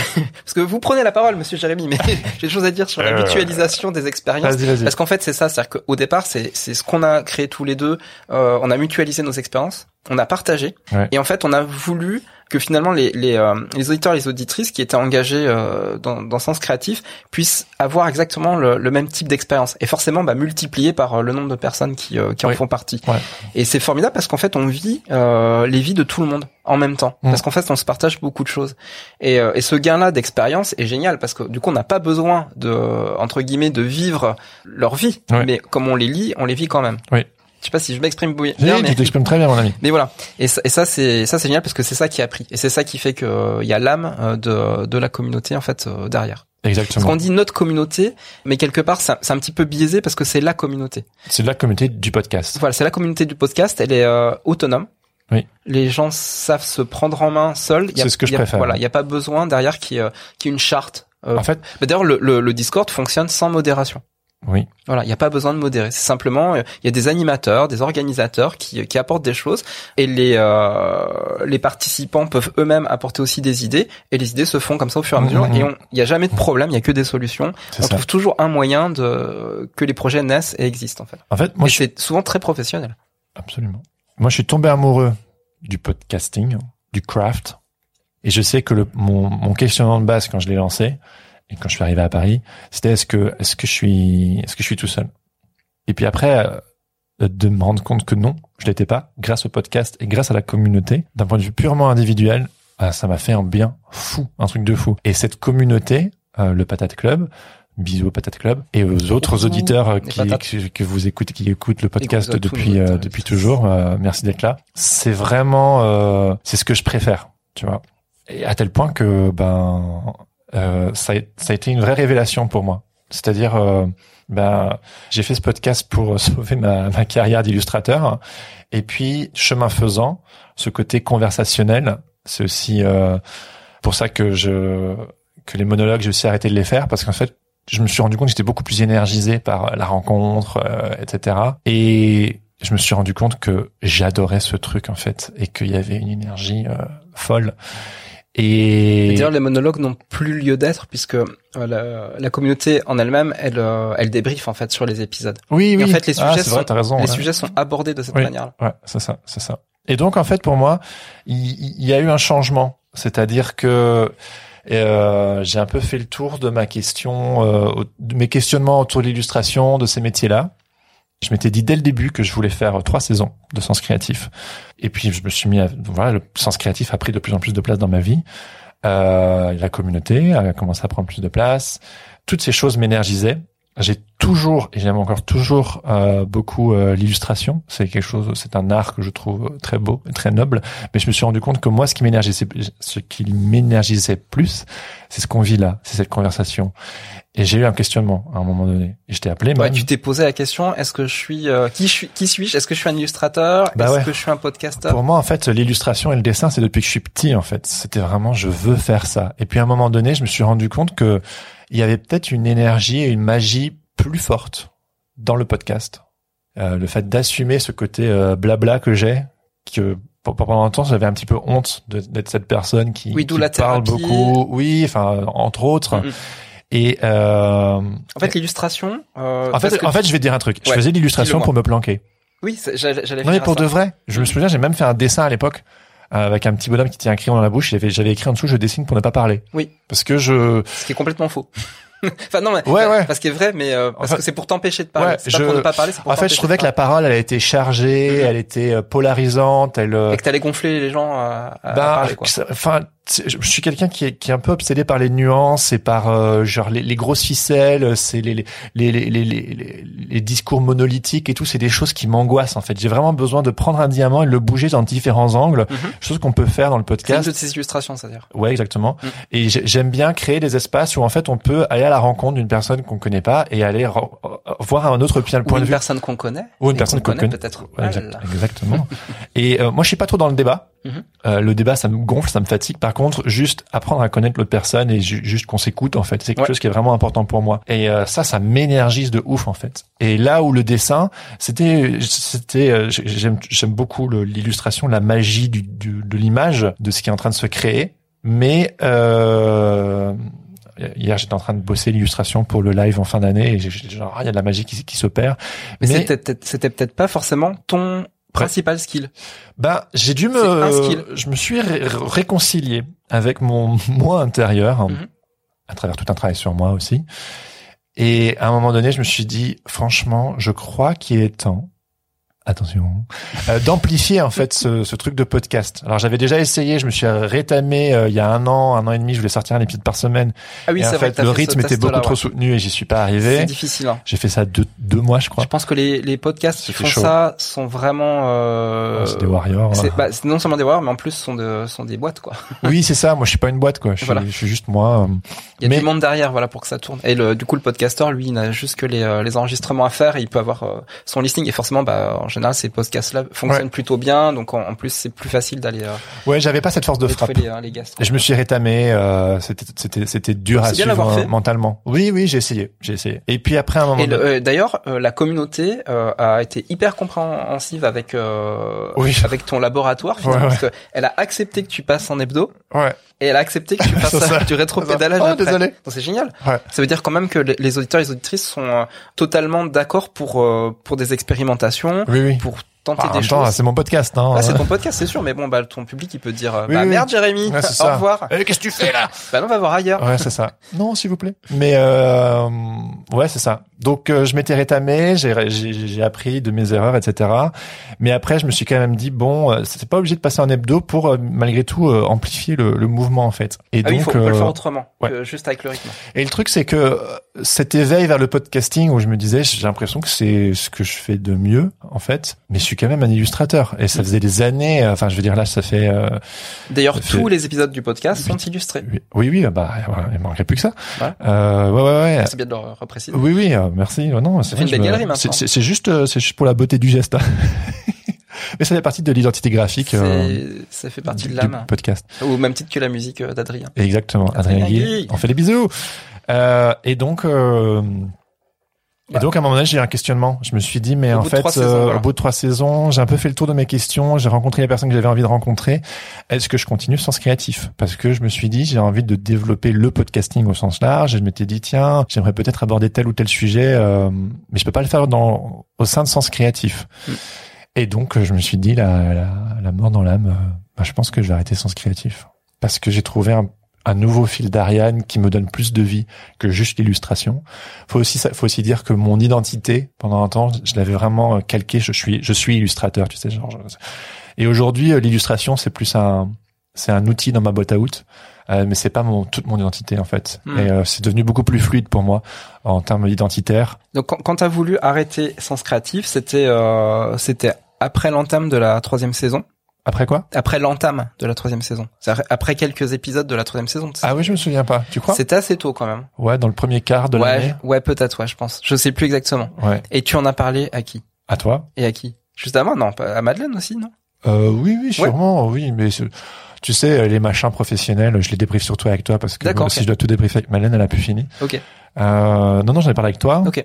S2: parce que vous prenez la parole monsieur Jérémy mais [LAUGHS] [LAUGHS] j'ai des choses à dire sur la
S1: Euh,
S2: mutualisation des expériences
S1: Vas-y, vas-y.
S2: parce qu'en fait c'est ça c'est-à-dire qu'au départ c'est c'est ce qu'on a créé tous les deux euh, on a mutualisé nos expériences on a partagé,
S1: Ouais.
S2: et en fait, on a voulu que finalement les les, euh, les auditeurs et les auditrices qui étaient engagés euh, dans, dans Sens Créatif puissent avoir exactement le, le même type d'expérience et forcément bah, multiplié par euh, le nombre de personnes qui, euh, qui en font partie.
S1: Ouais.
S2: Et c'est formidable parce qu'en fait on vit euh, les vies de tout le monde en même temps
S1: Mm.
S2: parce qu'en fait on se partage beaucoup de choses et, euh, et ce gain-là d'expérience est génial parce que du coup on n'a pas besoin de entre guillemets de vivre leur vie mais comme on les lit on les vit quand même.
S1: Oui.
S2: Je sais pas si je m'exprime bien,
S1: Oui,
S2: mais
S1: tu t'exprimes très bien, mon ami.
S2: mais voilà. Et ça, et ça c'est ça c'est génial parce que c'est ça qui a pris et c'est ça qui fait que euh, il y a l'âme euh, de de la communauté en fait euh, derrière. Parce
S1: Exactement.
S2: qu'on dit notre communauté, mais quelque part c'est un- petit peu biaisé parce que c'est la communauté.
S1: C'est la communauté du podcast.
S2: Voilà, c'est la communauté du podcast. Elle est euh, autonome.
S1: Oui.
S2: Les gens savent se prendre en main seuls.
S1: C'est ce que je
S2: y a-
S1: préfère.
S2: Voilà, il n'y a pas besoin derrière qui euh, qui ait une charte. Euh,
S1: En fait,
S2: D'ailleurs, le, le, le Discord fonctionne sans modération.
S1: Oui.
S2: Voilà, il n'y a pas besoin de modérer. C'est simplement, euh, il y a des animateurs, des organisateurs qui, qui apportent des choses et les euh, les participants peuvent eux-mêmes apporter aussi des idées et les idées se font comme ça au fur et à mesure et il n'y a jamais de problème, il y a que des solutions. On
S1: ça.
S2: trouve toujours un moyen de que les projets naissent et existent en fait.
S1: En fait, moi, je
S2: c'est souvent très professionnel.
S1: Absolument. Moi, je suis tombé amoureux du podcasting, du craft, et je sais que le, mon, mon questionnement de base quand je l'ai lancé et quand je suis arrivé à Paris, c'était est-ce que est-ce que je suis est-ce que je suis tout seul? Et puis après euh, de me rendre compte que non, je l'étais pas, grâce au podcast et grâce à la communauté, d'un point de vue purement individuel, ah, ça m'a fait un bien fou, un truc de fou. Et cette communauté, euh, le Patate Club, bisous au Patate Club, et aux autres auditeurs euh, qui, que vous écoutez, qui écoutent le podcast depuis euh, depuis toujours, euh, merci d'être là. C'est vraiment, euh, c'est ce que je préfère, tu vois. Et à tel point que ben euh, ça, a, ça a été une vraie révélation pour moi. C'est-à-dire, euh, ben j'ai fait ce podcast pour [LAUGHS] sauver ma, ma carrière d'illustrateur, et puis chemin faisant, ce côté conversationnel, c'est aussi euh, pour ça que je que les monologues, j'ai aussi arrêté de les faire parce qu'en fait, je me suis rendu compte que j'étais beaucoup plus énergisé par la rencontre, euh, etc. Et je me suis rendu compte que j'adorais ce truc en fait et qu'il y avait une énergie euh, folle.
S2: Et D'ailleurs, les monologues n'ont plus lieu d'être puisque euh, la, la communauté en elle-même, elle, euh, elle débriefe en fait sur les épisodes.
S1: oui,
S2: Et
S1: oui,
S2: en fait, les
S1: Ah,
S2: sujets
S1: vrai,
S2: sont-
S1: t'as raison.
S2: les
S1: ouais.
S2: sujets sont abordés de cette
S1: Oui.
S2: manière-là.
S1: Ouais, c'est ça, c'est ça. Et donc en fait pour moi, il, y a eu un changement, c'est-à-dire que euh, j'ai un peu fait le tour de ma question, euh, de mes questionnements autour de l'illustration, de ces métiers-là. Je m'étais dit dès le début que je voulais faire trois saisons de sens créatif. Et puis je me suis mis à voilà, le sens créatif a pris de plus en plus de place dans ma vie. Euh, la communauté a commencé à prendre plus de place. Toutes ces choses m'énergisaient. J'ai toujours et j'aime encore toujours euh, beaucoup euh, l'illustration. C'est quelque chose, c'est un art que je trouve très beau, très noble. Mais je me suis rendu compte que moi, ce qui m'énergisait, ce qui m'énergisait plus, c'est ce qu'on vit là, c'est cette conversation. Et j'ai eu un questionnement à un moment donné. Et je t'ai appelé.
S2: Ouais, tu t'es posé la question est-ce que je suis euh, qui je suis qui suis-je? Est-ce que je suis un illustrateur?
S1: Bah
S2: Est-ce
S1: ouais.
S2: que je suis un podcasteur
S1: Pour moi, en fait, l'illustration et le dessin, c'est depuis que je suis petit, en fait. C'était vraiment, je veux faire ça. Et puis, à un moment donné, je me suis rendu compte que il y avait peut-être une énergie et une magie plus forte dans le podcast. Euh, le fait d'assumer ce côté euh, blabla que j'ai, que pe- pendant un temps, j'avais un petit peu honte d'être cette personne qui,
S2: Oui,
S1: qui
S2: la
S1: parle beaucoup. Oui, enfin, entre autres.
S2: Mhm.
S1: Et euh,
S2: En fait, l'illustration. Euh,
S1: en fait, en fait, je vais te dire un truc. Je faisais l'illustration pour me planquer.
S2: oui, j'allais
S1: Non mais pour
S2: ça.
S1: de vrai, je me souviens, j'ai même fait un dessin à l'époque avec un petit bonhomme qui tient un crayon dans la bouche. J'avais, écrit en dessous, je dessine pour ne pas parler.
S2: Oui.
S1: Parce que je,
S2: Ce qui est complètement faux. [LAUGHS] enfin non, mais
S1: Ouais, ouais.
S2: parce qu'il est vrai, mais euh, parce
S1: Enfin,
S2: que c'est pour t'empêcher de parler.
S1: ouais,
S2: c'est pas
S1: je-
S2: pour ne pas parler, pour
S1: en fait, je trouvais que la parole, elle a été chargée,
S2: Mhm.
S1: elle était euh, polarisante, elle. euh,
S2: et que t'allais gonfler les gens à, à
S1: bah,
S2: parler quoi.
S1: enfin, je suis quelqu'un qui est, qui est un peu obsédé par les nuances et par euh, genre les, les grosses ficelles, c'est les les, les, les, les, discours monolithiques et tout, c'est des choses qui m'angoissent en fait. J'ai vraiment besoin de prendre un diamant et de le bouger dans différents angles,
S2: Mhm.
S1: chose qu'on peut faire dans le
S2: C'est une
S1: podcast.
S2: de ces illustrations, c'est-à-dire.
S1: Ouais, exactement.
S2: Mm.
S1: Et j'ai- j'aime bien créer des espaces où en fait on peut aller à la rencontre d'une personne qu'on connaît pas et aller voir un autre point,
S2: Ou
S1: point
S2: une
S1: de vue.
S2: personne qu'on connaît.
S1: Ou une personne qu'on connaît.
S2: peut-être.
S1: Ouais, exact-
S2: Voilà.
S1: exactement. et euh, moi je suis pas trop dans le débat. Euh, le débat ça me gonfle, ça me fatigue. Par contre, juste apprendre à connaître l'autre personne et ju- juste qu'on s'écoute en fait, c'est quelque
S2: Ouais.
S1: chose qui est vraiment important pour moi. Et euh, ça, ça m'énergise de ouf en fait. Et là où le dessin, c'était, c'était, euh, j'aime, j'aime beaucoup l'illustration, la magie du, du- de l'image, de ce qui est en train de se créer. Mais euh, hier, j'étais en train de bosser l'illustration pour le live en fin d'année et genre, ah, il y a de la magie qui, qui s'opère.
S2: Mais,
S1: Mais-
S2: c'était peut-être pas forcément ton principal skill
S1: Bah, j'ai dû
S2: un
S1: me,
S2: skill.
S1: je me suis ré- réconcilié avec mon [LAUGHS] moi intérieur,
S2: Mhm.
S1: à travers tout un travail sur moi aussi. Et à un moment donné, je me suis dit, franchement, je crois qu'il est temps, attention, euh, d'amplifier en fait ce, ce truc de podcast. Alors j'avais déjà essayé, je me suis rétamé euh, il y a un an, un an et demi, je voulais sortir un épisode par semaine.
S2: Ah oui,
S1: et en
S2: c'est
S1: fait, le rythme était beaucoup trop
S2: ouais.
S1: soutenu et j'y suis pas
S2: C'est
S1: arrivé.
S2: difficile. Hein.
S1: J'ai fait ça deux, deux mois, je crois.
S2: Je pense que les, les podcasts qui font
S1: chaud.
S2: ça sont vraiment. Euh,
S1: c'est des warriors.
S2: c'est- bah, c'est non seulement des warriors, mais en plus sont de sont des boîtes quoi. [LAUGHS]
S1: Oui, c'est ça. Moi, je suis pas une boîte, quoi. Je suis,
S2: Voilà.
S1: je suis juste moi.
S2: Il y a
S1: Mais-
S2: du monde derrière, voilà, pour que ça tourne. Et le, du coup, le podcaster, lui, il n'a juste que les, euh, les enregistrements à faire. Et il peut avoir euh, son listing. Et forcément, bah, en général, ces podcasts-là fonctionnent plutôt bien. Donc, en, en plus, c'est plus facile d'aller euh,
S1: Ouais, j'avais pas cette force de frappe.
S2: les, euh, les
S1: je me suis rétamé, euh, c'était c'était c'était dur à suivre
S2: fait.
S1: mentalement. Oui, oui, j'ai essayé, j'ai essayé. Et puis après un moment,
S2: euh, d'ailleurs, euh, la communauté euh, a été hyper compréhensive avec euh,
S1: Oui.
S2: avec ton laboratoire, finalement,
S1: Ouais, ouais.
S2: parce que elle a accepté que tu passes en hebdo
S1: ouais,
S2: et elle a accepté que tu [LAUGHS] fasses du rétro-pédalage
S1: Oh, désolé.
S2: Donc c'est génial.
S1: Ouais.
S2: Ça veut dire quand même que les, auditeurs et les auditrices sont totalement d'accord pour pour des expérimentations,
S1: oui, oui.
S2: Pour tenter
S1: Ah, en
S2: des
S1: même temps,
S2: choses.
S1: c'est mon podcast, hein.
S2: Ah, c'est ton podcast, c'est sûr, mais bon, bah, ton public, il peut te dire, euh,
S1: Oui,
S2: bah,
S1: oui.
S2: merde, Jérémy,
S1: Ouais, [LAUGHS]
S2: au revoir.
S1: Eh, Qu'est-ce que tu fais là [LAUGHS]
S2: Bah, non, on va voir ailleurs.
S1: Ouais, c'est ça. Non, s'il vous plaît. Mais euh, ouais, c'est ça. Donc euh, je m'étais rétamé, j'ai appris de mes erreurs, etc. Mais après, je me suis quand même dit bon, euh, c'est pas obligé de passer en hebdo pour euh, malgré tout euh, amplifier le, le mouvement en fait. Et
S2: Ah oui,
S1: donc
S2: faut, on peut le
S1: euh,
S2: faire autrement,
S1: ouais.
S2: que juste avec le rythme.
S1: Et le truc, c'est que euh, cet éveil vers le podcasting où je me disais, j'ai l'impression que c'est ce que je fais de mieux, en fait. Mais je suis quand même un illustrateur. Et ça faisait des années, euh, enfin, je veux dire, là, ça fait, euh,
S2: D'ailleurs,
S1: fait-
S2: tous les épisodes du podcast sont illustrés.
S1: oui, oui, bah, voilà, il manquerait plus que ça.
S2: Ouais.
S1: Euh, ouais, ouais, ouais.
S2: C'est bien de le repréciser.
S1: Oui, oui, merci. Non, c'est me- juste, c'est juste pour la beauté du geste. hein. [LAUGHS] Mais ça fait partie de l'identité graphique euh,
S2: Ça fait partie
S1: du,
S2: de l'âme.
S1: podcast.
S2: Au même titre que la musique euh, d'Adrien.
S1: Exactement.
S2: Adrien
S1: Adrien Guy,
S2: Guy.
S1: on fait des bisous. Euh, et donc, euh, et
S2: Ouais.
S1: donc à un moment donné, j'ai eu un questionnement. Je me suis dit, mais
S2: Au
S1: en fait,
S2: saisons,
S1: euh,
S2: voilà.
S1: au bout de trois saisons, j'ai un peu fait le tour de mes questions. J'ai rencontré les personnes que j'avais envie de rencontrer. Est-ce que je continue sans ce créatif? Parce que je me suis dit, j'ai envie de développer le podcasting au sens large. Et je m'étais dit, tiens, j'aimerais peut-être aborder tel ou tel sujet, euh, mais je peux pas le faire dans au sein de sens créatif.
S2: Mm.
S1: Et donc, je me suis dit, la, la, la mort dans l'âme, euh, bah, je pense que je vais arrêter sens créatif. Parce que j'ai trouvé un, un nouveau fil d'Ariane qui me donne plus de vie que juste l'illustration. Faut aussi, faut aussi dire que mon identité, pendant un temps, je l'avais vraiment euh, calqué. Je suis, je suis illustrateur, tu sais, genre. je- Et aujourd'hui, euh, l'illustration, c'est plus un, c'est un outil dans ma boîte à out. Euh, mais c'est pas mon, toute mon identité en fait.
S2: Hmm.
S1: Et euh, c'est devenu beaucoup plus fluide pour moi en termes identitaires.
S2: Donc, quand, quand t'as voulu arrêter Sens Créatif, c'était, euh, c'était après l'entame de la troisième saison?
S1: Après quoi?
S2: Après l'entame de la troisième saison. Après quelques épisodes de la troisième saison.
S1: Ah oui, je me souviens pas. Tu crois?
S2: C'était assez tôt quand même.
S1: Ouais, dans le premier quart de
S2: ouais,
S1: l'année.
S2: ouais, peut-être, ouais, je pense. Je sais plus exactement.
S1: Ouais.
S2: Et tu en as parlé à qui?
S1: À toi
S2: Et à qui? Juste à moi Non, à Madeleine aussi, non?
S1: Euh, oui, oui, sûrement, oui, mais tu sais, les machins professionnels, je les débriefe surtout avec toi parce que si je dois tout débriefer avec Malène, elle a plus fini.
S2: Ok.
S1: Euh, non, non, j'en ai parlé avec toi.
S2: Ok.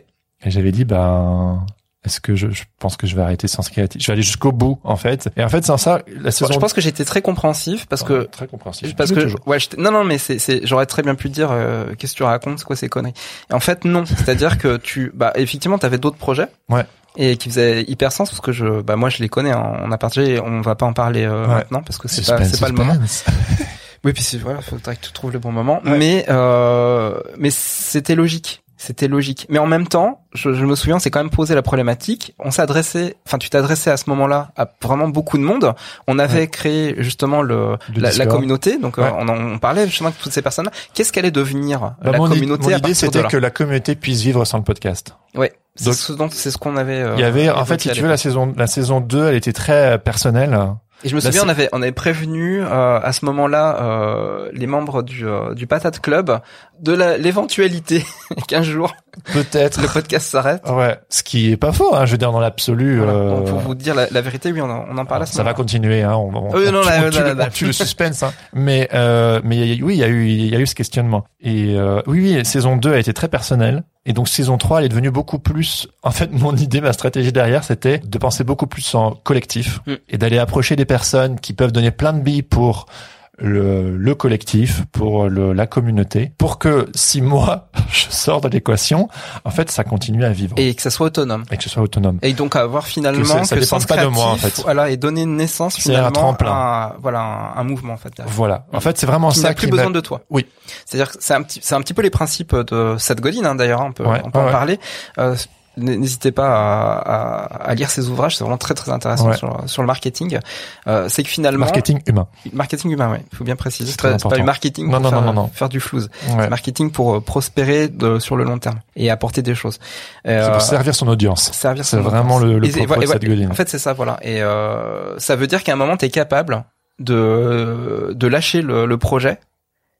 S1: Et j'avais dit, ben, est-ce que je, je pense que je vais arrêter sans créatif Je vais aller jusqu'au bout, en fait. Et en fait, sans ça, la saison.
S2: Je pense que j'étais très compréhensif parce que
S1: très compréhensible.
S2: parce que
S1: toujours.
S2: ouais j'étais- non non mais c'est c'est j'aurais très bien pu te dire euh, qu'est-ce que tu racontes c'est quoi ces conneries? Et en fait non c'est-à-dire que tu bah effectivement t'avais d'autres projets
S1: Ouais.
S2: et qui faisaient hyper sens parce que je bah moi je les connais hein, on a partagé on va pas en parler euh,
S1: Ouais.
S2: maintenant parce que c'est pas c'est pas le moment [LAUGHS] oui puis c'est voilà faudrait que tu trouves le bon moment
S1: Ouais.
S2: mais euh, mais c'était logique c'était logique mais en même temps je, je me souviens on s'est quand même posé la problématique on s'est adressé enfin tu t'es adressé à ce moment-là à vraiment beaucoup de monde on avait
S1: Ouais.
S2: créé justement le
S1: Le
S2: la, communauté donc euh,
S1: Ouais.
S2: on, en- on parlait justement de toutes ces personnes qu'est-ce qu'allait devenir
S1: Bah,
S2: la
S1: mon,
S2: communauté
S1: mon idée, c'était que la communauté puisse vivre sans le podcast.
S2: ouais c'est ce dont c'est ce qu'on avait euh,
S1: Il y avait, en fait, si tu veux, la saison, la saison 2, elle était très personnelle.
S2: Et je me
S1: la
S2: souviens on avait on avait prévenu euh, à ce moment-là euh, les membres du euh, du patate club de l'éventualité [LAUGHS] qu'un jour
S1: Peut-être.
S2: le podcast s'arrête
S1: Ouais. Ce qui est pas faux, hein. Je veux dire, dans l'absolu.
S2: Voilà.
S1: euh,
S2: pour vous dire la, la vérité, oui, on en, on en parle à ce
S1: ça va continuer, hein. On, on,
S2: Oui,
S1: on
S2: non, là,
S1: on
S2: là,
S1: tue
S2: là,
S1: le-
S2: là.
S1: tue le suspense, hein. Mais, euh, mais y a- oui, il y a eu, il y a eu ce questionnement. Et euh, oui, oui, saison 2 a été très personnelle. Et donc saison 3, elle est devenue beaucoup plus. En fait, mon idée, ma stratégie derrière, c'était de penser beaucoup plus en collectif
S2: Mm.
S1: et d'aller approcher des personnes qui peuvent donner plein de billes pour le, le collectif, pour le, la communauté, pour que si moi [LAUGHS] je sors de l'équation, en fait, ça continue à vivre
S2: Et que ça soit autonome.
S1: et que ce soit autonome.
S2: Et donc avoir finalement
S1: Que ça- ça
S2: que
S1: dépende
S2: Sens
S1: pas de moi, en fait.
S2: Voilà, et donner naissance
S1: C'est un
S2: finalement
S1: tremplin.
S2: à voilà un, un mouvement en fait. derrière.
S1: Voilà. En fait, c'est vraiment
S2: Qui
S1: ça
S2: n'a plus
S1: qui
S2: besoin de toi.
S1: Oui.
S2: C'est-à-dire que c'est un petit, c'est un petit peu les principes de Seth Godin hein, d'ailleurs. on peut,
S1: Ouais,
S2: on peut
S1: ouais,
S2: en
S1: ouais.
S2: parler. Euh, N'hésitez pas à, à, à lire ses ouvrages, c'est vraiment très très intéressant
S1: Ouais.
S2: sur, sur le marketing. Euh, c'est que finalement,
S1: marketing humain.
S2: marketing humain, ouais, il faut bien préciser.
S1: C'est
S2: pas, c'est pas du marketing
S1: Non,
S2: pour
S1: non,
S2: faire,
S1: non, non,
S2: faire du flouze.
S1: Ouais.
S2: C'est marketing pour euh, prospérer de, sur le long terme et apporter des choses.
S1: C'est
S2: Euh,
S1: pour servir son audience.
S2: servir
S1: C'est
S2: son
S1: vraiment
S2: audience.
S1: le, le
S2: Et
S1: propos de Godin.
S2: En fait, c'est ça, voilà. Et euh, ça veut dire qu'à un moment, tu es capable de de lâcher le, le projet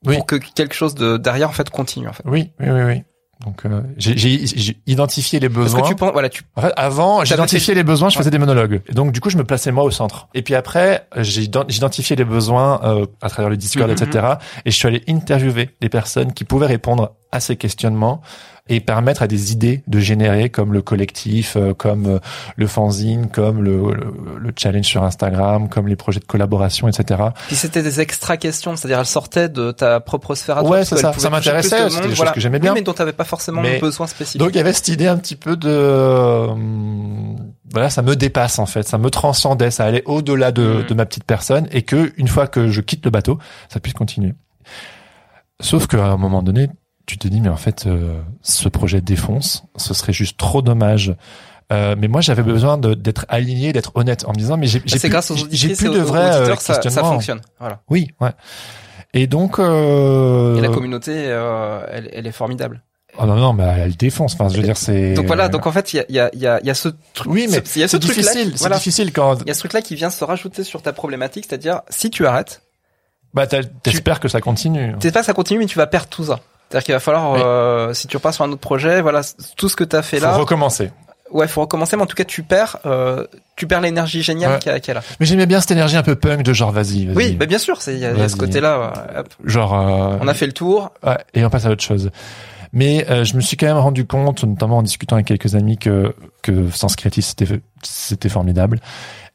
S1: Oui.
S2: pour que quelque chose de derrière en fait continue en fait.
S1: Oui, oui, oui, oui. Donc euh, j'ai- identifié les
S2: Parce
S1: besoins.
S2: que tu penses, voilà, tu
S1: En fait, avant, j'identifiais les besoins, je faisais des monologues. Et donc, du coup, je me plaçais moi au centre. Et puis après, j'ai ident- j'identifiais les besoins euh, à travers le Discord,
S2: Mhm.
S1: etc. Et je suis allé interviewer les personnes qui pouvaient répondre à ces questionnements et permettre à des idées de générer, comme le collectif, euh, comme euh, le fanzine, comme le, le, le challenge sur Instagram, comme les projets de collaboration, etc.
S2: puis c'était des extra questions, c'est-à-dire elles sortaient de ta propre sphère à.
S1: Ouais, c'est ça. Ça m'intéressait, c'était des choses que j'aimais bien.
S2: Oui, mais dont t'avais pas forcément
S1: Mais-
S2: besoin spécifique.
S1: Donc il y avait cette idée un petit peu de voilà ça me dépasse en fait ça me transcendait ça allait au-delà de,
S2: Mhm.
S1: de ma petite personne et que une fois que je quitte le bateau ça puisse continuer sauf qu'à un moment donné tu te dis mais en fait euh, ce projet défonce ce serait juste trop dommage Euh, mais moi j'avais besoin d'être aligné d'être honnête en me disant mais j'ai plus,
S2: grâce aux
S1: j'ai plus de vrais euh,
S2: auditeurs, ça, fonctionne. Voilà.
S1: oui ouais et donc euh...
S2: Et la communauté, euh, elle, elle est formidable.
S1: oh non non mais elle défonce enfin je veux dire c'est
S2: Donc voilà, donc en fait, il y a, il y a, il y a, il y a ce truc.
S1: Oui, mais
S2: il y a ce
S1: difficile. C'est
S2: voilà.
S1: difficile quand.
S2: Il y a ce truc-là qui vient se rajouter sur ta problématique, c'est-à-dire si tu arrêtes,
S1: Bah, t'espères que ça continue.
S2: t'es pas que ça continue, mais tu vas perdre tout ça. C'est-à-dire qu'il va falloir,
S1: Oui.
S2: euh, si tu repars sur un autre projet, voilà, tout ce que t'as fait
S1: Faut
S2: là,
S1: recommencer.
S2: ouais, faut recommencer, mais en tout cas, tu perds, euh, tu perds l'énergie géniale
S1: Ouais.
S2: qu'il y a, qu'il y a là.
S1: Mais j'aimais bien cette énergie un peu punk de genre vas-y, vas-y.
S2: Oui, bah bien sûr, c'est il y a, il y a ce côté-là. hop.
S1: Genre. euh,
S2: On a fait le tour.
S1: ouais, et on passe à autre chose. Mais euh, je me suis quand même rendu compte, notamment en discutant avec quelques amis, que que Sens Créatif c'était c'était formidable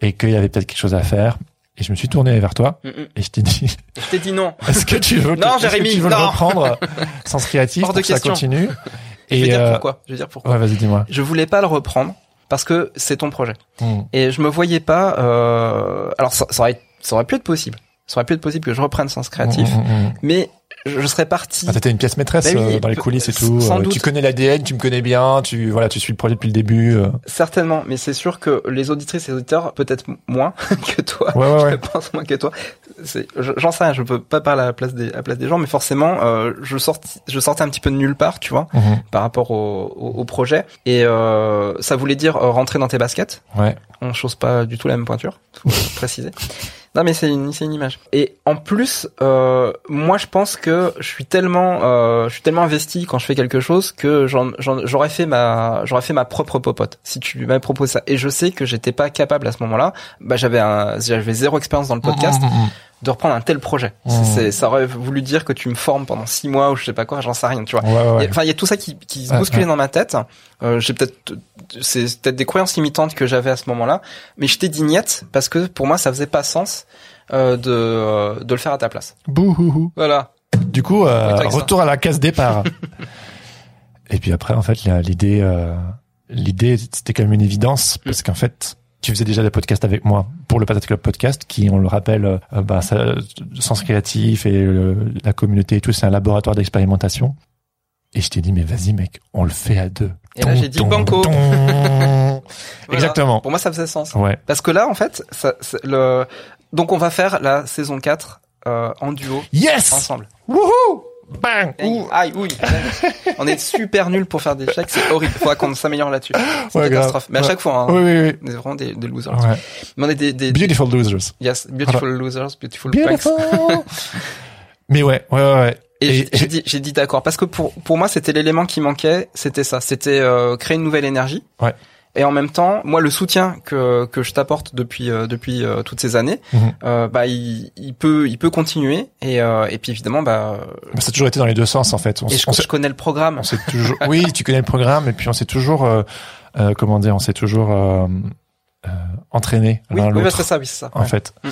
S1: et qu'il y avait peut-être quelque chose à faire. Et je me suis tourné vers toi
S2: Mm, mm.
S1: et je t'ai dit
S2: Je t'ai dit non. [LAUGHS]
S1: est-ce que tu veux [LAUGHS]
S2: Non,
S1: que
S2: Jérémy,
S1: tu veux
S2: non.
S1: le reprendre [LAUGHS] Sens Créatif
S2: Hors
S1: pour
S2: de
S1: que ça continue
S2: Je vais
S1: Et
S2: dire
S1: euh,
S2: pourquoi. Je vais dire pourquoi.
S1: ouais, vas-y dis-moi.
S2: Je voulais pas le reprendre parce que c'est ton projet.
S1: Hmm.
S2: Et je me voyais pas. Euh... Alors ça, ça aurait, ça aurait pu être possible. Ça aurait pu être possible que je reprenne Sens Créatif,
S1: Hmm, hmm, hmm.
S2: mais je, je serais parti.
S1: Ah, t'étais une pièce maîtresse
S2: Bah oui,
S1: euh, dans les coulisses et tout.
S2: sans
S1: euh,
S2: doute.
S1: Tu connais l'ADN, tu me connais bien, tu voilà, tu suis le projet depuis le début. euh.
S2: Certainement, mais c'est sûr que les auditrices et auditeurs, peut-être moins [LAUGHS] que toi,
S1: Ouais, ouais, ouais.
S2: je pense moins que toi. J'en sais rien, je peux pas parler à la place des, à la place des gens, mais forcément, je sortis, je sortais un petit peu de nulle part, tu vois, par rapport au, au, au projet. Et ça voulait dire rentrer dans tes baskets.
S1: Ouais.
S2: On chose pas du tout la même pointure, faut préciser. Non mais c'est une, une image. Et en plus, euh, moi je pense que je suis tellement, euh, je suis tellement investi quand je fais quelque chose que j'en- j'aurais fait ma, j'aurais fait ma propre popote si tu m'avais proposé ça. Et je sais que j'étais pas capable à ce moment-là. Bah j'avais j'avais zéro expérience dans le podcast
S1: Mhm, mhm.
S2: De reprendre un tel projet.
S1: Mhm.
S2: C'est- ça aurait voulu dire que tu me formes pendant six mois ou je sais pas quoi, j'en sais rien, tu vois.
S1: Ouais, ouais, ouais.
S2: a- Enfin, il y a tout ça qui, qui se bousculait
S1: ouais.
S2: dans ma tête. Euh, j'ai peut-être, c'est peut-être des croyances limitantes que j'avais à ce moment-là, mais j'étais dignette parce que pour moi, ça faisait pas sens euh, de euh, de le faire à ta place.
S1: Bouhouhou.
S2: Voilà.
S1: Du coup, euh,
S2: ça.
S1: retour à la case départ. [LAUGHS] et puis après, en fait, l'idée, euh, l'idée, c'était quand même une évidence parce qu'en fait, tu faisais déjà des podcasts avec moi pour le Patate Club Podcast, qui, on le rappelle, euh, bah, ça, sens créatif et euh, la communauté et tout, c'est un laboratoire d'expérimentation. Et je t'ai dit, mais vas-y, mec, on le fait à deux.
S2: Et là, j'ai dit
S1: Ton,
S2: banco.
S1: ton. [LAUGHS]
S2: Voilà.
S1: Exactement.
S2: Pour moi, ça faisait sens.
S1: Ouais.
S2: Parce que là, en fait, ça, le, donc on va faire la saison 4 euh, en duo
S1: Yes!
S2: ensemble.
S1: Wouhou! Bang!
S2: Aïe, aïe, oui. on est super nuls pour faire des chèques, c'est horrible. Faudra qu'on s'améliore là-dessus. C'est
S1: Ouais, grave.
S2: catastrophe. Mais à
S1: Ouais.
S2: chaque fois, hein,
S1: Oui, oui,
S2: on est vraiment des, des losers.
S1: oui. Ouais.
S2: Mais on est des, des,
S1: Beautiful losers.
S2: yes, beautiful losers, beautiful.
S1: Beautiful. [LAUGHS] Mais ouais, ouais, ouais, ouais.
S2: Et,
S1: Et-
S2: j'ai- j'ai dit, j'ai dit d'accord parce que pour pour moi c'était l'élément qui manquait, c'était ça, c'était euh, créer une nouvelle énergie.
S1: Ouais.
S2: Et en même temps, moi le soutien que que je t'apporte depuis euh, depuis euh, toutes ces années, euh, bah il, il peut il peut continuer et euh, et puis évidemment bah
S1: Mais ça a toujours été dans les deux sens, en fait. On,
S2: et je,
S1: on s'est-
S2: je connais le programme.
S1: on toujours, oui, tu connais le programme, et puis on s'est toujours, euh, euh, comment dire, on s'est toujours euh, euh, entraîné
S2: Oui,
S1: l'un
S2: oui bah,
S1: l'autre,
S2: c'est ça, oui c'est ça.
S1: en
S2: Ouais.
S1: fait.
S2: Mm.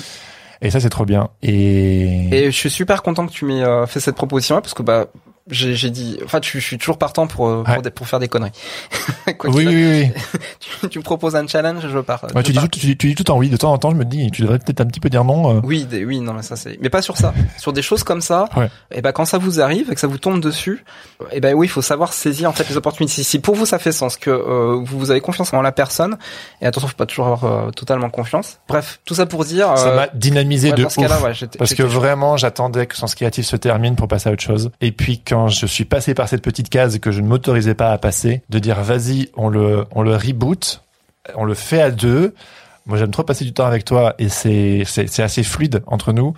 S1: Et ça, c'est trop bien. Et,
S2: Et je suis super content que tu m'aies euh, fait cette proposition parce que bah j'ai j'ai dit enfin tu, je suis toujours partant pour euh, pour,
S1: Ouais.
S2: des- pour faire des conneries. [LAUGHS] Quoi
S1: oui, oui, oui. [LAUGHS]
S2: tu, tu me proposes un challenge, je pars.
S1: Ouais,
S2: je
S1: tu, dis tout, tu, tu dis tout en oui. De temps en temps, je me dis, tu devrais peut-être un petit peu dire non. euh.
S2: Oui, des- oui, non mais ça c'est mais pas sur ça. [LAUGHS] sur des choses comme ça.
S1: Ouais.
S2: Et ben quand ça vous arrive et que ça vous tombe dessus, et ben oui, il faut savoir saisir en fait les opportunités. Si, pour vous ça fait sens que euh, vous, vous avez confiance en la personne et attention, faut pas toujours avoir euh, totalement confiance. Bref, tout ça pour dire
S1: Ça
S2: euh,
S1: m'a dynamisé de ouf. Parce que vraiment, j'attendais que Sens Créatif se termine pour passer à autre chose. Et puis, je suis passé par cette petite case que je ne m'autorisais pas à passer, de dire, vas-y, on le, on le reboot, on le fait à deux. Moi, j'aime trop passer du temps avec toi et c'est, c'est, c'est assez fluide entre nous.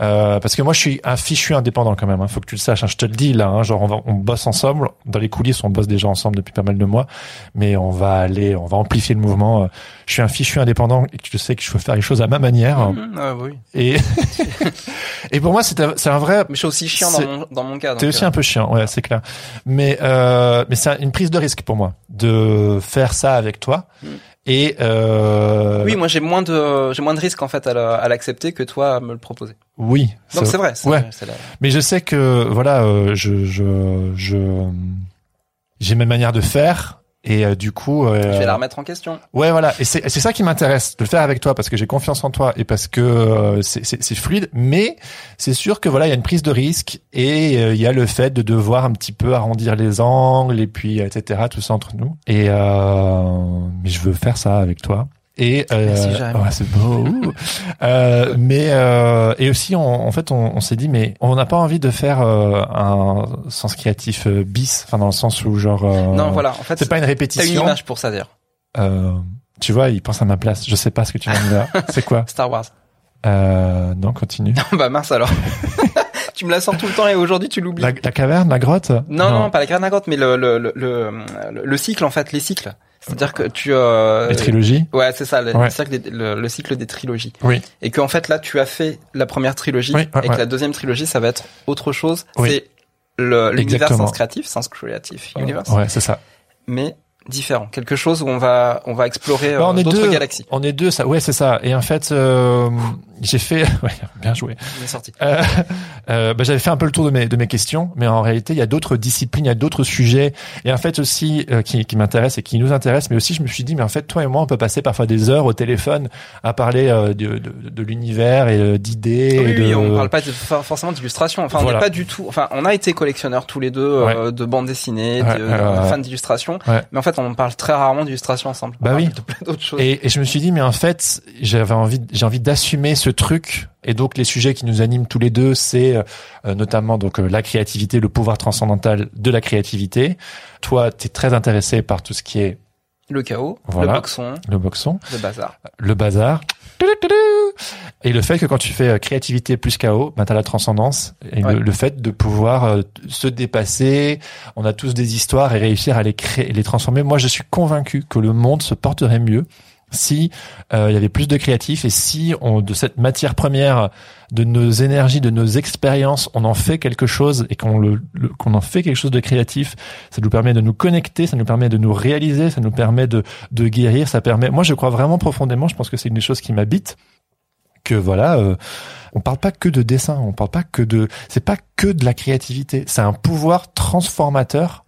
S1: Euh, parce que moi, je suis un fichu indépendant quand même. Hein, faut que tu le saches. hein, je te le dis là. Hein, genre, on, va, on bosse ensemble dans les coulisses. On bosse déjà ensemble depuis pas mal de mois. Mais on va aller, on va amplifier le mouvement. Euh, Je suis un fichu indépendant et tu sais que je veux faire les choses à ma manière.
S2: Mhm, ouais, oui.
S1: Et [LAUGHS] et pour moi, c'est un, c'est un vrai.
S2: Mais je suis aussi chiant dans mon, dans mon cas.
S1: T'es aussi
S2: euh,
S1: un peu chiant, ouais, c'est clair. Mais euh, mais c'est une prise de risque pour moi de faire ça avec toi.
S2: Mm.
S1: Et euh,
S2: Oui, moi j'ai moins de j'ai moins de risques en fait à la- à l'accepter que toi à me le proposer.
S1: oui.
S2: Donc c'est vrai.
S1: Ouais.
S2: vrai, c'est la-
S1: Mais je sais que voilà, euh, je je je j'ai mes manières de faire. Et euh, du coup, euh,
S2: Je vais la remettre en question.
S1: Ouais, voilà. Et c'est c'est ça qui m'intéresse de le faire avec toi parce que j'ai confiance en toi et parce que euh, c'est fluide. Mais c'est sûr que voilà, il y a une prise de risque et euh, il y a le fait de devoir un petit peu arrondir les angles et puis euh, etc. Tout ça entre nous. Et euh, mais je veux faire ça avec toi. Et euh,
S2: Merci, Jérémy.
S1: ouais, c'est beau. euh, mais euh, et aussi, on, en fait, on, on s'est dit, mais on n'a pas envie de faire euh, un sens créatif bis, enfin dans le sens où genre. euh,
S2: non, voilà. En fait,
S1: C'est pas une
S2: t'as une
S1: répétition.
S2: image pour ça d'ailleurs.
S1: Euh, tu vois, il pense à ma place. Je sais pas ce que tu viens de dire. [LAUGHS] C'est quoi
S2: Star Wars.
S1: euh, Non, continue. [LAUGHS]
S2: bah mince alors. [LAUGHS] tu me la sors tout le temps et aujourd'hui tu l'oublies.
S1: La, la caverne, la grotte?
S2: Non, non, pas la graine à grotte, mais le le, le, le, le cycle en fait, les cycles. C'est-à-dire que tu euh,
S1: Les trilogies?
S2: Ouais, c'est ça, le,
S1: Ouais.
S2: cycle des- le, le cycle des trilogies.
S1: Oui.
S2: Et qu'en fait là, tu as fait la première trilogie
S1: Oui, ouais,
S2: et que
S1: ouais.
S2: la deuxième trilogie, ça va être autre chose.
S1: Oui.
S2: C'est l'univers. Sens Créatif, Sens Creative Universe,
S1: Ouais, c'est ça.
S2: mais différent. Quelque chose où on va on va explorer
S1: Bah,
S2: euh, d'autres galaxies.
S1: On est deux, ça. Ouais, c'est ça. Et en fait, euh, j'ai fait. [LAUGHS] Ouais, bien joué.
S2: Sorti.
S1: Euh, euh, bah, j'avais fait un peu le tour de mes de mes questions, mais en réalité, il y a d'autres disciplines, il y a d'autres sujets, et en fait aussi euh, qui qui m'intéressent et qui nous intéressent. Mais aussi, je me suis dit, mais en fait, toi et moi, on peut passer parfois des heures au téléphone à parler euh, de, de, de l'univers et d'idées.
S2: Oui,
S1: et de...
S2: oui, on parle pas de, forcément d'illustration. Enfin, on n'est pas du tout. Enfin, on a été collectionneurs tous les deux euh, de bandes dessinées,
S1: Ouais,
S2: de,
S1: ouais, ouais,
S2: fans
S1: ouais.
S2: d'illustration.
S1: Ouais.
S2: Mais en fait, on parle très rarement d'illustration ensemble.
S1: Bah
S2: On
S1: oui.
S2: De plein d'autres choses.
S1: Et, et je me suis dit, mais en fait, j'avais envie, j'ai envie d'assumer ce truc. Et donc, les sujets qui nous animent tous les deux, c'est euh, notamment donc euh, la créativité, le pouvoir transcendantal de la créativité. Toi, tu es très intéressé par tout ce qui est
S2: Le chaos,
S1: Voilà.
S2: le boxon,
S1: le boxon,
S2: le bazar.
S1: le bazar. Et le fait que quand tu fais euh, créativité plus chaos, ben t'as la transcendance et
S2: Ouais.
S1: le, le fait de pouvoir euh, se dépasser. On a tous des histoires et réussir à les créer, les transformer. Moi, je suis convaincu que le monde se porterait mieux si euh, il y avait plus de créatifs et si on de cette matière première, de nos énergies, de nos expériences, on en fait quelque chose et qu'on le, qu'on en fait quelque chose de créatif. Ça nous permet de nous connecter, ça nous permet de nous réaliser, ça nous permet de de guérir, ça permet. Moi, je crois vraiment profondément. Je pense que c'est une des choses qui m'habite. Que voilà, euh, on parle pas que de dessin, on parle pas que de, c'est pas que de la créativité, c'est un pouvoir transformateur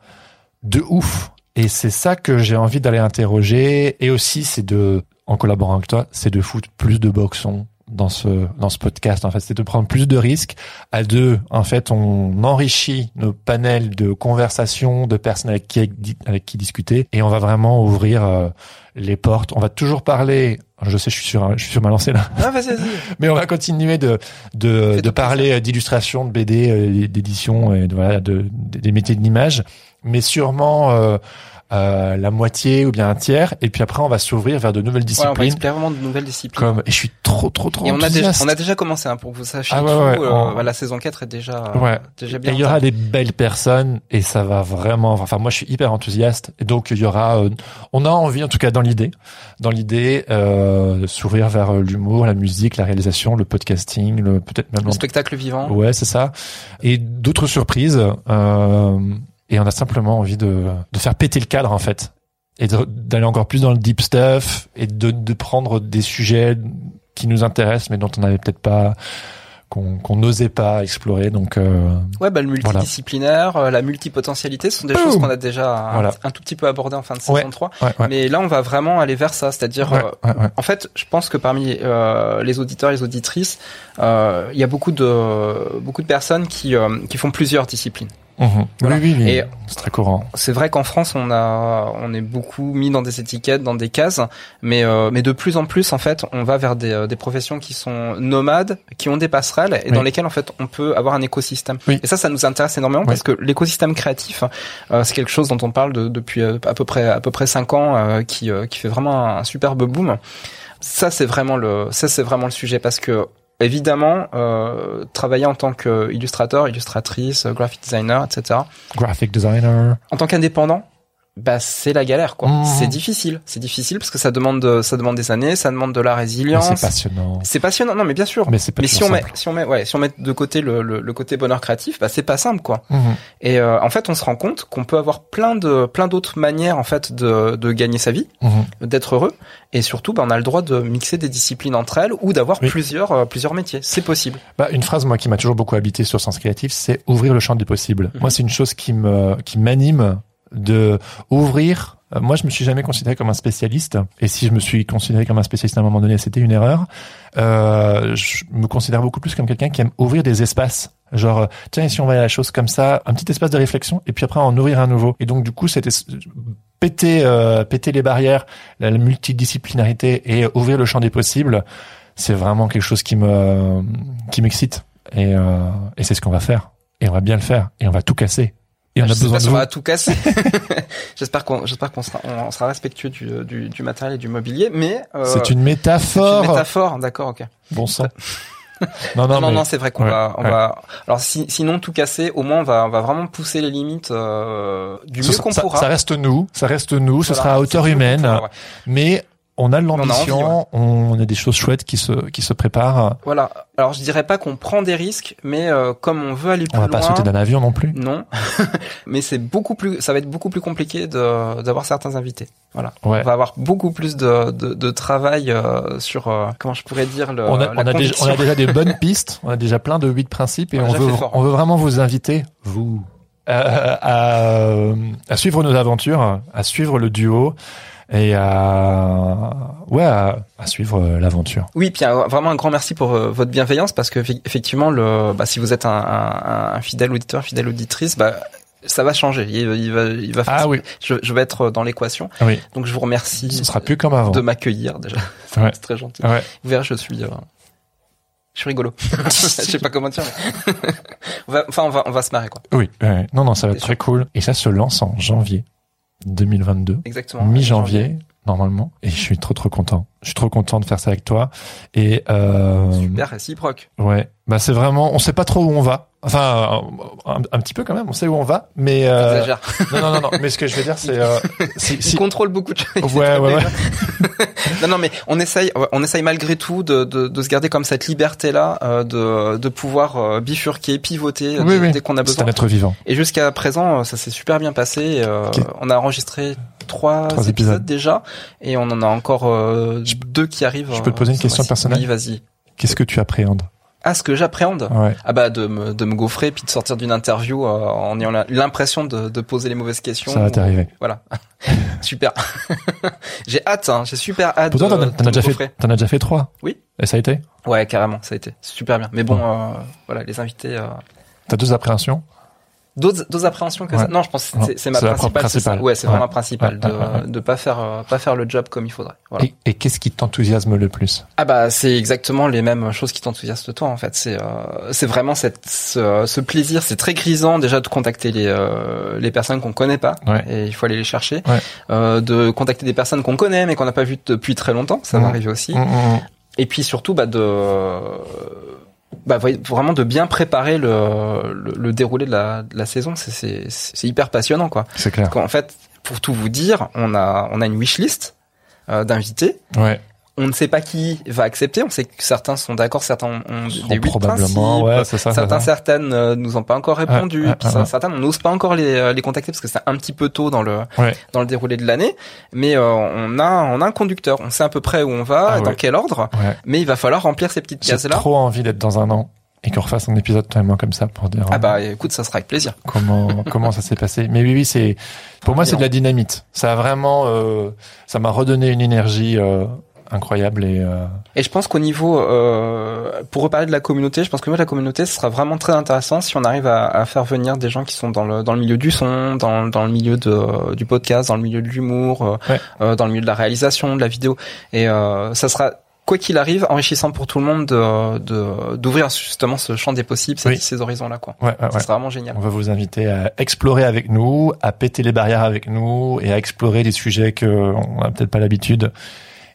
S1: de ouf. Et c'est ça que j'ai envie d'aller interroger. Et aussi, c'est de, en collaborant avec toi, c'est de foutre plus de boxons dans ce dans ce podcast. En fait, c'est de prendre plus de risques. À deux, en fait, on enrichit nos panels de conversation de personnes avec qui avec qui discuter, et on va vraiment ouvrir euh, les portes. On va toujours parler. Je sais, je suis sur je suis sur ma lancée là.
S2: Ah, vas-y, vas-y. [LAUGHS]
S1: Mais on va continuer de de, de parler d'illustration, de BD, euh, d'édition et de, voilà de, des métiers de l'image, mais sûrement euh, euh, la moitié ou bien un tiers. Et puis après, on va s'ouvrir vers de nouvelles
S2: Ouais, on va
S1: disciplines.
S2: explorer vraiment de nouvelles disciplines.
S1: comme et je suis trop trop trop
S2: Et on a, déjà, on a déjà commencé, hein, pour que vous sachiez
S1: Ah ouais,
S2: euh,
S1: on-
S2: la saison 4 est déjà,
S1: Ouais.
S2: déjà
S1: Et
S2: bien.
S1: il y aura des belles personnes et ça va vraiment. Enfin, moi, je suis hyper enthousiaste. Et donc, il y aura. euh, on a envie, en tout cas, dans l'idée, dans l'idée, euh, s'ouvrir vers l'humour, la musique, la réalisation, le podcasting, le peut-être même
S2: Le spectacle vivant.
S1: Ouais, c'est ça. Et d'autres surprises. Euh, et on a simplement envie de, de faire péter le cadre, en fait. Et d'aller encore plus dans le deep stuff et de, de prendre des sujets qui nous intéressent, mais dont on n'avait peut-être pas qu'on n'osait pas explorer. Donc euh,
S2: ouais, bah, le multidisciplinaire, euh, la multipotentialité, ce sont des choses qu'on a déjà un, tout petit peu abordé en fin de saison 3. Mais là, on va vraiment aller vers ça, c'est-à-dire, euh, en fait, je pense que parmi euh, les auditeurs et les auditrices, il y a beaucoup de beaucoup de personnes qui qui font plusieurs disciplines.
S1: Mhm. Oui, oui, oui. c'est très courant.
S2: C'est vrai qu'en France, on a, on est beaucoup mis dans des étiquettes, dans des cases, mais euh, mais de plus en plus, en fait, on va vers des, euh, des professions qui sont nomades, qui ont des passerelles et dans lesquelles en fait on peut avoir un écosystème. Et ça, ça nous intéresse énormément parce que l'écosystème créatif, euh, c'est quelque chose dont on parle de, depuis à peu près à peu près cinq ans, qui qui fait vraiment un, un superbe boom. Ça, c'est vraiment le, ça c'est vraiment le sujet parce que évidemment, euh, travailler en tant qu'illustrateur, illustratrice, graphic designer, etc.
S1: Graphic designer.
S2: En tant qu'indépendant, bah c'est la galère quoi. Mmh. C'est difficile, c'est difficile parce que ça demande ça demande des années, ça demande de la résilience.
S1: C'est passionnant.
S2: C'est passionnant. Non mais bien sûr.
S1: Mais c'est pas
S2: Mais
S1: si
S2: on met si on met ouais, si on met de côté le, le, côté bonheur créatif, bah c'est pas simple quoi. Mmh. Et euh, en fait, on se rend compte qu'on peut avoir plein de plein d'autres manières en fait de de gagner sa vie, mmh. d'être heureux et surtout bah, on a le droit de mixer des disciplines entre elles ou d'avoir plusieurs euh, plusieurs métiers. C'est possible.
S1: Bah une phrase moi qui m'a toujours beaucoup habité sur Sens Créatif, c'est ouvrir le champ du possible. Moi, c'est une chose qui me qui m'anime de ouvrir euh, moi, je me suis jamais considéré comme un spécialiste. Et si je me suis considéré comme un spécialiste à un moment donné, c'était une erreur. Euh, je me considère beaucoup plus comme quelqu'un qui aime ouvrir des espaces. Genre, euh, tiens, si on va à la chose comme ça, un petit espace de réflexion, et puis après en ouvrir un nouveau. Et donc, du coup, c'était péter, euh, péter les barrières, la, multidisciplinarité et ouvrir le champ des possibles. C'est vraiment quelque chose qui me, qui m'excite. Et, euh, et c'est ce qu'on va faire. Et on va bien le faire. Et on va tout casser. Et on a besoin de
S2: on va tout casser. [LAUGHS] j'espère qu'on, j'espère qu'on sera, on sera respectueux du, du, du matériel et du mobilier, mais
S1: euh, c'est une métaphore.
S2: C'est une métaphore, d'accord, ok.
S1: Bon sang. [LAUGHS]
S2: non, non, non, non, c'est vrai qu'on va, on va. Alors, si, sinon tout casser, au moins on va, on va vraiment pousser les limites euh, du mieux qu'on pourra.
S1: Ça reste nous, ça reste nous. Ce sera à hauteur humaine, mais on a de l'ambition, on, a des choses chouettes qui se qui se préparent.
S2: Voilà. Alors je dirais pas qu'on prend des risques, mais euh, comme on veut aller plus
S1: loin,
S2: on
S1: va pas sauter d'un avion non plus.
S2: Non, [LAUGHS] mais c'est beaucoup plus, ça va être beaucoup plus compliqué de d'avoir certains invités. Voilà. On va avoir beaucoup plus de de, de travail euh, sur euh, comment je pourrais dire le.
S1: On a, on a, déjà, on a déjà des bonnes [LAUGHS] pistes, on a déjà plein de huit principes et on, veut on veut vraiment vous inviter vous à, à suivre nos aventures, à suivre le duo et à ouais à, suivre euh, l'aventure.
S2: Oui, puis vraiment un grand merci pour euh, votre bienveillance parce que effectivement le bah, si vous êtes un, un, un fidèle auditeur, fidèle auditrice, bah ça va changer. Il, il va, il va.
S1: Ah oui.
S2: Je, je, vais être dans l'équation.
S1: Oui.
S2: Donc je vous remercie.
S1: Ce sera plus comme avant.
S2: De m'accueillir déjà. [LAUGHS]
S1: Ouais. [LAUGHS]
S2: C'est très gentil.
S1: Ouais.
S2: Vous verrez, je suis. Euh, je suis rigolo. [LAUGHS] je sais pas comment dire. on va, enfin, on va, on va se marrer quoi.
S1: Oui. non, non, ça va être très cool. Et ça se lance en janvier. 2022.
S2: Exactement.
S1: Mi-janvier, normalement. Et je suis trop, trop content. Je suis trop content de faire ça avec toi. Et, euh,
S2: Super réciproque.
S1: Ouais. Bah, c'est vraiment, on sait pas trop où on va. Enfin, un, petit peu quand même, on sait où on va, mais
S2: euh,
S1: non, non, non, non, mais ce que je veux dire, c'est, euh, [LAUGHS]
S2: si, si... contrôle beaucoup de
S1: choses. Ouais, ouais, ouais. [LAUGHS]
S2: non, non, mais on essaye, on essaye malgré tout de, de, de se garder comme cette liberté-là, euh, de, de pouvoir euh, bifurquer, pivoter dès, qu'on a besoin.
S1: C'est un être vivant.
S2: Et jusqu'à présent, ça s'est super bien passé. On a enregistré trois, épisodes. déjà, et on en a encore deux qui arrivent.
S1: Je peux te poser une question personnelle.
S2: Oui, vas-y.
S1: Qu'est-ce que tu appréhendes?
S2: Ah, ce que j'appréhende Ah bah de me, de me gaufrer puis de sortir d'une interview euh, en ayant l'impression de, de poser les mauvaises questions.
S1: Ça va t'arriver.
S2: Voilà. [LAUGHS] super. [LAUGHS] j'ai hâte, hein, j'ai super hâte.
S1: Pourtant, t'en as, déjà fait, t'en as déjà fait trois.
S2: Oui.
S1: Et ça a été?
S2: Ouais, carrément, ça a été super bien. Mais bon, Euh, voilà, les invités. Euh...
S1: T'as deux appréhensions
S2: D'autres appréhensions que ça Non, je pense que c'est ma principale.
S1: principale.
S2: Ouais, c'est vraiment principal de de pas faire euh, pas faire le job comme il faudrait. Voilà.
S1: Et, et qu'est-ce qui t'enthousiasme le plus?
S2: Ah bah c'est exactement les mêmes choses qui t'enthousiasment toi en fait. C'est euh, c'est vraiment cette ce, ce plaisir. C'est très grisant déjà de contacter les euh, les personnes qu'on connaît pas
S1: ouais.
S2: et il faut aller les chercher. Euh, de contacter des personnes qu'on connaît mais qu'on n'a pas vues depuis très longtemps. Ça mmh. m'arrive aussi.
S1: Mmh, mmh.
S2: Et puis surtout bah de bah, vraiment de bien préparer le, le, le déroulé de la, de la saison, c'est hyper passionnant quoi.
S1: C'est clair.
S2: En fait, pour tout vous dire, on a on a une wishlist euh, d'invités.
S1: Ouais.
S2: On ne sait pas qui va accepter. On sait que certains sont d'accord, certains ont des huit principes.
S1: ouais, ça,
S2: certains,
S1: ça.
S2: certaines euh, nous ont pas encore répondu.
S1: Ouais.
S2: certains, on n'ose pas encore les, euh, les contacter parce que c'est un petit peu tôt dans le
S1: Ouais.
S2: dans le déroulé de l'année. Mais euh, on a on a un conducteur. On sait à peu près où on va,
S1: Ah
S2: dans
S1: ouais.
S2: quel ordre.
S1: Ouais.
S2: Mais il va falloir remplir ces petites
S1: J'ai
S2: cases là.
S1: trop envie d'être dans un an et qu'on refasse un épisode totalement comme ça pour dire
S2: Ah bah écoute, ça sera avec plaisir.
S1: comment [LAUGHS] comment ça s'est passé. Mais oui, oui, c'est pour moi c'est de la dynamite. Ça a vraiment, euh, ça m'a redonné une énergie euh, incroyable et euh,
S2: Et je pense qu'au niveau, euh, pour reparler de la communauté, je pense que moi, la communauté, ce sera vraiment très intéressant si on arrive à, à faire venir des gens qui sont dans le dans le milieu du son, dans dans le milieu de du podcast, dans le milieu de l'humour, euh,
S1: Ouais.
S2: euh, dans le milieu de la réalisation, de la vidéo. Et euh, ça sera quoi qu'il arrive enrichissant pour tout le monde de de- d'ouvrir justement ce champ des possibles, ces,
S1: Oui.
S2: ces horizons là quoi.
S1: ouais, ouais,
S2: Ça
S1: ouais.
S2: sera vraiment génial.
S1: On va vous inviter à explorer avec nous, à péter les barrières avec nous et à explorer des sujets que on n'a peut-être pas l'habitude.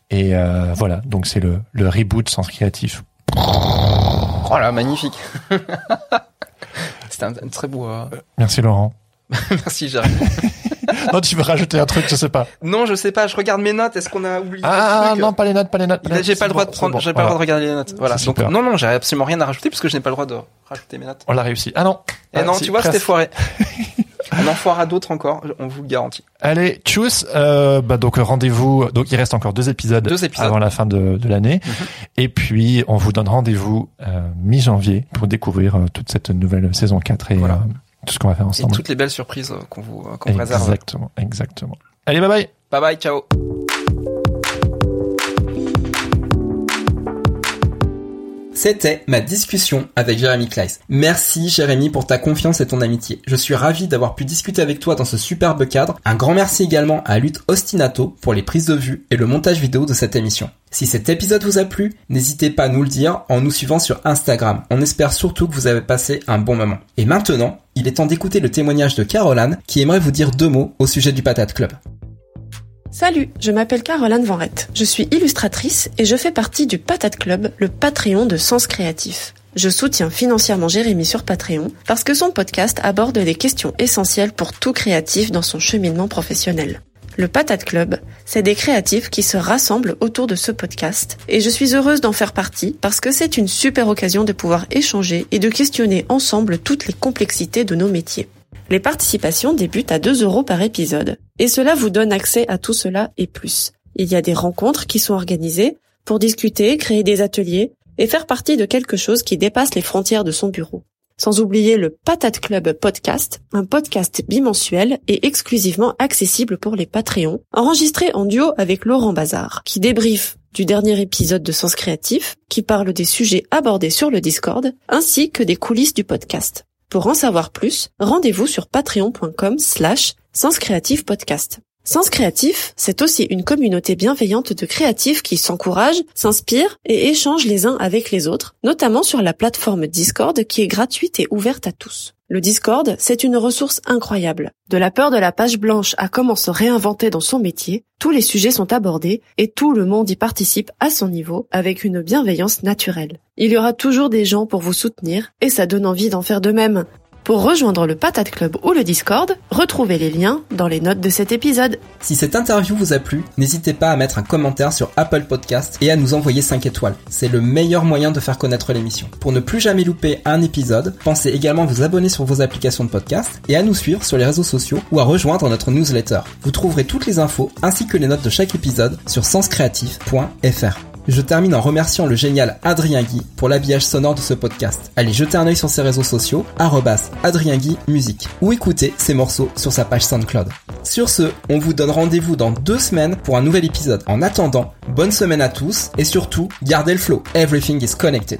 S1: Et euh, voilà, donc c'est le, le reboot Sens Créatif.
S2: Oh là, magnifique. [LAUGHS] C'était un, un très beau. euh,
S1: Merci Laurent. [LAUGHS]
S2: Merci Jérémy. [LAUGHS] [LAUGHS]
S1: non, tu veux rajouter un truc, je sais pas.
S2: Non, je sais pas. Je regarde mes notes. Est-ce qu'on a oublié
S1: Ah, ah, non, pas les notes, pas les notes.
S2: J'ai pas le droit de prendre, j'ai pas le droit de regarder les notes. Voilà. Donc non non, j'ai absolument rien à rajouter parce que je n'ai pas le droit de rajouter mes notes.
S1: On l'a réussi. Ah non.
S2: Et
S1: Ah,
S2: non, tu vois, c'était foiré. [LAUGHS] On en foirera d'autres encore, on vous le garantit.
S1: Allez, tchuss. Euh, bah donc rendez-vous. Donc il reste encore deux épisodes,
S2: Deux épisodes.
S1: avant la fin de, de l'année.
S2: Mhm.
S1: Et puis on vous donne rendez-vous euh, mi-janvier pour découvrir euh, toute cette nouvelle saison 4 et
S2: Voilà.
S1: Tout ce qu'on va faire
S2: Et
S1: ensemble.
S2: toutes les belles surprises euh, qu'on vous, euh, qu'on vous réserve.
S1: Exactement, exactement. Allez, bye bye.
S2: Bye bye, ciao. C'était ma discussion avec Jérémy Kleiss. Merci Jérémy pour ta confiance et ton amitié. Je suis ravi d'avoir pu discuter avec toi dans ce superbe cadre. Un grand merci également à Lutte Ostinato pour les prises de vue et le montage vidéo de cette émission. Si cet épisode vous a plu, n'hésitez pas à nous le dire en nous suivant sur Instagram. On espère surtout que vous avez passé un bon moment. Et maintenant, il est temps d'écouter le témoignage de Caroline qui aimerait vous dire deux mots au sujet du Patate Club.
S4: Salut, je m'appelle Caroline Vanrette. Je suis illustratrice et je fais partie du Patate Club, le Patreon de Sens Créatif. Je soutiens financièrement Jérémy sur Patreon parce que son podcast aborde les questions essentielles pour tout créatif dans son cheminement professionnel. Le Patate Club, c'est des créatifs qui se rassemblent autour de ce podcast et je suis heureuse d'en faire partie parce que c'est une super occasion de pouvoir échanger et de questionner ensemble toutes les complexités de nos métiers. Les participations débutent à 2 euros par épisode. Et cela vous donne accès à tout cela et plus. Il y a des rencontres qui sont organisées pour discuter, créer des ateliers et faire partie de quelque chose qui dépasse les frontières de son bureau. Sans oublier le Patate Club Podcast, un podcast bimensuel et exclusivement accessible pour les Patreons, enregistré en duo avec Laurent Bazar, qui débriefe du dernier épisode de Sens Créatif, qui parle des sujets abordés sur le Discord, ainsi que des coulisses du podcast. Pour en savoir plus, rendez-vous sur patreon.com slash senscreatifpodcast. Sens Créatif, c'est aussi une communauté bienveillante de créatifs qui s'encouragent, s'inspirent et échangent les uns avec les autres, notamment sur la plateforme Discord qui est gratuite et ouverte à tous. Le Discord, c'est une ressource incroyable. De la peur de la page blanche à comment se réinventer dans son métier, tous les sujets sont abordés et tout le monde y participe à son niveau avec une bienveillance naturelle. Il y aura toujours des gens pour vous soutenir et ça donne envie d'en faire de même. Pour rejoindre le Patate Club ou le Discord, retrouvez les liens dans les notes de cet épisode.
S2: Si cette interview vous a plu, n'hésitez pas à mettre un commentaire sur Apple Podcast et à nous envoyer 5 étoiles. C'est le meilleur moyen de faire connaître l'émission. Pour ne plus jamais louper un épisode, pensez également à vous abonner sur vos applications de podcast et à nous suivre sur les réseaux sociaux ou à rejoindre notre newsletter. Vous trouverez toutes les infos ainsi que les notes de chaque épisode sur senscreatif.fr. Je termine en remerciant le génial Adrien Guy pour l'habillage sonore de ce podcast. Allez jeter un œil sur ses réseaux sociaux, Adrien Guy Musique, ou écoutez ses morceaux sur sa page SoundCloud. Sur ce, on vous donne rendez-vous dans deux semaines pour un nouvel épisode. En attendant, bonne semaine à tous, et surtout, gardez le flow. Everything is connected.